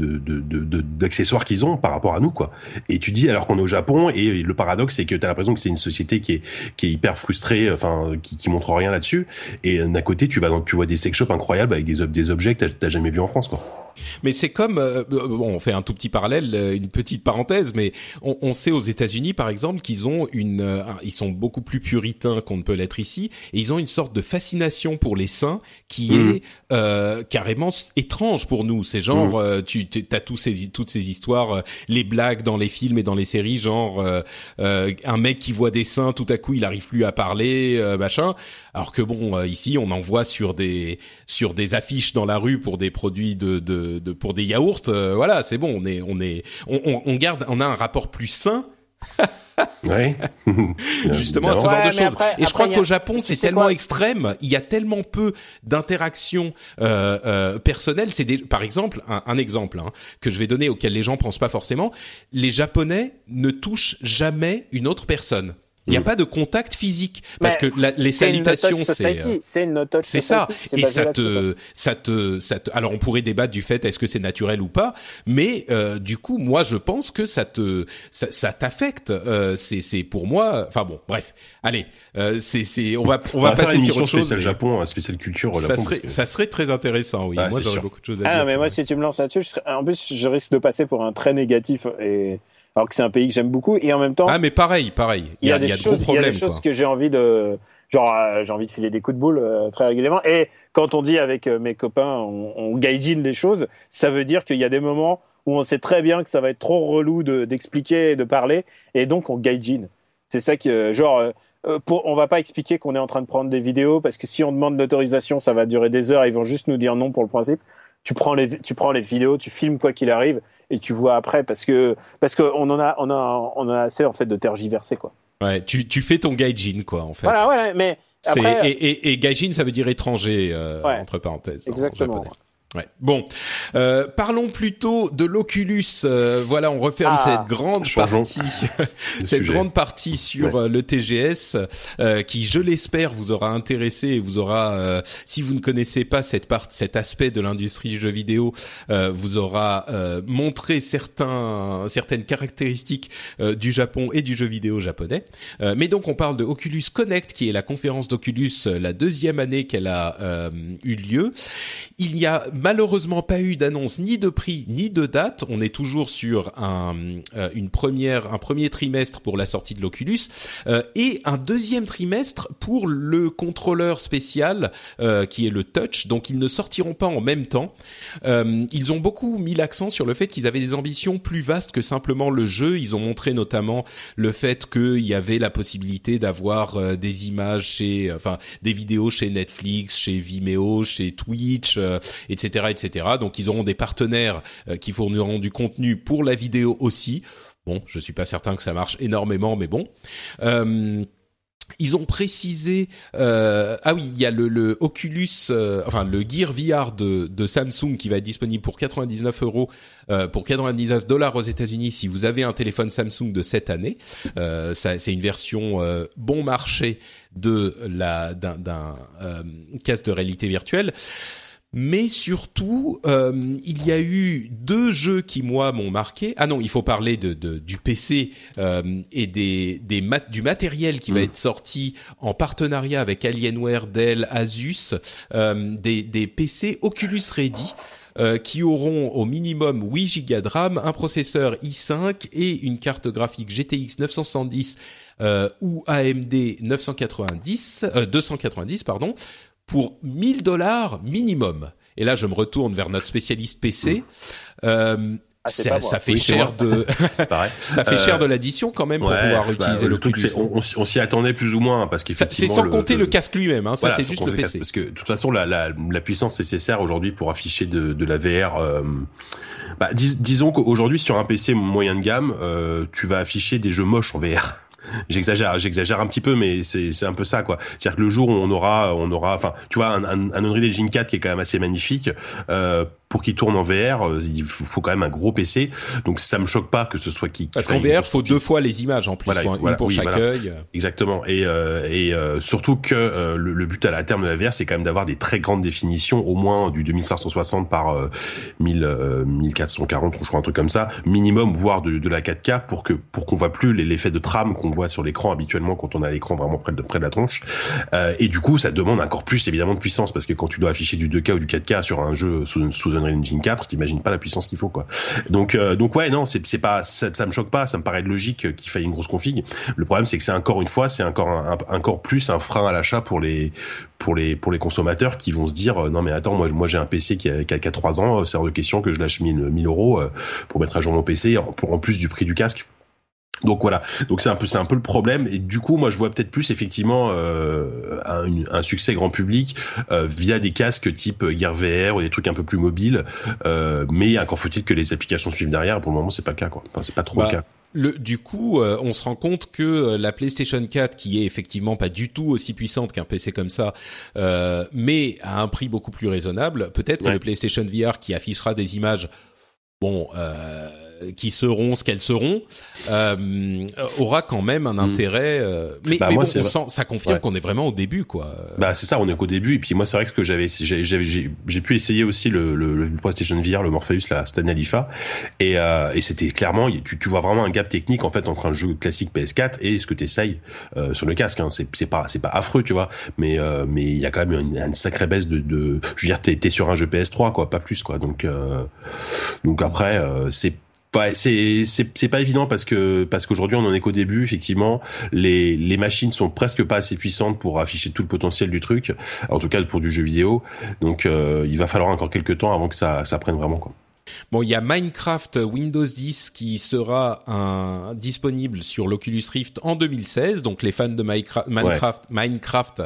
d'accessoires de, de, qu'ils ont par rapport à nous, quoi. Et tu dis alors qu'on est au Japon, et le paradoxe c'est que tu as l'impression que c'est une société qui est qui est hyper frustrée, enfin qui, qui montre rien là-dessus. Et d'un côté, tu vas dans, tu vois des sex shops incroyables avec des des objets que t'as jamais vu en France, quoi. Mais c'est comme, euh, bon, on fait un tout petit parallèle, euh, une petite parenthèse, mais on, on sait aux États-Unis, par exemple, qu'ils ont une, euh, ils sont beaucoup plus puritains qu'on ne peut l'être ici, et ils ont une sorte de fascination pour les saints qui mmh. est euh, carrément étrange pour nous. C'est genre, mmh. tu as tous ces, toutes ces histoires, les blagues dans les films et dans les séries, genre un mec qui voit des saints, tout à coup, il arrive plus à parler, machin. Alors que bon, ici, on en voit sur des sur des affiches dans la rue pour des produits de, de de, pour des yaourts, euh, voilà, c'est bon, on est on est on, on, garde on a un rapport plus sain. ouais. Justement, à ce genre de choses. et je crois qu'au Japon, c'est tellement extrême, il y a tellement peu d'interactions euh, euh, personnelles. C'est des, par exemple, un, un exemple hein, que je vais donner auquel les gens pensent pas forcément. Les Japonais ne touchent jamais une autre personne. Il n'y a mm. pas de contact physique parce que les salutations c'est euh, c'est c'est ça. Et ça te ça te ça te alors on pourrait débattre du fait est-ce que c'est naturel ou pas mais euh, du coup moi je pense que ça te ça, ça t'affecte euh, c'est c'est pour moi enfin bon bref. Allez euh, c'est c'est on va on va, passer sur autre chose spécial Japon spécial culture ça serait ça serait très intéressant oui. Moi j'aurais beaucoup de choses à ah, dire ah mais moi si tu me lances là-dessus en plus je risque de passer pour un très négatif et alors que c'est un pays que j'aime beaucoup et en même temps. Ah mais pareil, pareil. Il y a, des choses, il y a des choses que j'ai envie de, genre euh, j'ai envie de filer des coups de boule euh, très régulièrement. Et quand on dit avec euh, mes copains, on, on gaijin les choses, ça veut dire qu'il y a des moments où on sait très bien que ça va être trop relou d'expliquer et de parler, et donc on gaijin. C'est ça que genre. Pour, on va pas expliquer qu'on est en train de prendre des vidéos parce que si on demande l'autorisation, ça va durer des heures. Ils vont juste nous dire non pour le principe. Tu prends les, tu prends les vidéos, tu filmes quoi qu'il arrive et tu vois après parce que parce qu'on en a on a on a assez en fait de tergiverser quoi. Ouais, tu tu fais ton gaijin quoi en fait. Voilà, ouais, mais après, et, et, et gaijin ça veut dire étranger euh, entre parenthèses. Exactement. Ouais. Bon, euh, parlons plutôt de l'Oculus. Euh, voilà, on referme ah, cette grande partie, cette grande partie sur euh, le TGS, euh, qui, je l'espère, vous aura intéressé et vous aura, si vous ne connaissez pas cette part, cet aspect de l'industrie du jeu vidéo, vous aura montré certains, certaines caractéristiques du Japon et du jeu vidéo japonais. mais donc, on parle de Oculus Connect, qui est la conférence d'Oculus, la deuxième année qu'elle a eu lieu. Il y a malheureusement pas eu d'annonce ni de prix ni de date. On est toujours sur un, euh, une première, un premier trimestre pour la sortie de l'Oculus euh, et un deuxième trimestre pour le contrôleur spécial euh, qui est le Touch. Donc ils ne sortiront pas en même temps. ils ont beaucoup mis l'accent sur le fait qu'ils avaient des ambitions plus vastes que simplement le jeu. Ils ont montré notamment le fait qu'il y avait la possibilité d'avoir des images chez, enfin des vidéos chez Netflix, chez Vimeo, chez Twitch, etc etc., Donc ils auront des partenaires euh, qui fourniront du contenu pour la vidéo aussi. Bon, je suis pas certain que ça marche énormément, mais bon. Euh, ils ont précisé euh, ah oui il y a le, Oculus enfin le Gear VR de, Samsung qui va être disponible pour 99 euros pour 99 dollars aux États-Unis si vous avez un téléphone Samsung de cette année c'est une version bon marché de la d'un casque de réalité virtuelle mais surtout euh, il y a eu deux jeux qui moi m'ont marqué. Ah non, il faut parler de, de du PC euh, et des, des mat du matériel qui va mm. être sorti en partenariat avec Alienware, Dell, Asus, euh, des, des PC Oculus Ready. Euh, qui auront au minimum 8 Go de RAM, un processeur i5 et une carte graphique GTX 970 euh, ou AMD 990 290 pardon pour 1000 dollars minimum. Et là, je me retourne vers notre spécialiste PC. Euh, ah, ça, ça, fait cher de ça fait cher de l'addition quand même pour pouvoir bah, utiliser le, truc. On, on, s'y attendait plus ou moins parce qu'effectivement c'est sans compter le, casque lui-même. Hein, ça c'est juste le PC. parce que de toute façon la, la, la puissance nécessaire aujourd'hui pour afficher de, de la VR. Euh, bah, disons qu'aujourd'hui sur un PC moyen de gamme, euh, tu vas afficher des jeux moches en VR. J'exagère, j'exagère un petit peu, mais c'est un peu ça quoi. C'est-à-dire que le jour où on aura, on aura, enfin, tu vois, un, un, un Unreal Engine 4 qui est quand même assez magnifique. Euh, pour qu'il tourne en VR, euh, il faut, quand même un gros PC. Donc ça me choque pas que ce soit qui. Parce qu'en VR, il faut deux fois les images en plus, une pour chaque œil. Exactement. Et, euh, et euh, surtout que le, but à la terme de la VR, c'est quand même d'avoir des très grandes définitions, au moins du 2560 par 1000, 1440, je crois un truc comme ça, minimum, voire de, de la 4K pour que pour qu'on voit plus l'effet de trame qu'on voit sur l'écran habituellement quand on a l'écran vraiment près de près de la tronche. et du coup, ça demande encore plus évidemment de puissance parce que quand tu dois afficher du 2K ou du 4K sur un jeu sous, sous Unreal Engine 4, t'imagines pas la puissance qu'il faut quoi. Donc euh, donc ouais non c'est pas ça, ça me choque pas, ça me paraît logique qu'il faille une grosse config. Le problème c'est que c'est encore une fois c'est encore un, encore plus un frein à l'achat pour les pour les pour les consommateurs qui vont se dire euh, non mais attends moi moi j'ai un PC qui a, qui a, 3 ans euh, c'est hors de question que je lâche 1000 1000 euros pour mettre à jour mon PC pour en plus du prix du casque donc voilà, donc c'est un peu c'est un peu le problème. Et du coup moi je vois peut-être plus effectivement euh, un, un, succès grand public euh, via des casques type Gear VR ou des trucs un peu plus mobiles, euh, mais encore faut-il que les applications suivent derrière. Pour le moment c'est pas le cas quoi, enfin c'est pas trop le bah, cas. Le, du coup, euh, on se rend compte que euh, la PlayStation 4, qui est effectivement pas du tout aussi puissante qu'un PC comme ça, euh, mais à un prix beaucoup plus raisonnable, peut-être que le PlayStation VR qui affichera des images, bon, euh, qui seront ce qu'elles seront, euh, aura quand même un mm. intérêt. Euh, mais, bah, bon, ça confirme qu'on est vraiment au début, quoi. Bah c'est ça, on est qu'au début. Et puis moi, c'est vrai que ce que j'avais, j'ai pu essayer aussi le, le, PlayStation VR, le Morpheus, la Stan Alifa, et, euh, et c'était clairement, tu, tu vois vraiment un gap technique en fait entre un jeu classique PS4 et ce que tu essayes euh, sur le casque. Hein. C'est pas c'est pas affreux, tu vois, mais euh, mais il y a quand même une, une sacrée baisse de, de je veux dire, t'es es sur un jeu PS3, quoi, pas plus, quoi. Donc donc après, c'est Ouais, c'est c'est pas évident parce que parce qu'aujourd'hui on en est qu'au début effectivement les les machines sont presque pas assez puissantes pour afficher tout le potentiel du truc en tout cas pour du jeu vidéo donc euh, il va falloir encore quelques temps avant que ça ça prenne vraiment quoi. Bon, il y a Minecraft Windows 10 qui sera un, disponible sur l'Oculus Rift en 2016. Donc les fans de Minecraft, Minecraft, Minecraft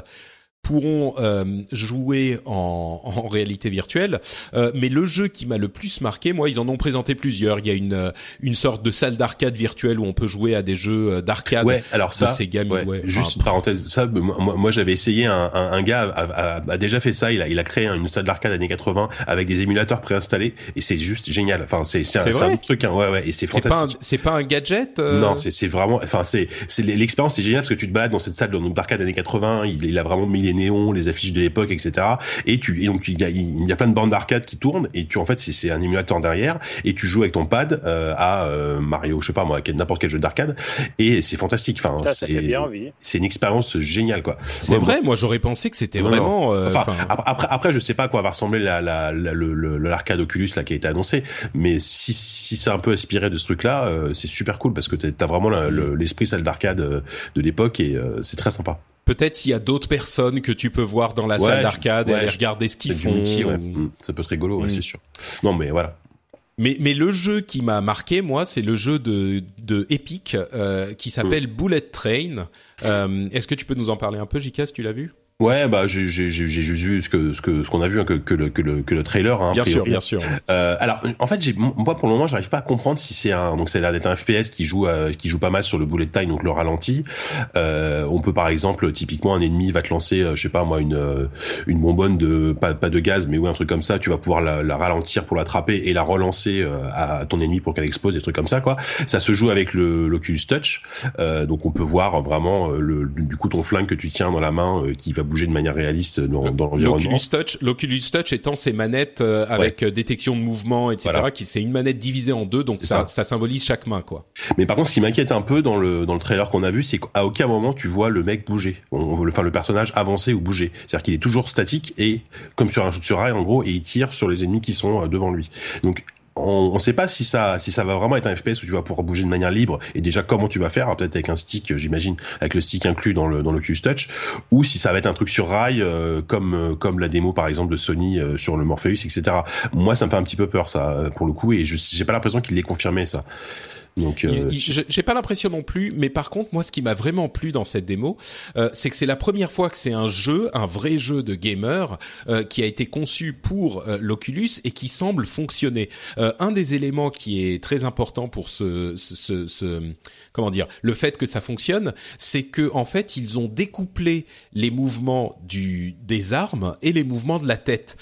pourront euh, jouer en, en, réalité virtuelle. Euh, mais le jeu qui m'a le plus marqué, moi, ils en ont présenté plusieurs. Il y a une euh, une sorte de salle d'arcade virtuelle où on peut jouer à des jeux euh, d'arcade. Ouais, alors ça, c'est ouais, ouais. juste parenthèse, ça, moi, moi j'avais essayé un, un, un gars a, a, déjà fait ça. Il a il a créé une salle d'arcade années 80 avec des émulateurs préinstallés et c'est juste génial. Enfin, c'est c'est un, un, truc, hein, ouais, ouais, et c'est fantastique. C'est pas, un gadget. Non, c'est c'est vraiment, enfin c'est c'est l'expérience, c'est génial parce que tu te balades dans cette salle d'arcade années 80. Il, il a vraiment mis les néons, les affiches de l'époque, etc. Et tu, et donc il y a, il y a plein de bandes d'arcade qui tournent et tu en fait c'est un émulateur derrière et tu joues avec ton pad euh, à euh, Mario, je sais pas moi, n'importe quel jeu d'arcade et c'est fantastique. Enfin, c'est une expérience géniale quoi. C'est vrai, moi j'aurais pensé que c'était vraiment. Euh, enfin, après, après je sais pas quoi va ressembler la, la, l'arcade Oculus là qui a été annoncé, mais si, si c'est un peu inspiré de ce truc là, c'est super cool parce que t'as vraiment l'esprit salle d'arcade de l'époque et c'est très sympa peut-être s'il y a d'autres personnes que tu peux voir dans la salle d'arcade et aller regarder ce qu'ils font. Mm. Ça peut être rigolo, mm. c'est sûr. Non, mais voilà. Mais, mais le jeu qui m'a marqué, moi, c'est le jeu de, de Epic euh, qui s'appelle mm. Bullet Train. Euh, Est-ce que tu peux nous en parler un peu, Jika, si tu l'as vu? Ouais, bah j'ai juste vu ce que ce que ce qu'on a vu hein, que que le que le que le trailer. Hein, bien sûr, bien sûr. Euh, alors en fait, moi pour le moment, j'arrive pas à comprendre si c'est un donc c'est l'air d'être un FPS qui joue euh, qui joue pas mal sur le bullet time donc le ralenti. Euh, on peut par exemple typiquement un ennemi va te lancer, euh, je sais pas moi une euh, une bonbonne de pas pas de gaz mais ouais un truc comme ça, tu vas pouvoir la, la ralentir pour l'attraper et la relancer à ton ennemi pour qu'elle explose des trucs comme ça quoi. Ça se joue avec le l'Oculus Touch, donc on peut voir vraiment le du coup ton flingue que tu tiens dans la main qui va bouger de manière réaliste dans, dans l'environnement. L'Oculus Touch, l'Oculus Touch étant ces manettes euh, avec euh, détection de mouvement, etc. Qui c'est une manette divisée en deux, donc ça, ça, symbolise chaque main, quoi. Mais par contre, ce qui m'inquiète un peu dans le dans le trailer qu'on a vu, c'est qu'à aucun moment tu vois le mec bouger, on, enfin le personnage avancer ou bouger. C'est-à-dire qu'il est toujours statique et comme sur un jeu de rail en gros, et il tire sur les ennemis qui sont euh, devant lui. Donc on ne sait pas si ça, si ça va vraiment être un FPS où tu vas pouvoir bouger de manière libre et déjà comment tu vas faire, peut-être avec un stick, j'imagine, avec le stick inclus dans le dans le Touch, ou si ça va être un truc sur rail euh, comme euh, comme la démo par exemple de Sony euh, sur le Morpheus, etc. Moi, ça me fait un petit peu peur ça pour le coup et je j'ai pas l'impression qu'il l'ait confirmé ça. Donc, euh, j'ai pas l'impression non plus, mais par contre, moi, ce qui m'a vraiment plu dans cette démo, euh, c'est que c'est la première fois que c'est un jeu, un vrai jeu de gamer, euh, qui a été conçu pour euh, l'Oculus et qui semble fonctionner. Euh, un des éléments qui est très important pour ce, ce, ce, comment dire, le fait que ça fonctionne, c'est que en fait, ils ont découplé les mouvements du des armes et les mouvements de la tête.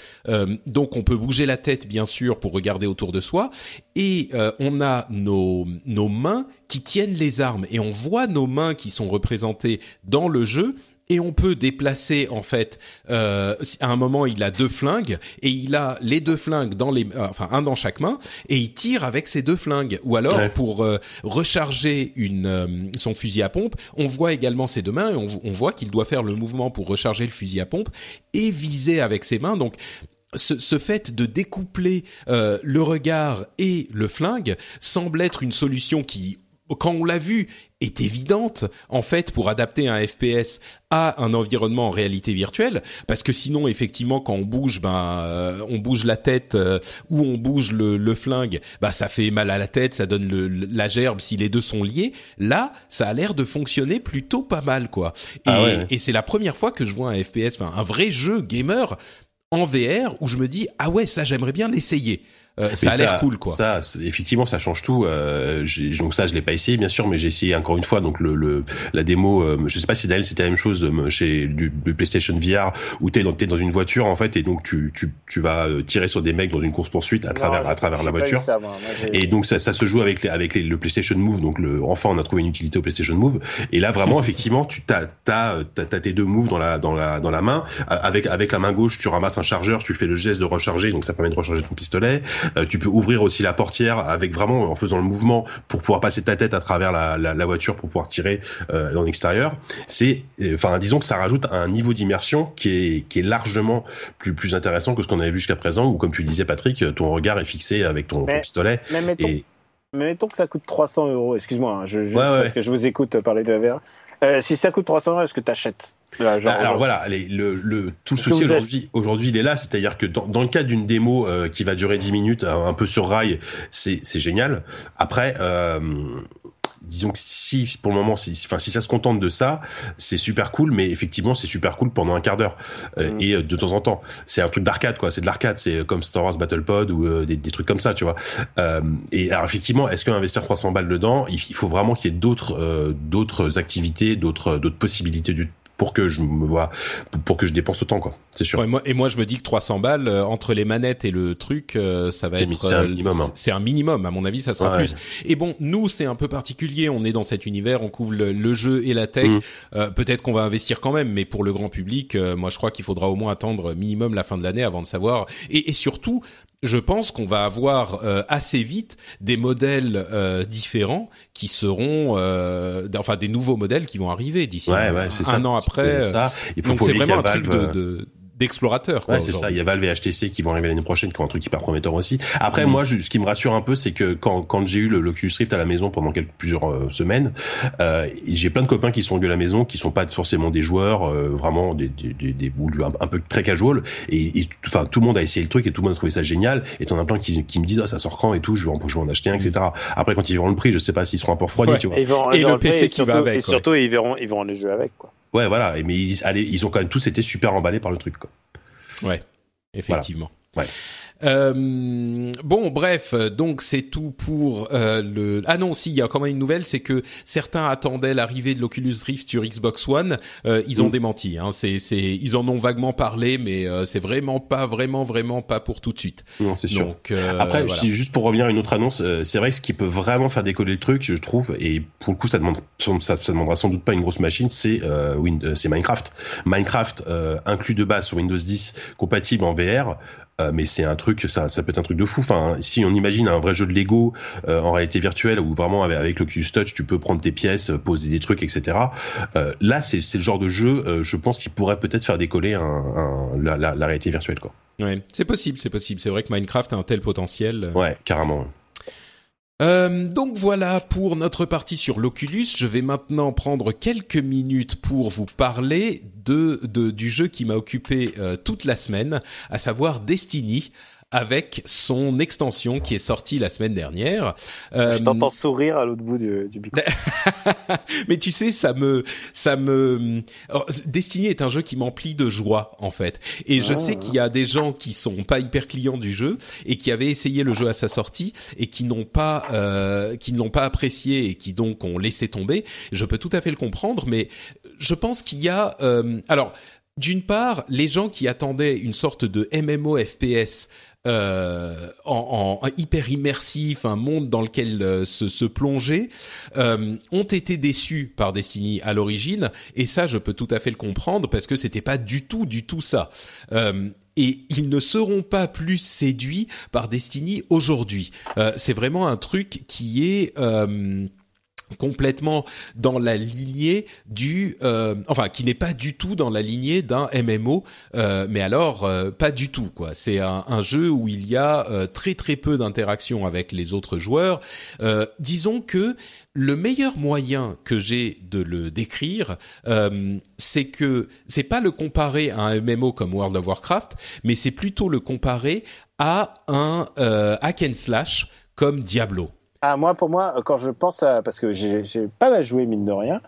donc, on peut bouger la tête, bien sûr, pour regarder autour de soi, et on a nos nos mains qui tiennent les armes. Et on voit nos mains qui sont représentées dans le jeu. Et on peut déplacer en fait euh, à un moment il a deux flingues et il a les deux flingues dans les euh, enfin un dans chaque main et il tire avec ces deux flingues. Ou alors pour euh, recharger une son fusil à pompe on voit également ses deux mains et on, on voit qu'il doit faire le mouvement pour recharger le fusil à pompe et viser avec ses mains. Donc ce, ce, fait de découpler euh, le regard et le flingue semble être une solution qui quand on l'a vu, est évidente en fait pour adapter un FPS à un environnement en réalité virtuelle, parce que sinon effectivement quand on bouge, ben euh, on bouge la tête euh, ou on bouge le, le, flingue, bah ça fait mal à la tête, ça donne le, la gerbe si les deux sont liés. Là, ça a l'air de fonctionner plutôt pas mal quoi. Ah et, et c'est la première fois que je vois un FPS, enfin un vrai jeu gamer en VR où je me dis ah ouais ça j'aimerais bien l'essayer. Euh, ça a l'air cool quoi. Ça, effectivement, ça change tout. Euh, donc ça, je l'ai pas essayé bien sûr, mais j'ai essayé encore une fois. Donc le, le la démo, euh, je sais pas si Daniel c'était la même chose de, chez du, PlayStation VR où t'es dans t'es dans une voiture en fait et donc tu tu tu vas euh, tirer sur des mecs dans une course poursuite à travers à travers la voiture. et donc ça ça se joue avec les, avec les, le PlayStation Move. Donc le enfin on a trouvé une utilité au PlayStation Move. Et là vraiment effectivement tu t'as t'as t'as tes deux moves dans la dans la dans la main avec avec la main gauche tu ramasses un chargeur, tu fais le geste de recharger donc ça permet de recharger ton pistolet. Euh, tu peux ouvrir aussi la portière avec vraiment en faisant le mouvement pour pouvoir passer ta tête à travers la, la, la voiture pour pouvoir tirer euh, dans l'extérieur. C'est, euh, enfin, disons que ça rajoute un niveau d'immersion qui est qui est largement plus plus intéressant que ce qu'on avait vu jusqu'à présent. Où comme tu disais, Patrick, ton regard est fixé avec ton, pistolet. Mais mettons, et... mais mettons que ça coûte 300 euros. Excuse-moi, hein, je, parce que je vous écoute parler de la VR. Euh, si ça coûte 300 euros, est-ce que tu achètes bah, alors voilà, le, le, tout le souci aujourd'hui, aujourd'hui, il est là, c'est-à-dire que dans, dans le cadre d'une démo euh, qui va durer 10 minutes, un, peu sur rail, c'est, c'est génial. Après, euh, disons que si pour le moment si enfin si ça se contente de ça c'est super cool mais effectivement c'est super cool pendant un quart d'heure. Euh, mm. et euh, de temps en temps. C'est un truc d'arcade quoi. C'est de l'arcade. C'est comme Star Wars Battle Pod ou euh, des, des, trucs comme ça tu vois. Et alors effectivement est-ce qu'investir 300 balles dedans il, faut vraiment qu'il y ait d'autres d'autres activités d'autres d'autres possibilités du, pour que je me vois pour que je dépense autant quoi. C'est sûr. Et, moi, et moi je me dis que 300 balles euh, entre les manettes et le truc euh, ça va être c'est un minimum hein. c'est un minimum. À mon avis ça sera plus. et bon nous c'est un peu particulier. On est dans cet univers. On couvre le, jeu et la tech. Mm. euh, peut-être qu'on va investir quand même mais pour le grand public moi je crois qu'il faudra au moins attendre minimum la fin de l'année avant de savoir. Et, et surtout je pense qu'on va avoir euh, assez vite des modèles euh, différents qui seront, euh, enfin des nouveaux modèles qui vont arriver d'ici ouais, ouais, un, an après. Ça. Il faut donc c'est vraiment un truc de, de d'explorateurs. Ouais, c'est ça. Il y a Valve et HTC qui vont arriver l'année prochaine, qui ont un truc hyper prometteur aussi. Après, moi, je, ce qui me rassure un peu, c'est que quand, quand j'ai eu le l'Oculus Rift à la maison pendant quelques plusieurs euh, semaines, euh, j'ai plein de copains qui sont venus à la maison, qui sont pas forcément des joueurs, euh, vraiment des des, des, des un, peu très casual. Et, enfin, tout le monde a essayé le truc et tout le monde a trouvé ça génial. Et t'en as plein qui, qui me disent ah ça sort quand et tout, je vais en, je vais en acheter un, etc. Après, quand ils verront le prix, je sais pas s'ils seront un peu refroidis, tu vois. Et, le PC qui va avec. Et surtout, ils verront ils verront les jeux avec, quoi. Ouais, voilà. Mais ils, allez, ils ont quand même tous été super emballés par le truc, quoi. Ouais, effectivement. Ouais. Euh, bon, bref, donc c'est tout pour euh, le. Ah non, si, il y a quand même une nouvelle, c'est que certains attendaient l'arrivée de l'Oculus Rift sur Xbox One. Euh, ils ont mm. démenti. Hein. C'est, c'est, ils en ont vaguement parlé, mais euh, c'est vraiment pas, vraiment, vraiment pas pour tout de suite. Non, c'est sûr. Donc, euh, Après, voilà. juste pour revenir à une autre annonce, c'est vrai que ce qui peut vraiment faire décoller le truc, je trouve, et pour le coup, ça demande, ça, ça demandera sans doute pas une grosse machine, c'est c'est Minecraft. Minecraft inclus de base sur Windows 10, compatible en VR. Euh, mais c'est un truc, ça, ça peut être un truc de fou. Enfin, si on imagine un vrai jeu de Lego euh, en réalité virtuelle où vraiment avec, avec l'Oculus Touch, tu peux prendre tes pièces, euh, poser des trucs, etc. là, c'est le genre de jeu, je pense, qui pourrait peut-être faire décoller un, un, la, la, la, réalité virtuelle, quoi. Ouais, c'est possible, c'est possible. C'est vrai que Minecraft a un tel potentiel. Ouais, carrément. Euh, donc voilà pour notre partie sur l'Oculus. Je vais maintenant prendre quelques minutes pour vous parler du jeu qui m'a occupé euh, toute la semaine, à savoir Destiny. Avec son extension qui est sortie la semaine dernière. Je t'entends sourire à l'autre bout du, du Mais tu sais, ça me, ça me. Destiny est un jeu qui m'emplit de joie en fait, et je sais ah. qu'il y a des gens qui sont pas hyper clients du jeu et qui avaient essayé le jeu à sa sortie et qui n'ont pas, euh, qui ne l'ont pas apprécié et qui donc ont laissé tomber. Je peux tout à fait le comprendre, mais je pense qu'il y a, euh, alors d'une part, les gens qui attendaient une sorte de MMO FPS euh, en, en, hyper immersif, un monde dans lequel euh, se, se, plonger, euh, ont été déçus par Destiny à l'origine, et ça, je peux tout à fait le comprendre parce que c'était pas du tout, du tout ça. Euh, et ils ne seront pas plus séduits par Destiny aujourd'hui. Euh, c'est vraiment un truc qui est complètement dans la lignée du euh, enfin qui n'est pas du tout dans la lignée d'un MMO euh, mais alors euh, pas du tout quoi. C'est un, un, jeu où il y a euh, très très peu d'interaction avec les autres joueurs. Disons que le meilleur moyen que j'ai de le décrire c'est que c'est pas le comparer à un MMO comme World of Warcraft mais c'est plutôt le comparer à un hack and slash comme Diablo ah, moi, pour moi, quand je pense à. Parce que j'ai pas mal joué, mine de rien.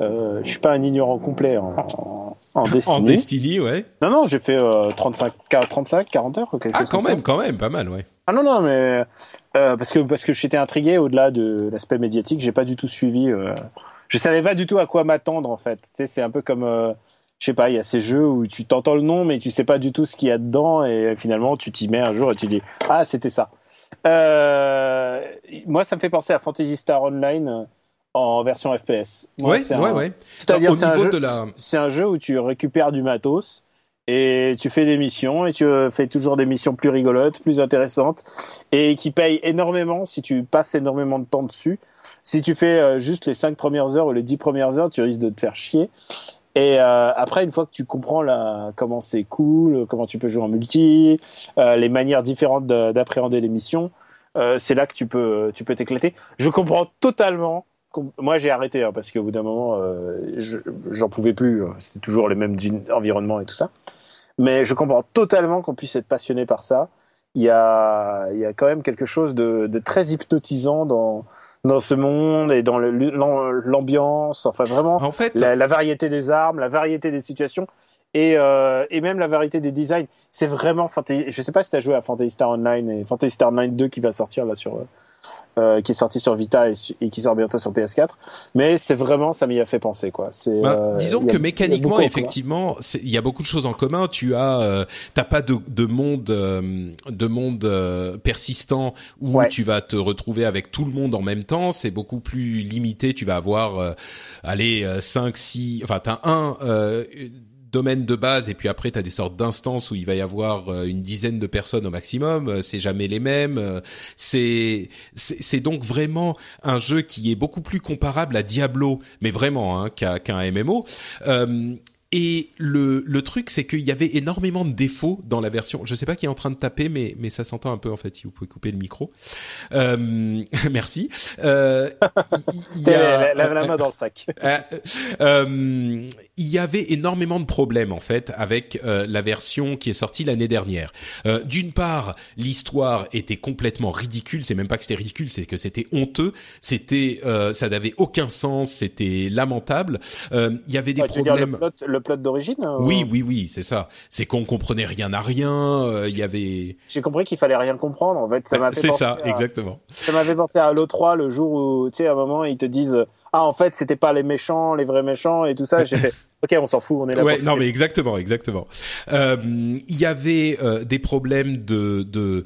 Euh, je suis pas un ignorant complet en, en, Destiny. en Destiny, ouais. Non, non, j'ai fait 35, 35, 40 heures. Quelque ah, quand même, quand même, pas mal, ouais. Ah non, non, mais euh, parce que parce que j'étais intrigué au-delà de l'aspect médiatique, j'ai pas du tout suivi. Euh, je savais pas du tout à quoi m'attendre en fait. Tu sais, c'est un peu comme, euh, je sais pas, il y a ces jeux où tu t'entends le nom, mais tu sais pas du tout ce qu'il y a dedans, et finalement tu t'y mets un jour et tu dis ah c'était ça. Euh, moi, ça me fait penser à Fantasy Star Online euh, en version FPS. Oui, ouais, ouais, C'est-à-dire, c'est un, jeu, un jeu où tu récupères du matos et tu fais des missions et tu euh, fais toujours des missions plus rigolotes, plus intéressantes et qui payent énormément si tu passes énormément de temps dessus. Si tu fais juste les 5 premières heures ou les 10 premières heures, tu risques de te faire chier. Et euh, après, une fois que tu comprends la, comment c'est cool, comment tu peux jouer en multi, euh, les manières différentes d'appréhender les missions, euh, c'est là que tu peux tu peux t'éclater. Je comprends totalement. Moi, j'ai arrêté hein, parce qu'au bout d'un moment, euh, j'en pouvais plus. C'était toujours les mêmes environnements et tout ça. Mais je comprends totalement qu'on puisse être passionné par ça. Il y a il y a quand même quelque chose de, de très hypnotisant dans dans ce monde et dans l'ambiance, enfin vraiment en fait, la, la, variété des armes, la variété des situations et, euh, et même la variété des designs. C'est vraiment fantasy. Je sais pas si tu as joué à Fantasy Star Online et Fantasy Star Online 2 qui va sortir là sur euh, qui est sorti sur Vita et, qui sort bientôt sur PS4. Mais c'est vraiment, ça m'y a fait penser, quoi. C'est, bah, euh, disons que mécaniquement, effectivement, il y a beaucoup de choses en commun. Tu as, euh, t'as pas de, de monde, de monde persistant où tu vas te retrouver avec tout le monde en même temps. C'est beaucoup plus limité. Tu vas avoir, allez, 5, 6, enfin, t'as un domaine de base et puis après tu as des sortes d'instances où il va y avoir euh, une dizaine de personnes au maximum, euh, c'est jamais les mêmes. Euh, c'est c'est donc vraiment un jeu qui est beaucoup plus comparable à Diablo, mais vraiment hein, qu'à qu'un MMO. Et le, le truc, c'est qu'il y avait énormément de défauts dans la version. Je sais pas qui est en train de taper, mais, mais ça s'entend un peu en fait. Si vous pouvez couper le micro. Euh, merci. Euh, y a, la, la, main dans le sac. Euh, il y avait énormément de problèmes en fait avec euh, la version qui est sortie l'année dernière. Euh, d'une part, l'histoire était complètement ridicule. C'est même pas que c'était ridicule, c'est que c'était honteux. C'était, ça n'avait aucun sens. C'était lamentable. Il y avait des problèmes plot d'origine euh, Oui, oui, oui, c'est ça. C'est qu'on comprenait rien à rien. Euh, il y avait. J'ai compris qu'il fallait rien comprendre. En fait, ça m'a fait. C'est ça, exactement. Ça m'avait pensé à l'O3 le jour où, tu sais, à un moment ils te disent ah en fait c'était pas les méchants, les vrais méchants et tout ça. J'ai fait ok on s'en fout, on est là. Ouais, non mais exactement, exactement. Euh, il y avait des problèmes de de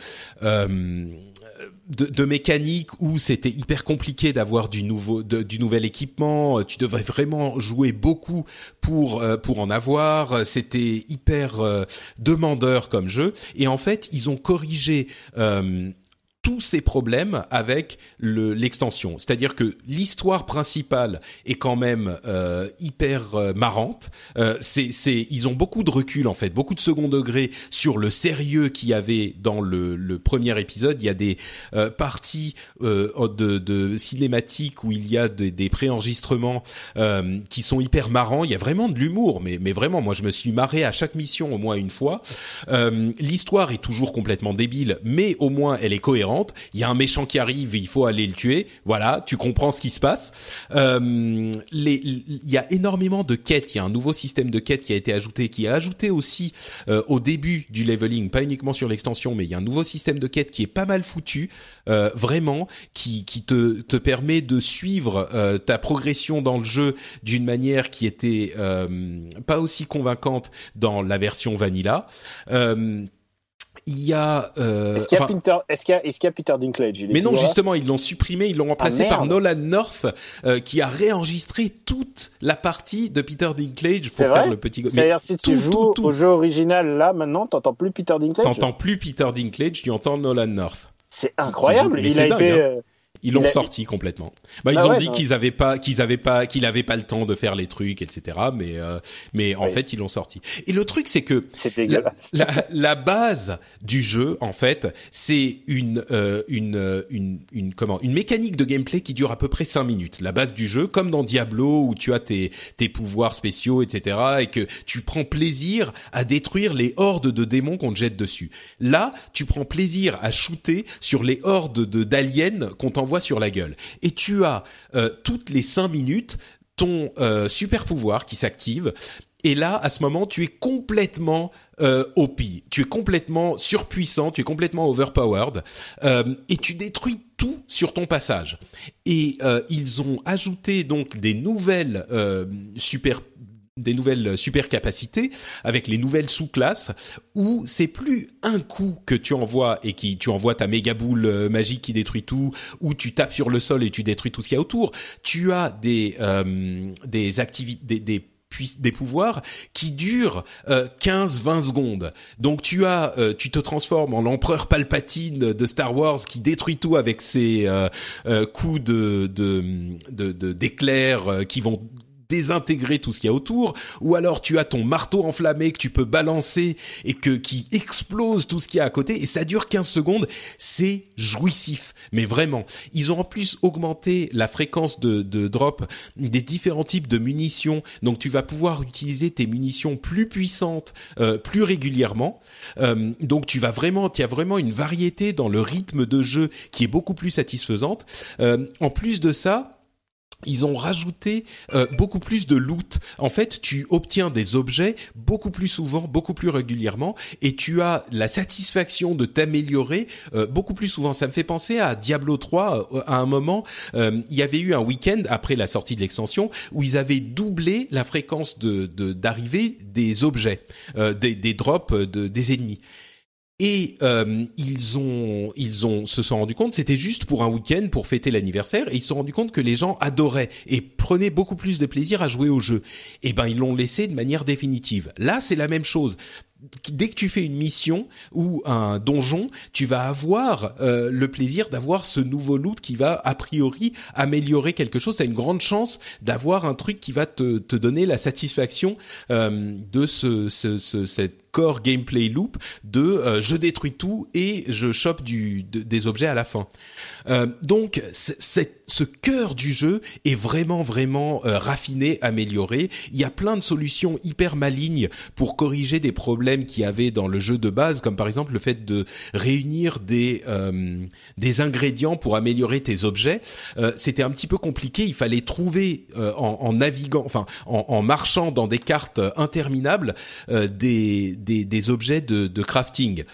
de, de, mécanique où c'était hyper compliqué d'avoir du nouveau du nouvel équipement tu devrais vraiment jouer beaucoup pour euh, pour en avoir c'était hyper euh, demandeur comme jeu et en fait ils ont corrigé euh, tous ces problèmes avec l'extension. C'est-à-dire que l'histoire principale est quand même euh, hyper euh, marrante. Euh, c'est, ils ont beaucoup de recul en fait, beaucoup de second degré sur le sérieux qu'il y avait dans le, le, premier épisode. Il y a des euh, parties euh, de, de cinématiques où il y a des, des préenregistrements qui sont hyper marrants. Il y a vraiment de l'humour, mais, mais vraiment, moi je me suis marré à chaque mission au moins une fois. l'histoire est toujours complètement débile, mais au moins elle est cohérente il y a un méchant qui arrive et il faut aller le tuer. Voilà, tu comprends ce qui se passe. Euh, il y a énormément de quêtes. Il y a un nouveau système de quêtes qui a été ajouté, qui est ajouté aussi euh, au début du leveling, pas uniquement sur l'extension, mais il y a un nouveau système de quêtes qui est pas mal foutu, euh, vraiment, qui, qui te, te permet de suivre euh, ta progression dans le jeu d'une manière qui était euh, pas aussi convaincante dans la version vanilla. Euh, il y a. Euh, est-ce qu'il y, Peter... est qu est qu y, a Peter Dinklage? Mais non, justement, ils l'ont supprimé, ils l'ont remplacé ah, par Nolan North, euh, qui a réenregistré toute la partie de Peter Dinklage pour faire le petit. C'est-à-dire si tu joues au jeu original là maintenant, t'entends plus Peter Dinklage? T'entends plus Peter Dinklage, tu entends Nolan North. C'est incroyable. Il a été. Hein. Euh, ils l'ont sorti complètement. Bah, ils ah ont dit qu'ils avaient pas, qu'ils avaient pas, qu'il avait pas le temps de faire les trucs, etc. Mais, euh, mais en fait, ils l'ont sorti. Et le truc, c'est que la, la, la, base du jeu, en fait, c'est une, euh, une, une, une, comment, une mécanique de gameplay qui dure à peu près 5 minutes. La base du jeu, comme dans Diablo où tu as tes, tes pouvoirs spéciaux, etc. Et que tu prends plaisir à détruire les hordes de démons qu'on te jette dessus. Là, tu prends plaisir à shooter sur les hordes de d'aliens qu'on t'envoie sur la gueule. Et tu as euh, toutes les cinq minutes ton euh, super pouvoir qui s'active. Et là, à ce moment, tu es complètement euh, OP, tu es complètement surpuissant, tu es complètement overpowered, euh, et tu détruis tout sur ton passage. Et ils ont ajouté donc des nouvelles super des nouvelles super capacités avec les nouvelles sous-classes où c'est plus un coup que tu envoies et qui tu envoies ta méga boule euh, magique qui détruit tout ou tu tapes sur le sol et tu détruis tout ce qu'il y a autour. Tu as des euh, des activités des, des des pouvoirs qui durent 15-20 euh, secondes. Donc tu as, tu te transformes en l'empereur Palpatine de Star Wars qui détruit tout avec ses coups de d'éclairs de, qui vont désintégrer tout ce qu'il y a autour, ou alors tu as ton marteau enflammé que tu peux balancer et que qui explose tout ce qu'il y a à côté et ça dure 15 secondes, c'est jouissif. Mais vraiment, ils ont en plus augmenté la fréquence de, de drop des différents types de munitions, donc tu vas pouvoir utiliser tes munitions plus puissantes euh, plus régulièrement. Euh, donc tu vas vraiment, tu as vraiment une variété dans le rythme de jeu qui est beaucoup plus satisfaisante. Euh, en plus de ça, ils ont rajouté euh, beaucoup plus de loot. En fait, tu obtiens des objets beaucoup plus souvent, beaucoup plus régulièrement, et tu as la satisfaction de t'améliorer euh, beaucoup plus souvent. Ça me fait penser à Diablo 3. Euh, à un moment, il y avait eu un week-end après la sortie de l'extension où ils avaient doublé la fréquence d'arrivée des objets, des, des drops de, des ennemis. Et euh, ils ont, ils ont, se sont rendus compte, c'était juste pour un week-end pour fêter l'anniversaire, et ils se sont rendus compte que les gens adoraient et prenaient beaucoup plus de plaisir à jouer au jeu. Et ben ils l'ont laissé de manière définitive. Là, c'est la même chose dès que tu fais une mission ou un donjon, tu vas avoir euh, le plaisir d'avoir ce nouveau loot qui va a priori améliorer quelque chose. Tu as une grande chance d'avoir un truc qui va te, te donner la satisfaction euh, de ce, ce, ce, cette core gameplay loop de euh, je détruis tout et je chope du, des objets à la fin. Donc ce cœur du jeu est vraiment vraiment raffiné, amélioré. Il y a plein de solutions hyper malignes pour corriger des problèmes qu'il y avait dans le jeu de base, comme par exemple le fait de réunir des euh, des ingrédients pour améliorer tes objets. C'était un petit peu compliqué. Il fallait trouver en, en, naviguant, enfin en, en, marchant dans des cartes interminables des, des, des objets de, crafting.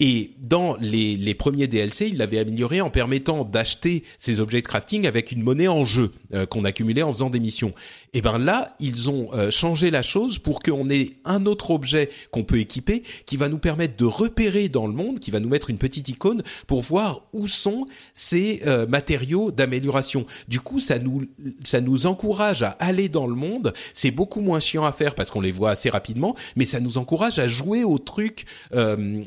Et dans les, les premiers DLC, il l'avait amélioré en permettant d'acheter ces objets de crafting avec une monnaie en jeu euh, qu'on accumulait en faisant des missions. Et ben là, ils ont euh, changé la chose pour qu'on ait un autre objet qu'on peut équiper qui va nous permettre de repérer dans le monde, qui va nous mettre une petite icône pour voir où sont ces euh, matériaux d'amélioration. Du coup, ça nous ça nous encourage à aller dans le monde. C'est beaucoup moins chiant à faire parce qu'on les voit assez rapidement, mais ça nous encourage à jouer au truc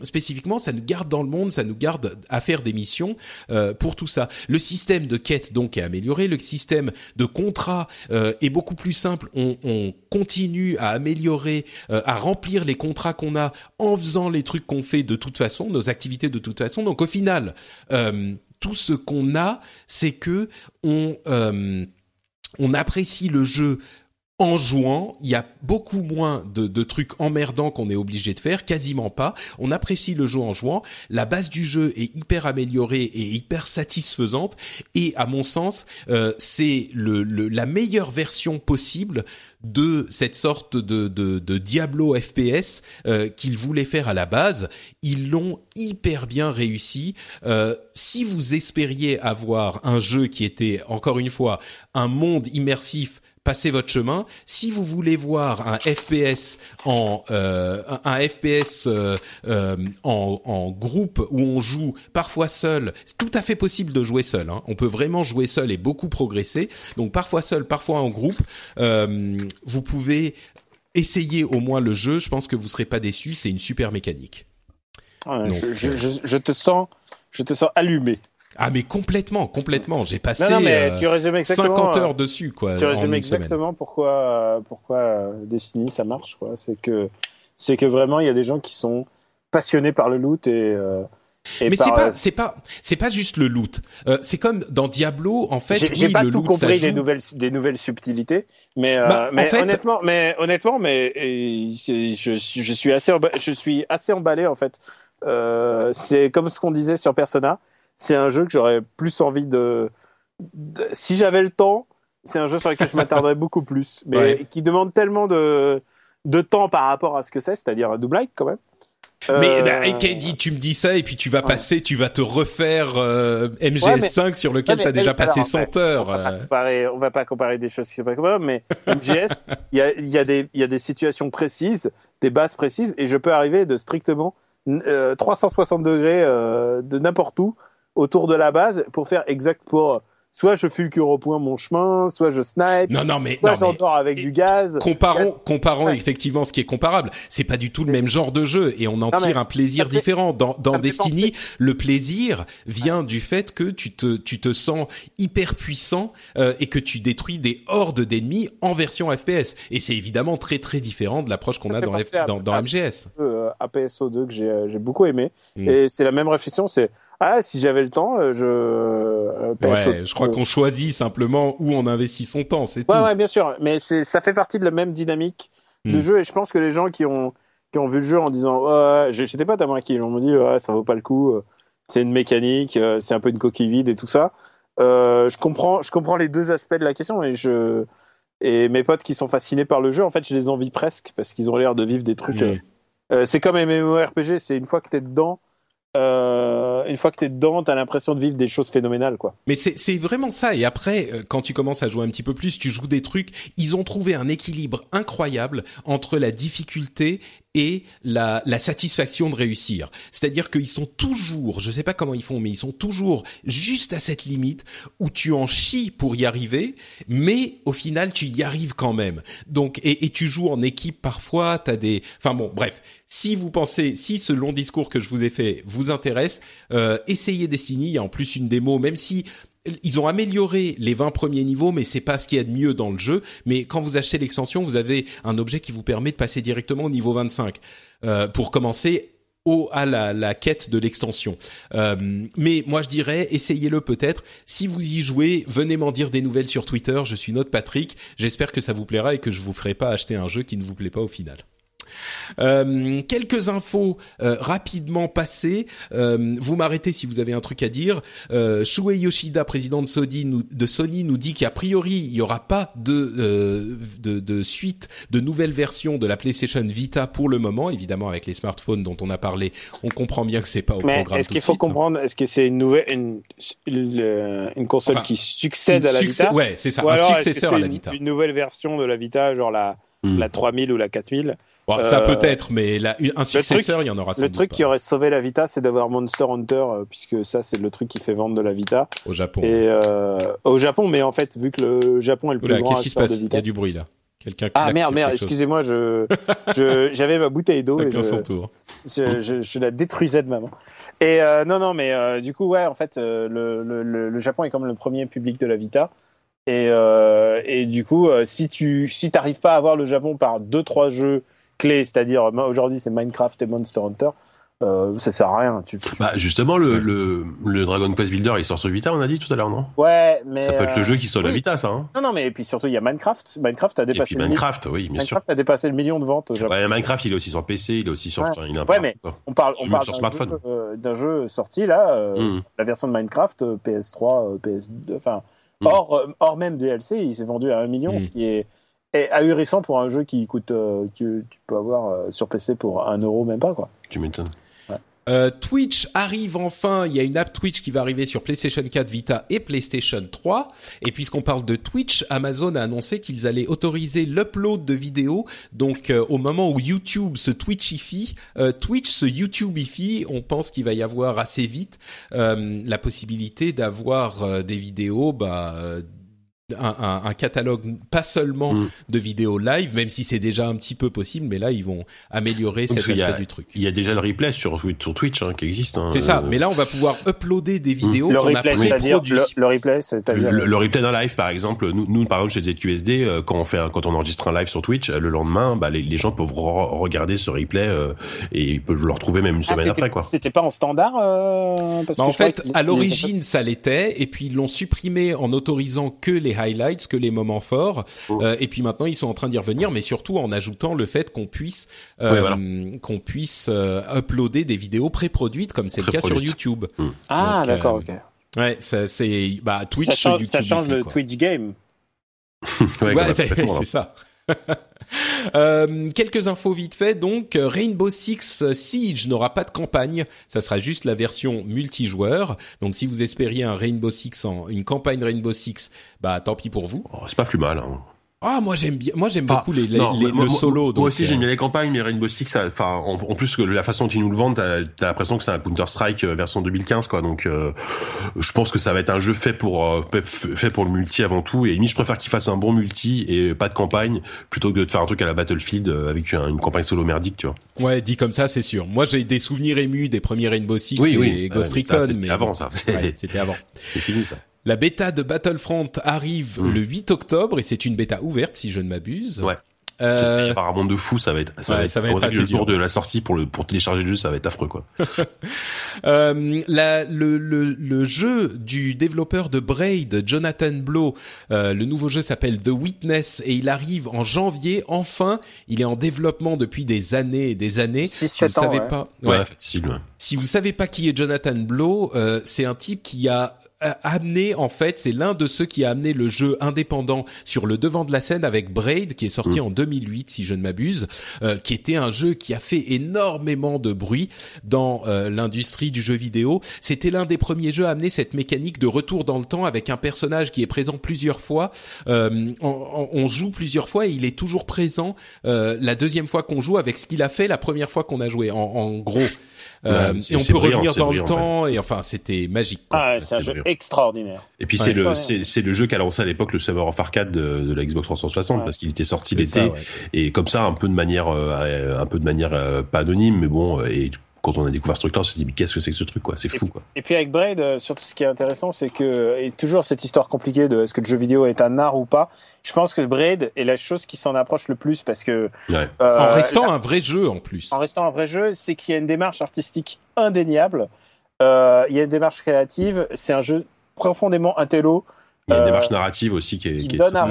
spécifiquement ça nous garde dans le monde, ça nous garde à faire des missions euh, pour tout ça. Le système de quête donc est amélioré, le système de contrat euh, est beaucoup plus simple. On, on continue à améliorer, euh, à remplir les contrats qu'on a en faisant les trucs qu'on fait de toute façon, nos activités de toute façon. Donc au final, euh, tout ce qu'on a, c'est que on on apprécie le jeu en jouant, il y a beaucoup moins de, de trucs emmerdants qu'on est obligé de faire, quasiment pas. On apprécie le jeu en jouant. La base du jeu est hyper améliorée et hyper satisfaisante. Et à mon sens, euh, c'est la meilleure version possible de cette sorte de Diablo FPS euh, qu'ils voulaient faire à la base. Ils l'ont hyper bien réussi. Euh, si vous espériez avoir un jeu qui était, encore une fois, un monde immersif passez votre chemin. Si vous voulez voir un FPS en euh, un, FPS euh, euh, en, en, groupe où on joue parfois seul, c'est tout à fait possible de jouer seul. Hein. On peut vraiment jouer seul et beaucoup progresser. Donc parfois seul, parfois en groupe. vous pouvez essayer au moins le jeu. Je pense que vous serez pas déçus. C'est une super mécanique. je, je, je, te sens, je te sens allumé. Ah mais complètement, complètement. J'ai passé non, mais tu 50 heures dessus quoi. Tu résumes exactement pourquoi pourquoi Destiny ça marche quoi. C'est que c'est que vraiment il y a des gens qui sont passionnés par le loot et euh, mais c'est pas, c'est pas, c'est pas juste le loot. Euh, c'est comme dans Diablo, en fait. J'ai oui, pas le tout loot, compris des nouvelles, des nouvelles subtilités, mais, euh, bah, mais honnêtement, mais honnêtement, mais je, je suis assez, je suis assez emballé en fait. Euh, c'est comme ce qu'on disait sur Persona c'est un jeu que j'aurais plus envie de, si j'avais le temps, c'est un jeu sur lequel je m'attarderais beaucoup plus, mais qui demande tellement de, de temps par rapport à ce que c'est, c'est-à-dire un double like quand même. Mais bah, tu me dis ça et puis tu vas passer, tu vas te refaire euh, MGS5 sur lequel tu as déjà passé 100 heures. On va, pas comparer, on va pas comparer des choses qui sont pas comparables, mais MGS, il y a, y, a des, y a des situations précises, des bases précises, et je peux arriver de strictement 360 euh, degrés euh, de n'importe où autour de la base pour faire exact pour soit je fulcure au point mon chemin, soit je snipe, non, non, mais, soit j'entends avec du gaz. Comparons, comparons effectivement ce qui est comparable. C'est pas du tout le même genre de jeu et on en tire un plaisir différent. Dans, dans Destiny, le plaisir vient du fait que tu te, tu te sens hyper puissant euh, et que tu détruis des hordes d'ennemis en version FPS. Et c'est évidemment très très différent de l'approche qu'on a dans, dans, dans, MGS. Euh, APSO 2 que j'ai euh, j'ai beaucoup aimé mm. et c'est la même réflexion. C'est ah, si j'avais le temps, euh, je. Euh, ouais, je crois qu'on choisit simplement où on investit son temps, c'est tout. Ouais, bien sûr, mais c'est ça fait partie de la même dynamique de hmm. jeu et je pense que les gens qui ont qui ont vu le jeu en disant ouais, j'étais pas tellement qui on me dit ouais, ça vaut pas le coup, euh, c'est une mécanique, c'est un peu une coquille vide et tout ça. Euh, je comprends, je comprends les deux aspects de la question et je et mes potes qui sont fascinés par le jeu, en fait, je les envie presque parce qu'ils ont l'air de vivre des trucs. C'est comme MMORPG, c'est une fois que t'es dedans euh, une fois que tu es dedans, tu as l'impression de vivre des choses phénoménales, quoi. Mais c'est vraiment ça. Et après, euh, quand tu commences à jouer un petit peu plus, tu joues des trucs. Ils ont trouvé un équilibre incroyable entre la difficulté et la, la satisfaction de réussir. C'est-à-dire qu'ils sont toujours, je sais pas comment ils font, mais ils sont toujours juste à cette limite où tu en chies pour y arriver, mais au final tu y arrives quand même. Donc et, et tu joues en équipe parfois, t'as des, enfin bon, bref. Si vous pensez, si ce long discours que je vous ai fait vous intéresse, euh, essayez Destiny. Il y a en plus une démo, même si ils ont amélioré les 20 premiers niveaux, mais c'est pas ce qu'il y a de mieux dans le jeu. Mais quand vous achetez l'extension, vous avez un objet qui vous permet de passer directement au niveau 25 euh, pour commencer au, à la, quête de l'extension. Euh, mais moi je dirais, essayez-le peut-être. Si vous y jouez, venez m'en dire des nouvelles sur Twitter. Je suis notre Patrick. J'espère que ça vous plaira et que je vous ferai pas acheter un jeu qui ne vous plaît pas au final. Euh, quelques infos euh, rapidement passées. Euh, vous m'arrêtez si vous avez un truc à dire. Euh, Shuei Yoshida, président de Sony, nous, de Sony, nous dit qu'a priori il y aura pas de, euh, de, de suite, de nouvelles versions de la PlayStation Vita pour le moment. Évidemment, avec les smartphones dont on a parlé, on comprend bien que c'est pas au Mais programme. Est-ce qu'il faut comprendre Est-ce que c'est une nouvelle une, une, console qui succède à la Vita Ouais, c'est ça, un successeur à la Vita. Une nouvelle version de la Vita, genre la hmm. la 3000 ou la 4000 ça peut être, mais là, un successeur, il y en aura. Le truc qui aurait sauvé la Vita, c'est d'avoir Monster Hunter, euh, puisque ça, c'est le truc qui fait vendre de la Vita. Au Japon. Et euh, au Japon, mais en fait, vu que le Japon est le plus grand qu'est-ce qui se passe Il y a du bruit là. Quelqu'un Ah merde, merde, excusez-moi, je, j'avais ma bouteille d'eau. et je... son tour. je, je, la détruisais de ma main. Et non, non, mais du coup, ouais, en fait, le, le, le, Japon est comme le premier public de la Vita. Et, et du coup, si tu si t'arrives pas à avoir le Japon par deux trois jeux clés, c'est-à-dire aujourd'hui c'est Minecraft et Monster Hunter, euh, ça sert à rien. Tu, Bah justement, le, le, le, Dragon Quest Builder, il sort sur Vita, on a dit tout à l'heure, non? Ouais, mais ça peut être le jeu qui sort la Vita, ça. Hein non, non, mais et puis surtout il y a Minecraft. Minecraft a dépassé. Et puis Minecraft, oui, bien Minecraft a dépassé le million de ventes. Ouais, Minecraft, il est aussi sur PC, il est aussi sur. Ouais, il est ouais mais on parle, on parle sur smartphone. Euh, d'un jeu, sorti là, euh, hmm. la version de Minecraft, PS3, PS2, enfin, hmm. hors, hors même DLC, il s'est vendu à un million, hmm. ce qui est est ahurissant pour un jeu qui coûte que tu peux avoir sur PC pour un euro même pas quoi. Tu m'étonnes. Euh, Twitch arrive enfin. Il y a une app Twitch qui va arriver sur PlayStation 4 Vita et PlayStation 3. Et puisqu'on parle de Twitch, Amazon a annoncé qu'ils allaient autoriser l'upload de vidéos. Donc euh, au moment où YouTube se Twitchifie, euh, Twitch se YouTubeifie, on pense qu'il va y avoir assez vite la possibilité d'avoir des vidéos bah, un, un, catalogue pas seulement mm. de vidéos live, même si c'est déjà un petit peu possible, mais là ils vont améliorer cet aspect du truc. Il y a déjà le replay sur, sur Twitch hein, qui existe. Hein, c'est ça, mais là on va pouvoir uploader des vidéos mm. qu'on a pré-produit. Le, le, replay, c'est-à-dire le, le, replay d'un live, par exemple. Nous, nous par exemple chez ZQSD, euh, quand on fait, quand on enregistre un live sur Twitch, euh, le lendemain, bah, les, les gens peuvent regarder ce replay euh, et ils peuvent le retrouver même une ah, semaine après, quoi. C'était pas en standard. Euh, parce bah, en fait, à l'origine, ça l'était, et puis ils l'ont supprimé en autorisant que les highlights, que les moments forts. Oh. Euh, et puis maintenant, ils sont en train d'y revenir, mais surtout en ajoutant le fait qu'on puisse euh, qu'on puisse euh, uploader des vidéos pré-produites, comme c'est le cas sur YouTube. Mm. Ah, d'accord, ok. Ouais, ça c'est bah Twitch, ça change, YouTube, ça change le Twitch game. ouais, c'est ça. Euh, quelques infos vite fait. Donc, Rainbow Six Siege n'aura pas de campagne. Ça sera juste la version multijoueur. Donc, si vous espériez un Rainbow Six en une campagne Rainbow Six, bah tant pis pour vous. Oh, c'est pas plus mal. Hein. Ah moi j'aime bien moi j'aime beaucoup les, les, le solo moi aussi j'aime bien les campagnes mais Rainbow Six enfin en, plus que la façon dont ils nous le vendent t'as as, l'impression que c'est un Counter Strike euh, version 2015 quoi. Donc euh, je pense que ça va être un jeu fait pour euh, fait pour le multi avant tout. Et limite je préfère qu'il fasse un bon multi et pas de campagne plutôt que de faire un truc à la Battlefield avec une, campagne solo merdique tu vois. Ouais dit comme ça c'est sûr. Moi j'ai des souvenirs émus des premiers Rainbow Six et Ghost Recon mais avant ça. C'était avant. C'est fini ça la bêta de Battlefront arrive mm. le 8 octobre et c'est une bêta ouverte si je ne m'abuse. Ouais. Euh... Apparemment de fou, ça va être, ça va être, ça va être le jour de la sortie pour le pour télécharger le jeu, ça va être affreux quoi. euh, la, le, le, le jeu du développeur de Braid, Jonathan Blow, euh, le nouveau jeu s'appelle The Witness et il arrive en janvier. Enfin, il est en développement depuis des années et des années. si vous ne savez pas, ouais. ouais facile, si vous savez pas qui est Jonathan Blow, euh, c'est un type qui a amené en fait, c'est l'un de ceux qui a amené le jeu indépendant sur le devant de la scène avec Braid qui est sorti mm. en 2008 si je ne m'abuse, euh, qui était un jeu qui a fait énormément de bruit dans euh, l'industrie du jeu vidéo. C'était l'un des premiers jeux à amener cette mécanique de retour dans le temps avec un personnage qui est présent plusieurs fois. Euh, on, on, joue plusieurs fois et il est toujours présent la deuxième fois qu'on joue avec ce qu'il a fait la première fois qu'on a joué. En, en gros. Euh, et on peut revenir dans le temps et enfin c'était magique. Ah, c'est un jeu extraordinaire. Et puis c'est le c'est le jeu qu'a lancé à l'époque le serveur of arcade de, de la Xbox 360 parce qu'il était sorti l'été. et comme ça un peu de manière euh, un peu de manière euh, pas anonyme mais bon et quand on a découvert ce truc-là, on s'est dit mais qu'est-ce que c'est que ce truc quoi? C'est fou quoi. Et puis avec Braid, euh, surtout ce qui est intéressant, c'est que et toujours cette histoire compliquée de est-ce que le jeu vidéo est un art ou pas. Je pense que Braid est la chose qui s'en approche le plus parce que euh, en restant un vrai jeu en plus. En restant un vrai jeu, c'est qu'il y a une démarche artistique indéniable. Euh, il y a une démarche créative. C'est un jeu profondément intello. Il y a une démarche narrative aussi qui, est, qui, donne, à,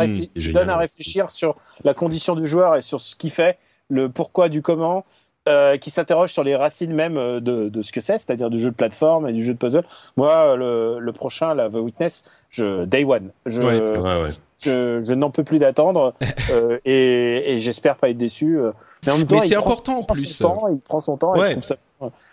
donne à réfléchir sur la condition du joueur et sur ce qu'il fait, le pourquoi du comment. Euh, qui s'interroge sur les racines même euh, de, de ce que c'est, c'est-à-dire du jeu de plateforme et du jeu de puzzle. Moi, le, le prochain, la The Witness, je, Day One. Je, ouais, ouais, je, je n'en peux plus d'attendre euh, et, et j'espère pas être déçu. Mais, mais c'est important en plus. Temps, il prend son temps. Et je trouve ça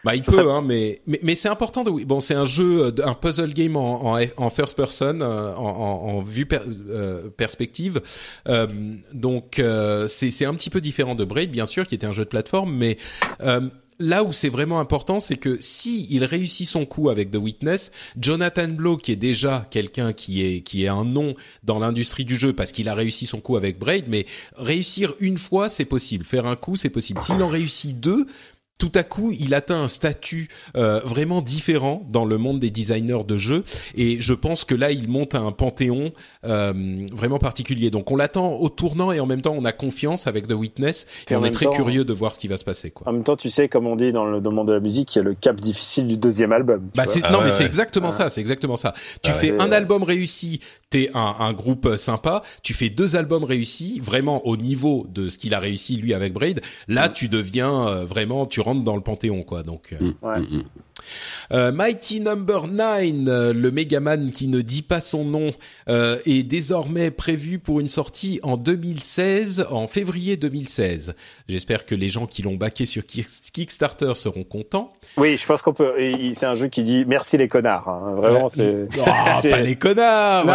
bah il peut, hein, mais mais, mais c'est important de bon c'est un jeu, un puzzle game en, en, en first person, en, en, vue euh, perspective, euh, donc euh, c'est c'est un petit peu différent de Braid bien sûr qui était un jeu de plateforme, mais euh, là où c'est vraiment important, c'est que si il réussit son coup avec The Witness, Jonathan Blow, qui est déjà quelqu'un qui est qui est un nom dans l'industrie du jeu parce qu'il a réussi son coup avec Braid, mais réussir une fois c'est possible, faire un coup c'est possible. S'il en réussit deux, tout à coup, il atteint un statut euh, vraiment différent dans le monde des designers de jeux, et je pense que là, il monte à un panthéon euh, vraiment particulier. Donc, on l'attend au tournant, et en même temps, on a confiance avec The Witness, et, on est très curieux de voir ce qui va se passer. Quoi. En même temps, tu sais, comme on dit dans le, monde de la musique, il y a le cap difficile du deuxième album. Bah, non, mais c'est exactement ça. C'est exactement ça. Tu fais un album réussi, t'es un, un groupe sympa. Tu fais deux albums réussis, vraiment au niveau de ce qu'il a réussi lui avec Braid. Là, mm. tu deviens euh, vraiment, tu dans le panthéon, quoi. Donc. Euh. Mm, mm, mm. Euh, Mighty Number 9, euh, le Megaman qui ne dit pas son nom, est désormais prévu pour une sortie en 2016, en février 2016. J'espère que les gens qui l'ont baqué sur Kickstarter seront contents. Oui, je pense qu'on peut. C'est un jeu qui dit merci les connards. Hein. Vraiment, c'est. Oh, pas les connards.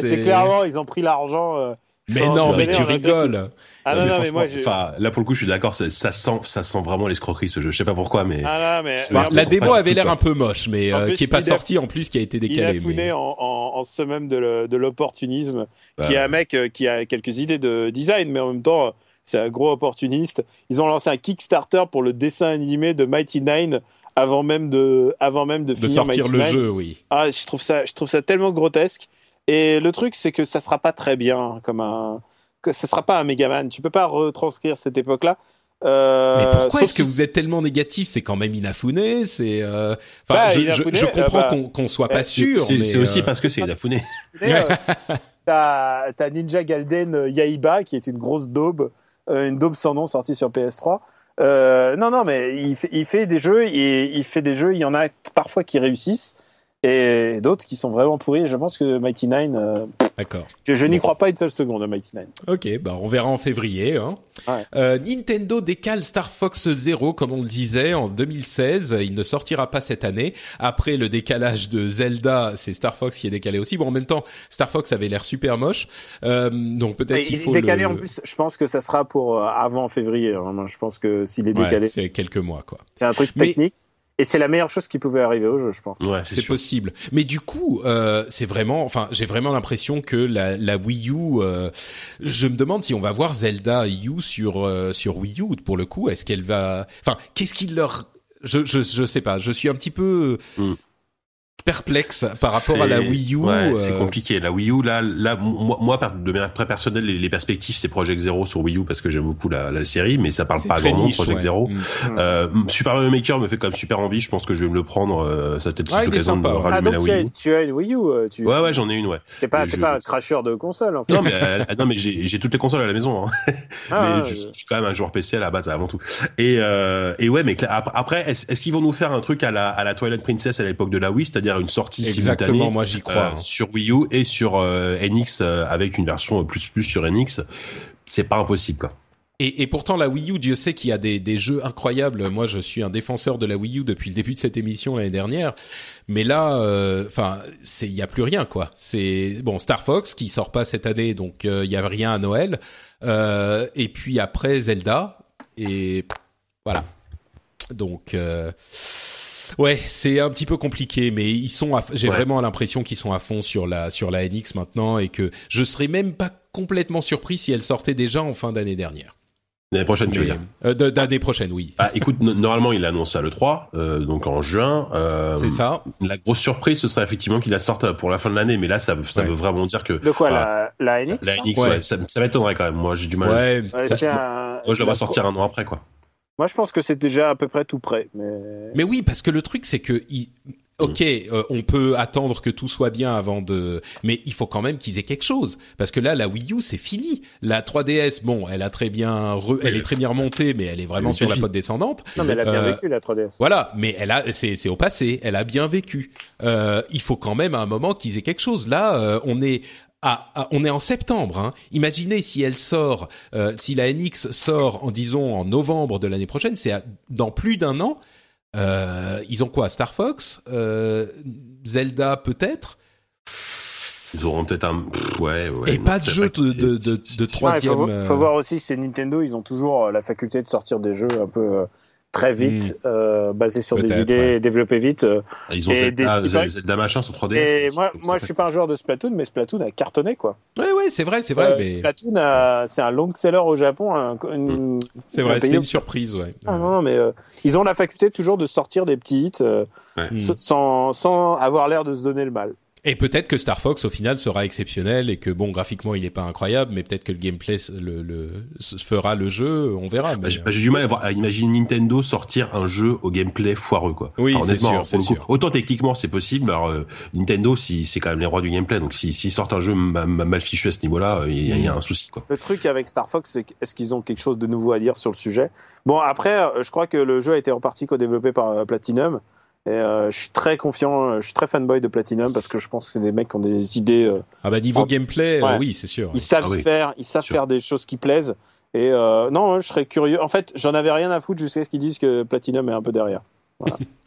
C'est clairement ils ont pris l'argent. mais non, mais tu rigoles. Ah non, non, mais moi, enfin, là pour le coup, je suis d'accord, ça, ça, sent, ça sent vraiment l'escroquerie ce jeu. Je sais pas pourquoi, mais. Ah mais, la démo avait l'air un peu moche, mais euh, qui est pas sorti en plus, qui a été décalé. Il a mais... en, en, en ce même de l'opportunisme, bah, qui est un mec euh, qui a quelques idées de design, mais en même temps, c'est un gros opportuniste. Ils ont lancé un Kickstarter pour le dessin animé de Mighty Nine avant même de, avant même de, de sortir le jeu, oui. Ah, je trouve ça, je trouve ça tellement grotesque. Et le truc, c'est que ça sera pas très bien comme un que ce sera pas un Megaman. Tu peux pas retranscrire cette époque-là. Euh, mais pourquoi est-ce que vous êtes tellement négatif? C'est quand même Inafune. C'est. Euh... Enfin, bah, je, je, comprends euh, qu'on soit pas sûr. C'est aussi euh, parce que c'est Inafune. T'as as Ninja Galden Yaiba qui est une grosse daube, une daube sans nom sortie sur PS3. non, non, mais il fait, il fait des jeux. Il fait des jeux. Il y en a parfois qui réussissent et d'autres qui sont vraiment pourris. Je pense que Mighty Nine. Euh, D'accord. Je, n'y crois pas une seule seconde à Mighty Nine. Ok, bah on verra en février. Hein. Euh, Nintendo décale Star Fox Zero, comme on le disait, en 2016. Il ne sortira pas cette année. Après le décalage de Zelda, c'est Star Fox qui est décalé aussi. Bon, en même temps, Star Fox avait l'air super moche. Euh, donc peut-être qu'il faut décalé le... en plus. Je pense que ça sera pour avant février. Hein. Je pense que s'il est décalé, c'est quelques mois quoi. C'est un truc technique. Et c'est la meilleure chose qui pouvait arriver au jeu, je pense. Ouais, c'est possible. Mais du coup, euh, c'est vraiment, enfin, j'ai vraiment l'impression que la, la Wii U, euh, je me demande si on va voir Zelda U sur euh, sur Wii U pour le coup. Est-ce qu'elle va, enfin, qu'est-ce qu'il leur, je, je je sais pas. Je suis un petit peu. Mm perplexe par rapport à la Wii U. Ouais, c'est euh, compliqué. La Wii U, là, là, moi, moi de manière très personnelle, les, perspectives, c'est Project Zero sur Wii U parce que j'aime beaucoup la, la, série, mais ça parle pas à grand monde, Project Zero. Mm. Euh, Super Mario Maker me fait quand même super envie. Je pense que je vais me le prendre. Euh, ça peut-être ouais, l'occasion de rallumer ah, la Wii U. Tu as une Wii U euh, tu... Ouais, ouais, j'en ai une, ouais. T'es pas, t'es pas un crasheur de console. En fait. Non, mais euh, non, mais j'ai toutes les consoles à la maison. Hein. Ah, mais je, suis quand même un joueur PC à la base avant tout. Et et ouais, mais après, est-ce qu'ils vont nous faire un truc à la à la Twilight Princess à l'époque de la Wii, c'est-à-dire une sortie Exactement, moi j'y crois. Euh, sur Wii U et sur euh, NX euh, avec une version plus plus sur NX, c'est pas impossible. Et, et, pourtant la Wii U, Dieu sait qu'il y a des, des, jeux incroyables. Moi, je suis un défenseur de la Wii U depuis le début de cette émission l'année dernière. Mais là, enfin, c'est il y a plus rien quoi. C'est bon Star Fox qui sort pas cette année, donc il y a rien à Noël. et puis après Zelda et voilà. Donc Ouais, c'est un petit peu compliqué, mais ils sont. J'ai vraiment l'impression qu'ils sont à fond sur la sur la NX maintenant et que je serais même pas complètement surpris si elle sortait déjà en fin d'année dernière. L'année prochaine, tu veux dire euh, D'année prochaine, oui. Ah, écoute, normalement, il annonce ça le 3, euh, donc en juin. Euh, c'est ça. La grosse surprise, ce serait effectivement qu'il la sorte pour la fin de l'année, mais là, ça, ça veut vraiment dire que. De quoi, la, la NX La NX, ouais. ça, ça m'étonnerait quand même. Moi, j'ai du mal. Ouais. moi, je la vois sortir un an après, quoi. Moi, je pense que c'est déjà à peu près tout prêt. Mais, mais oui, parce que le truc, c'est que ok, euh, on peut attendre que tout soit bien avant de, mais il faut quand même qu'ils aient quelque chose, parce que là, la Wii U, c'est fini. La 3DS, bon, elle a très bien, elle est très bien remontée, mais elle est vraiment sur la pote descendante. Non, mais elle a bien euh, vécu la 3DS. Voilà, mais elle a, c'est, c'est au passé, elle a bien vécu. Euh, il faut quand même à un moment qu'ils aient quelque chose. Là, euh, on est ah, on est en septembre. Hein. Imaginez si elle sort, euh, si la NX sort en disons en novembre de l'année prochaine, c'est dans plus d'un an. Euh, ils ont quoi Star Fox, euh, Zelda peut-être? Ils auront peut-être un ouais, ouais et pas de jeu de, de, de, troisième. il faut, voir aussi c'est Nintendo, ils ont toujours la faculté de sortir des jeux un peu très vite, hmm. euh, basé sur des idées développées vite. Euh, ah, ils ont Zelda, Zelda machin sur 3DS. Et moi, moi je suis pas un joueur de Splatoon, mais Splatoon a cartonné quoi. Ouais, ouais, c'est vrai, c'est vrai. Euh, mais... Splatoon, c'est un long seller au Japon. Hmm. C'est vrai, c'était une surprise, ouais. Ah, non, non, mais ils ont la faculté toujours de sortir des petits hits sans, sans avoir l'air de se donner le mal. Et peut-être que Star Fox au final sera exceptionnel et que bon graphiquement il n'est pas incroyable, mais peut-être que le gameplay le, le, fera le jeu, on verra. Bah, j'ai du mal à, voir, à, imaginer Nintendo sortir un jeu au gameplay foireux quoi. Oui, c'est sûr, sûr. Autant techniquement c'est possible, alors euh, Nintendo si c'est quand même les rois du gameplay, donc s'ils si, sortent un jeu mal fichu à ce niveau-là, il y, a un souci quoi. Le truc avec Star Fox, c'est est-ce qu'ils ont quelque chose de nouveau à dire sur le sujet? Bon après, euh, je crois que le jeu a été reparti co-développé par euh, Platinum. Et euh, je suis très confiant, euh, je suis très fanboy de Platinum parce que je pense que c'est des mecs qui ont des idées. Euh, ah bah niveau gameplay, oui c'est sûr. Ils savent ah faire, ils savent faire des choses qui plaisent. Et non, je serais curieux. En fait, j'en avais rien à foutre jusqu'à ce qu'ils disent que Platinum est un peu derrière. Voilà.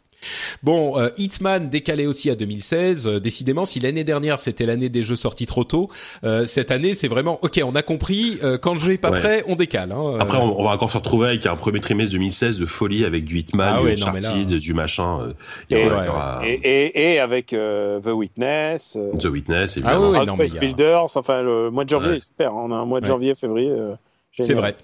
Bon, euh, Hitman décalé aussi à 2016. Euh, décidément, si l'année dernière c'était l'année des jeux sortis trop tôt, euh, cette année c'est vraiment ok. On a compris. quand le jeu est pas prêt, on décale. Hein, Après, on, va encore se retrouver avec un premier trimestre 2016 de folie avec du Hitman, ah du Uncharted, du machin. Et, et, et, avec The Witness. The Witness, ah évidemment. Ah Builders. Enfin, le mois de janvier, super. Hein. On a un mois de janvier, février. c'est vrai.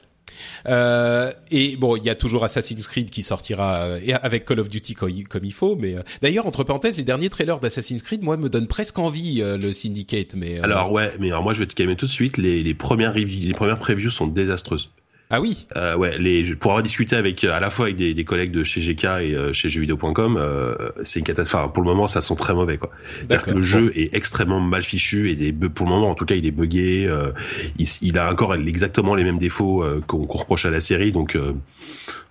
Euh, et bon, il y a toujours Assassin's Creed qui sortira euh, avec Call of Duty comme, il faut. Mais euh, d'ailleurs, entre parenthèses, les derniers trailers d'Assassin's Creed, moi, me donnent presque envie le Syndicate. Mais alors ouais, mais alors moi, je vais te calmer tout de suite. Les, les premières les premières previews sont désastreuses. Ah oui. Euh, ouais, les pour avoir discuté avec à la fois avec des, des collègues de chez GK et euh, chez jeuxvideo.com, euh, c'est une catastrophe. Enfin, pour le moment, ça sent très mauvais quoi. Que le jeu est extrêmement mal fichu et des pour le moment, en tout cas, il est buggé. Euh, il, il, a encore exactement les mêmes défauts euh, qu'on reproche à la série, donc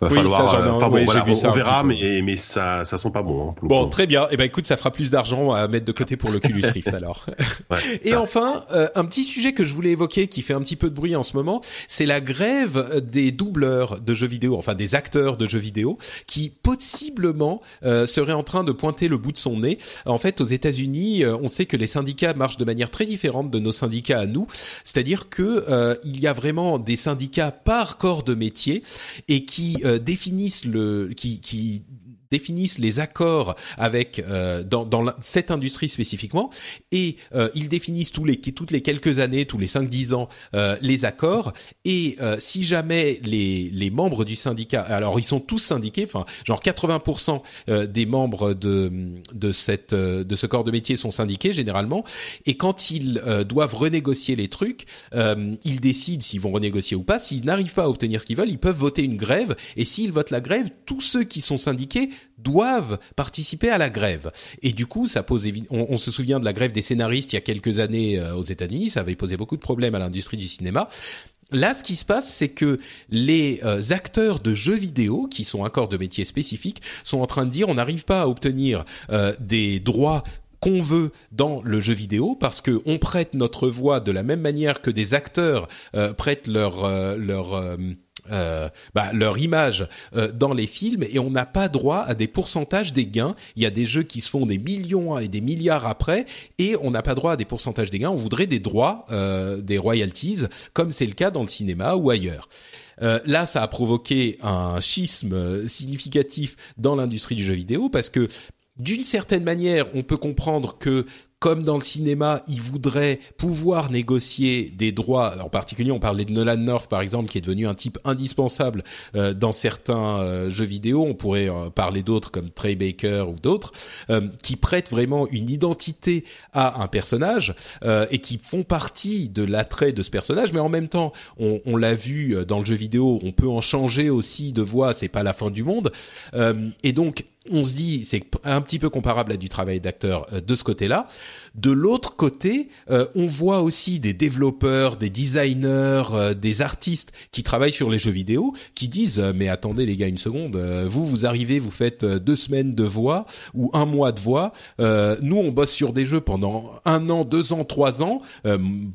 va falloir. Enfin bon, voilà, on, verra, mais mais ça ça sent pas bon. Hein, bon, très bien. Et eh ben écoute, ça fera plus d'argent à mettre de côté pour l'Oculus Rift alors. Ouais, et enfin, un petit sujet que je voulais évoquer qui fait un petit peu de bruit en ce moment, c'est la grève des doubleurs de jeux vidéo, enfin des acteurs de jeux vidéo, qui possiblement euh, seraient en train de pointer le bout de son nez. En fait, aux États-Unis, euh, on sait que les syndicats marchent de manière très différente de nos syndicats à nous, c'est-à-dire que euh, il y a vraiment des syndicats par corps de métier et qui définissent le, qui définissent les accords avec euh, dans, dans cette industrie spécifiquement et euh, ils définissent tous les toutes les quelques années, tous les 5-10 ans euh, les accords et euh, si jamais les les membres du syndicat alors ils sont tous syndiqués enfin genre 80% euh, des membres de de cette de ce corps de métier sont syndiqués généralement et quand ils doivent renégocier les trucs ils décident s'ils vont renégocier ou pas. S'ils n'arrivent pas à obtenir ce qu'ils veulent ils peuvent voter une grève et s'ils votent la grève tous ceux qui sont syndiqués doivent participer à la grève. Et du coup, ça pose on, se souvient de la grève des scénaristes il y a quelques années euh, aux États-Unis, ça avait posé beaucoup de problèmes à l'industrie du cinéma. Là, ce qui se passe, c'est que les euh, acteurs de jeux vidéo, qui sont un corps de métier spécifique, sont en train de dire on n'arrive pas à obtenir euh, des droits qu'on veut dans le jeu vidéo parce que on prête notre voix de la même manière que des acteurs prêtent leur leur euh, bah, leur image euh, dans les films et on n'a pas droit à des pourcentages des gains. Il y a des jeux qui se font des millions et des milliards après et on n'a pas droit à des pourcentages des gains. On voudrait des droits, euh, des royalties, comme c'est le cas dans le cinéma ou ailleurs. là, ça a provoqué un schisme significatif dans l'industrie du jeu vidéo parce que d'une certaine manière, on peut comprendre que comme dans le cinéma, ils voudraient pouvoir négocier des droits. En particulier, on parlait de Nolan North, par exemple, qui est devenu un type indispensable euh, dans certains euh, jeux vidéo. On pourrait euh, parler d'autres comme Trey Baker ou d'autres, qui prêtent vraiment une identité à un personnage et qui font partie de l'attrait de ce personnage. Mais en même temps, on, on l'a vu dans le jeu vidéo, on peut en changer aussi de voix. C'est pas la fin du monde. et donc, on se dit c'est un petit peu comparable à du travail d'acteur euh, de ce côté-là. De l'autre côté, euh, on voit aussi des développeurs, des designers, euh, des artistes qui travaillent sur les jeux vidéo, qui disent mais attendez les gars une seconde, vous vous arrivez, vous faites deux semaines de voix ou un mois de voix. nous on bosse sur des jeux pendant un an, deux ans, trois ans.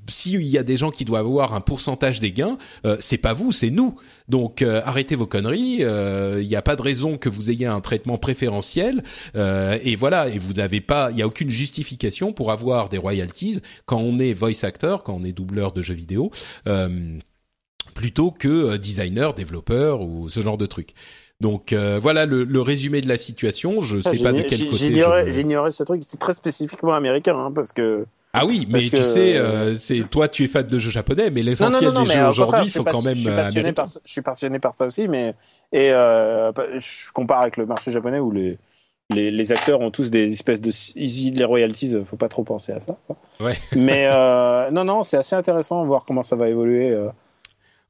S'il y a des gens qui doivent avoir un pourcentage des gains, c'est pas vous, c'est nous. Donc arrêtez vos conneries. Il n'y a pas de raison que vous ayez un traitement préférentiel. et voilà, et vous n'avez pas, il n'y a aucune justification pour avoir des royalties quand on est voice actor, quand on est doubleur de jeux vidéo, euh, plutôt que euh, designer, développeur ou ce genre de truc. Donc euh, voilà le, le, résumé de la situation. Je sais pas de quel côté. J'ignorais ce truc. C'est très spécifiquement américain, hein, parce que. Ah oui, mais tu sais, euh, c'est toi, tu es fan de jeux japonais, mais l'essentiel des jeux aujourd'hui sont quand même. Je suis passionné par, je suis passionné par ça aussi, mais et euh, je compare avec le marché japonais où les les, les, acteurs ont tous des espèces de easy les royalties faut pas trop penser à ça ouais. mais euh, non non c'est assez intéressant de voir comment ça va évoluer euh,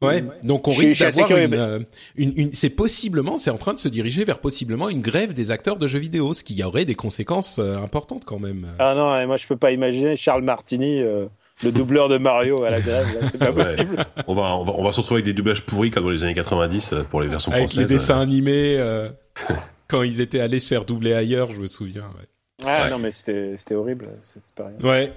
Ouais, donc on risque d'avoir euh, une, une, c'est possiblement, c'est en train de se diriger vers possiblement une grève des acteurs de jeux vidéo, ce qui aurait des conséquences euh, importantes quand même. Ah non, moi je peux pas imaginer Charles Martini, euh, le doubleur de Mario à la grève, c'est pas possible. On va, on va, on va se retrouver avec des doublages pourris comme dans les années 90 pour les versions avec françaises. Avec les dessins animés, quand ils étaient allés se faire doubler ailleurs, je me souviens. Ouais. Ah non mais c'était horrible Ouais.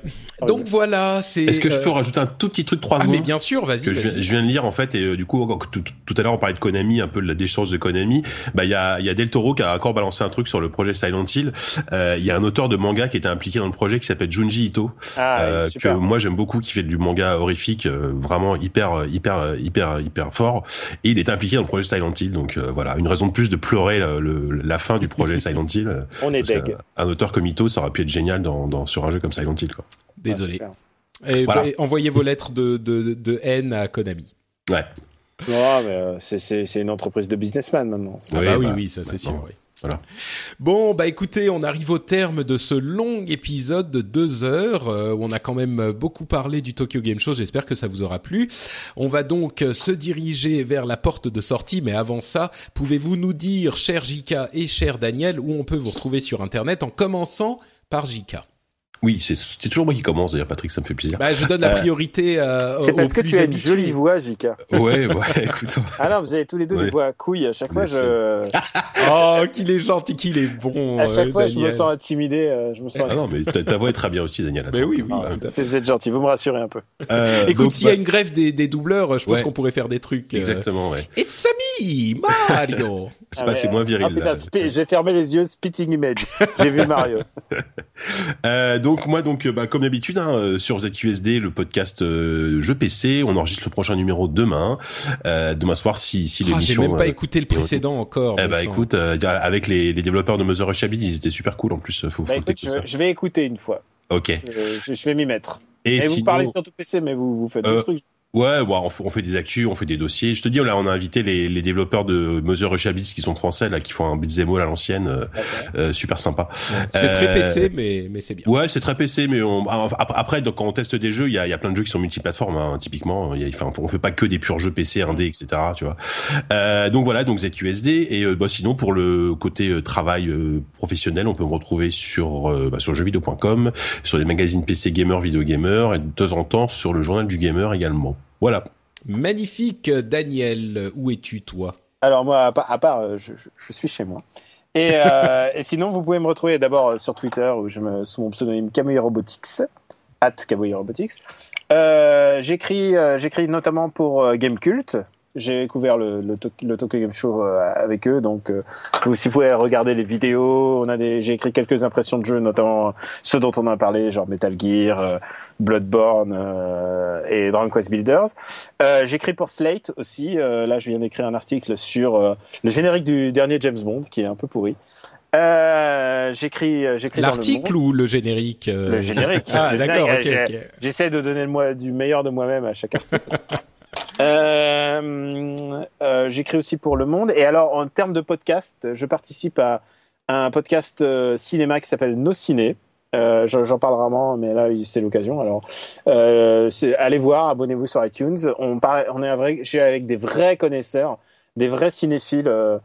Donc voilà, c'est. Est-ce que je peux euh, rajouter un tout petit truc trois ah, mais bien sûr, vas-y. Que je, viens de lire en fait et euh, du coup tout, à l'heure on parlait de Konami, un peu de la déchéance de Konami. Bah il y a il y a Del Toro qui a encore balancé un truc sur le projet Silent Hill. Euh, il y a un auteur de manga qui était impliqué dans le projet qui s'appelle Junji Ito, ah, que moi j'aime beaucoup, qui fait du manga horrifique, vraiment hyper hyper hyper hyper fort. Et il est impliqué dans le projet Silent Hill, donc voilà une raison de plus de pleurer le, la fin du projet Silent Hill. on est deg. Un auteur comme Ito, ça aurait pu être génial dans, dans, sur un jeu comme Silent Hill. Quoi. Désolé. et, envoyez vos lettres de, de, de, haine à Konami. Ouais. Non, mais euh, c'est une entreprise de businessman maintenant. Ah bah, oui, bah, oui, ça c'est sûr. Oui. Voilà. Bon, bah écoutez, on arrive au terme de ce long épisode de deux heures euh, où on a quand même beaucoup parlé du Tokyo Game Show. J'espère que ça vous aura plu. On va donc se diriger vers la porte de sortie, mais avant ça, pouvez-vous nous dire, cher Jika et cher Daniel, où on peut vous retrouver sur Internet en commençant par Jika oui, c'est toujours moi qui commence, d'ailleurs, Patrick, ça me fait plaisir. Bah, je donne la euh, priorité euh, C'est parce que tu as une jolie voix, Jika. Ouais, ouais, écoute. Ah non, vous avez tous les deux des voix à couilles. À chaque fois, je. oh, qu'il est gentil, qu'il est bon. À chaque fois, je me sens intimidé. Euh, je me sens. Ah non, mais ta, voix est très bien aussi, Daniel. Mais oui, oui. Ah, vous êtes gentil, vous me rassurez un peu. Euh, Écoute, s'il y a bah- une grève des, des doubleurs, je pense qu'on pourrait faire des trucs. Exactement, ouais. It's Mario. c'est pas, c'est moins viril. Ah, j'ai fermé les yeux, spitting image. J'ai vu Mario. donc moi, donc, bah, comme d'habitude, hein, euh, sur ZQSD, le podcast euh, Jeux PC, on enregistre le prochain numéro demain, euh, demain soir si, si ah, l'émission. J'ai même pas écouté le précédent encore. Eh bah écoute, avec les, les développeurs de Mother Rushabid, ils étaient super cool en plus. Faut, bah, faut je, ça. je vais écouter une fois. Ok. Je, je vais m'y mettre. Et, vous parlez sur tout PC, mais vous, vous faites des trucs. Ouais, bon, on, fait, des actus, on fait des dossiers. Je te dis, là, on a invité les, les développeurs de Mother Rushabits qui sont français, là, qui font un beat'em à l'ancienne, euh, euh, super sympa. c'est très PC, mais mais c'est bien. Ouais, c'est très PC, mais on, après, donc, quand on teste des jeux, il y a, y a plein de jeux qui sont multiplateformes, hein, typiquement. Y a, enfin, on fait pas que des purs jeux PC, 1D, etc. Tu vois. Euh, donc voilà, donc ZQSD. Et bah, sinon, pour le côté travail professionnel, on peut me retrouver sur bah, sur jeuxvideo.com, sur les magazines PC Gamer, Video Gamer, et de temps en temps sur le journal du gamer également. Voilà. Magnifique, Daniel. Où es-tu, toi? Alors moi, à part, euh, je, suis chez moi. Euh, et, sinon, vous pouvez me retrouver d'abord euh, sur Twitter, où je me, sous mon pseudonyme Kamui Robotics, at Robotics. j'écris, j'écris notamment pour Gamecult. J'ai découvert le, le, Tokyo Game Show avec eux, donc vous, si vous pouvez regarder les vidéos, on a des, j'ai écrit quelques impressions de jeux, notamment ceux dont on a parlé, genre Metal Gear, Bloodborne euh, et Dragon Quest Builders. Euh, J'écris pour Slate aussi. Euh, là, je viens d'écrire un article sur euh, le générique du dernier James Bond, qui est un peu pourri. Euh, j'écris, j'écris l'article ou le générique. Le générique. ah d'accord. Okay, J'essaie de donner le moi, du meilleur de moi-même à chaque article. euh, j'écris aussi pour Le Monde. Et alors, en termes de podcast, je participe à un podcast cinéma qui s'appelle Nos Ciné. Euh, J'en parle rarement, mais là c'est l'occasion. Alors, euh, allez voir, abonnez-vous sur iTunes. On, est avec, des vrais connaisseurs, des vrais cinéphiles euh,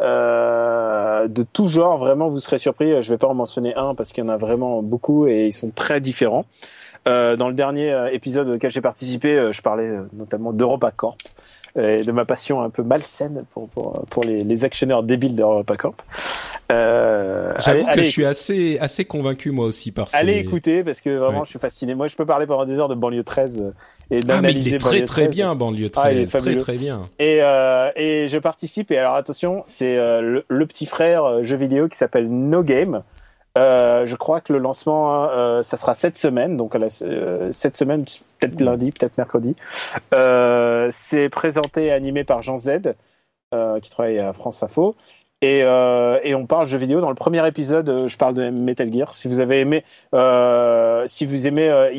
euh, de tout genre. Vraiment, vous serez surpris. Je vais pas en mentionner un parce qu'il y en a vraiment beaucoup et ils sont très différents. Euh, dans le dernier euh, épisode auquel j'ai participé, je parlais notamment d'EuropaCorp et de ma passion un peu malsaine pour, pour, pour les, les actionnaires débiles d'EuropaCorp. Euh, J'avoue que je suis assez, assez convaincu moi aussi par Allez écouter parce que vraiment je suis fasciné. Moi je peux parler pendant des heures de banlieue 13 et d'analyser ah, mais il est très très bien banlieue 13, ah, il est très très bien. Et, euh, et je participe et alors attention c'est euh, le, petit frère euh, jeu vidéo qui s'appelle No Game. Euh, je crois que le lancement, euh, ça sera cette semaine, donc euh, cette semaine, peut-être lundi, peut-être mercredi. c'est présenté et animé par Jean Z. qui travaille à France Info. Et, on parle jeux vidéo. Dans le premier épisode, je parle de Metal Gear. Si vous avez aimé, si vous aimez,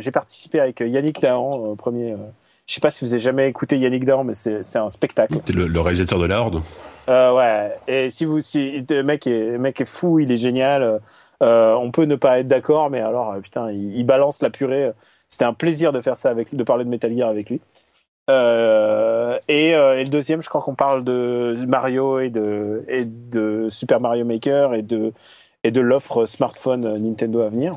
j'ai participé avec Yannick Dahan, premier. Je sais pas si vous avez jamais écouté Yannick Dahan, mais c'est un spectacle. Le, le réalisateur de la Horde. ouais. Et si vous, si le mec est, le mec est fou, il est génial. Euh, on peut ne pas être d'accord, mais alors, euh, putain, il, balance la purée. C'était un plaisir de faire ça avec de parler de Metal Gear avec lui. Euh, et, le deuxième, je crois qu'on parle de Mario et de, et de Super Mario Maker et de, et de l'offre smartphone Nintendo à venir.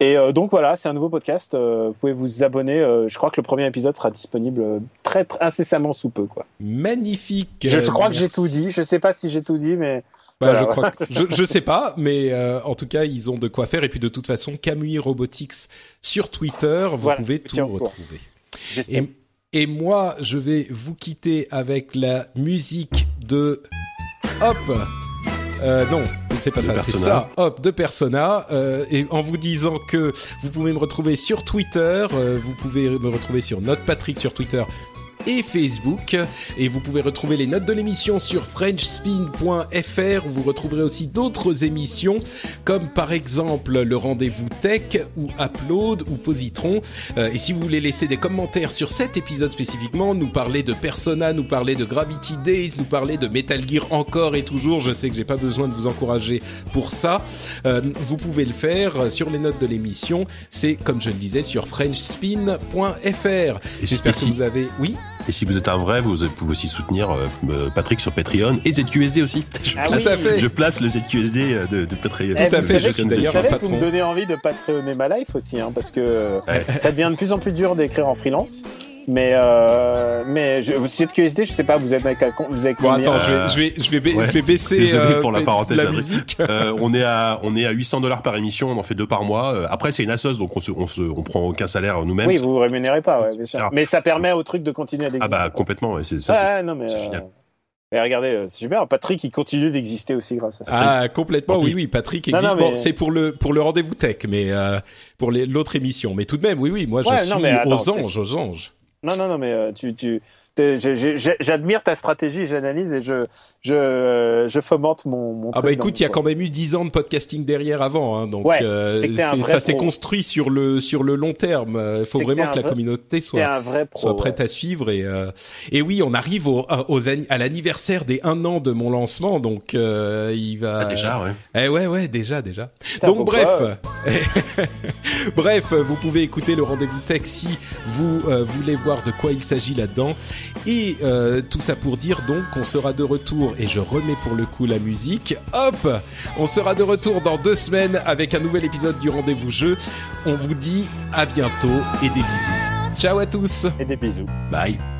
Et donc voilà, c'est un nouveau podcast. vous pouvez vous abonner. je crois que le premier épisode sera disponible très, incessamment sous peu. Quoi. Magnifique. Je, crois que j'ai tout dit. Je sais pas si j'ai tout dit, mais bah, je crois je, sais pas, mais euh, en tout cas, ils ont de quoi faire. Et puis de toute façon, Camui Robotics sur Twitter, vous pouvez tout retrouver. Et, et, moi, je vais vous quitter avec la musique de Hop. Euh, non, c'est pas ça, c'est ça. Hop, de Persona. Euh, et en vous disant que vous pouvez me retrouver sur Twitter, euh, vous pouvez me retrouver sur Note Patrick sur Twitter, et Facebook. Et vous pouvez retrouver les notes de l'émission sur frenchspin.fr. Vous retrouverez aussi d'autres émissions, comme par exemple le rendez-vous tech ou Upload ou Positron. Euh, et si vous voulez laisser des commentaires sur cet épisode spécifiquement, nous parler de Persona, nous parler de Gravity Days, nous parler de Metal Gear encore et toujours, je sais que j'ai pas besoin de vous encourager pour ça. Euh, vous pouvez le faire sur les notes de l'émission. C'est comme je le disais sur frenchspin.fr. J'espère que vous avez. Oui? Et si vous êtes un vrai, vous pouvez aussi soutenir euh, euh, Patrick sur Patreon et ZQSD aussi. Je, ah place, je place le ZQSD euh, de, de Patreon. Eh, Tout à fait, je suis d'ailleurs un patron. Vous me donnez envie de patreonner ma life aussi, hein, parce que ça devient de plus en plus dur d'écrire en freelance. Mais euh, mais je, cette QSD, je sais pas, vous êtes avec vous êtes bon, attends, je vais je vais je vais, je vais baisser Désolé euh, pour la parenthèse la musique. euh, on est à on est à 800 dollars par émission, on en fait deux par mois. Euh, après c'est une assoce donc on se on se on prend aucun salaire nous-mêmes. Oui, vous vous rémunérez pas, ouais, bien sûr. Mais ça permet au truc de continuer à exister. Ah bah complètement, ouais, c'est ça. Ouais, non mais génial. Mais regardez, c'est super. Patrick, il continue d'exister aussi grâce à ça. Ah, complètement. Oui, oui. Patrick existe. Bon, c'est pour le pour le rendez-vous tech, mais euh, pour l'autre émission. Mais tout de même, oui, oui. Moi, je suis aux anges, aux anges. Non, non, non, mais euh, tu, tu, j'admire ta stratégie, j'analyse et je, je, je fomente mon, mon Ah bah écoute, il y a quand même eu 10 ans de podcasting derrière avant, hein, donc euh, ça s'est construit sur le sur le long terme. Il faut vraiment que la communauté soit soit prête à suivre et euh, et oui, on arrive au, aux, à l'anniversaire des un an de mon lancement, donc euh, il va ah, déjà ouais. Eh ouais ouais déjà déjà. donc bref, bref, vous pouvez écouter le rendez-vous tech si vous voulez voir de quoi il s'agit là-dedans et tout ça pour dire donc qu'on sera de retour et je remets pour le coup la musique. Hop On sera de retour dans deux semaines avec un nouvel épisode du Rendez-vous Jeu. On vous dit à bientôt et des bisous. Ciao à tous Et des bisous. Bye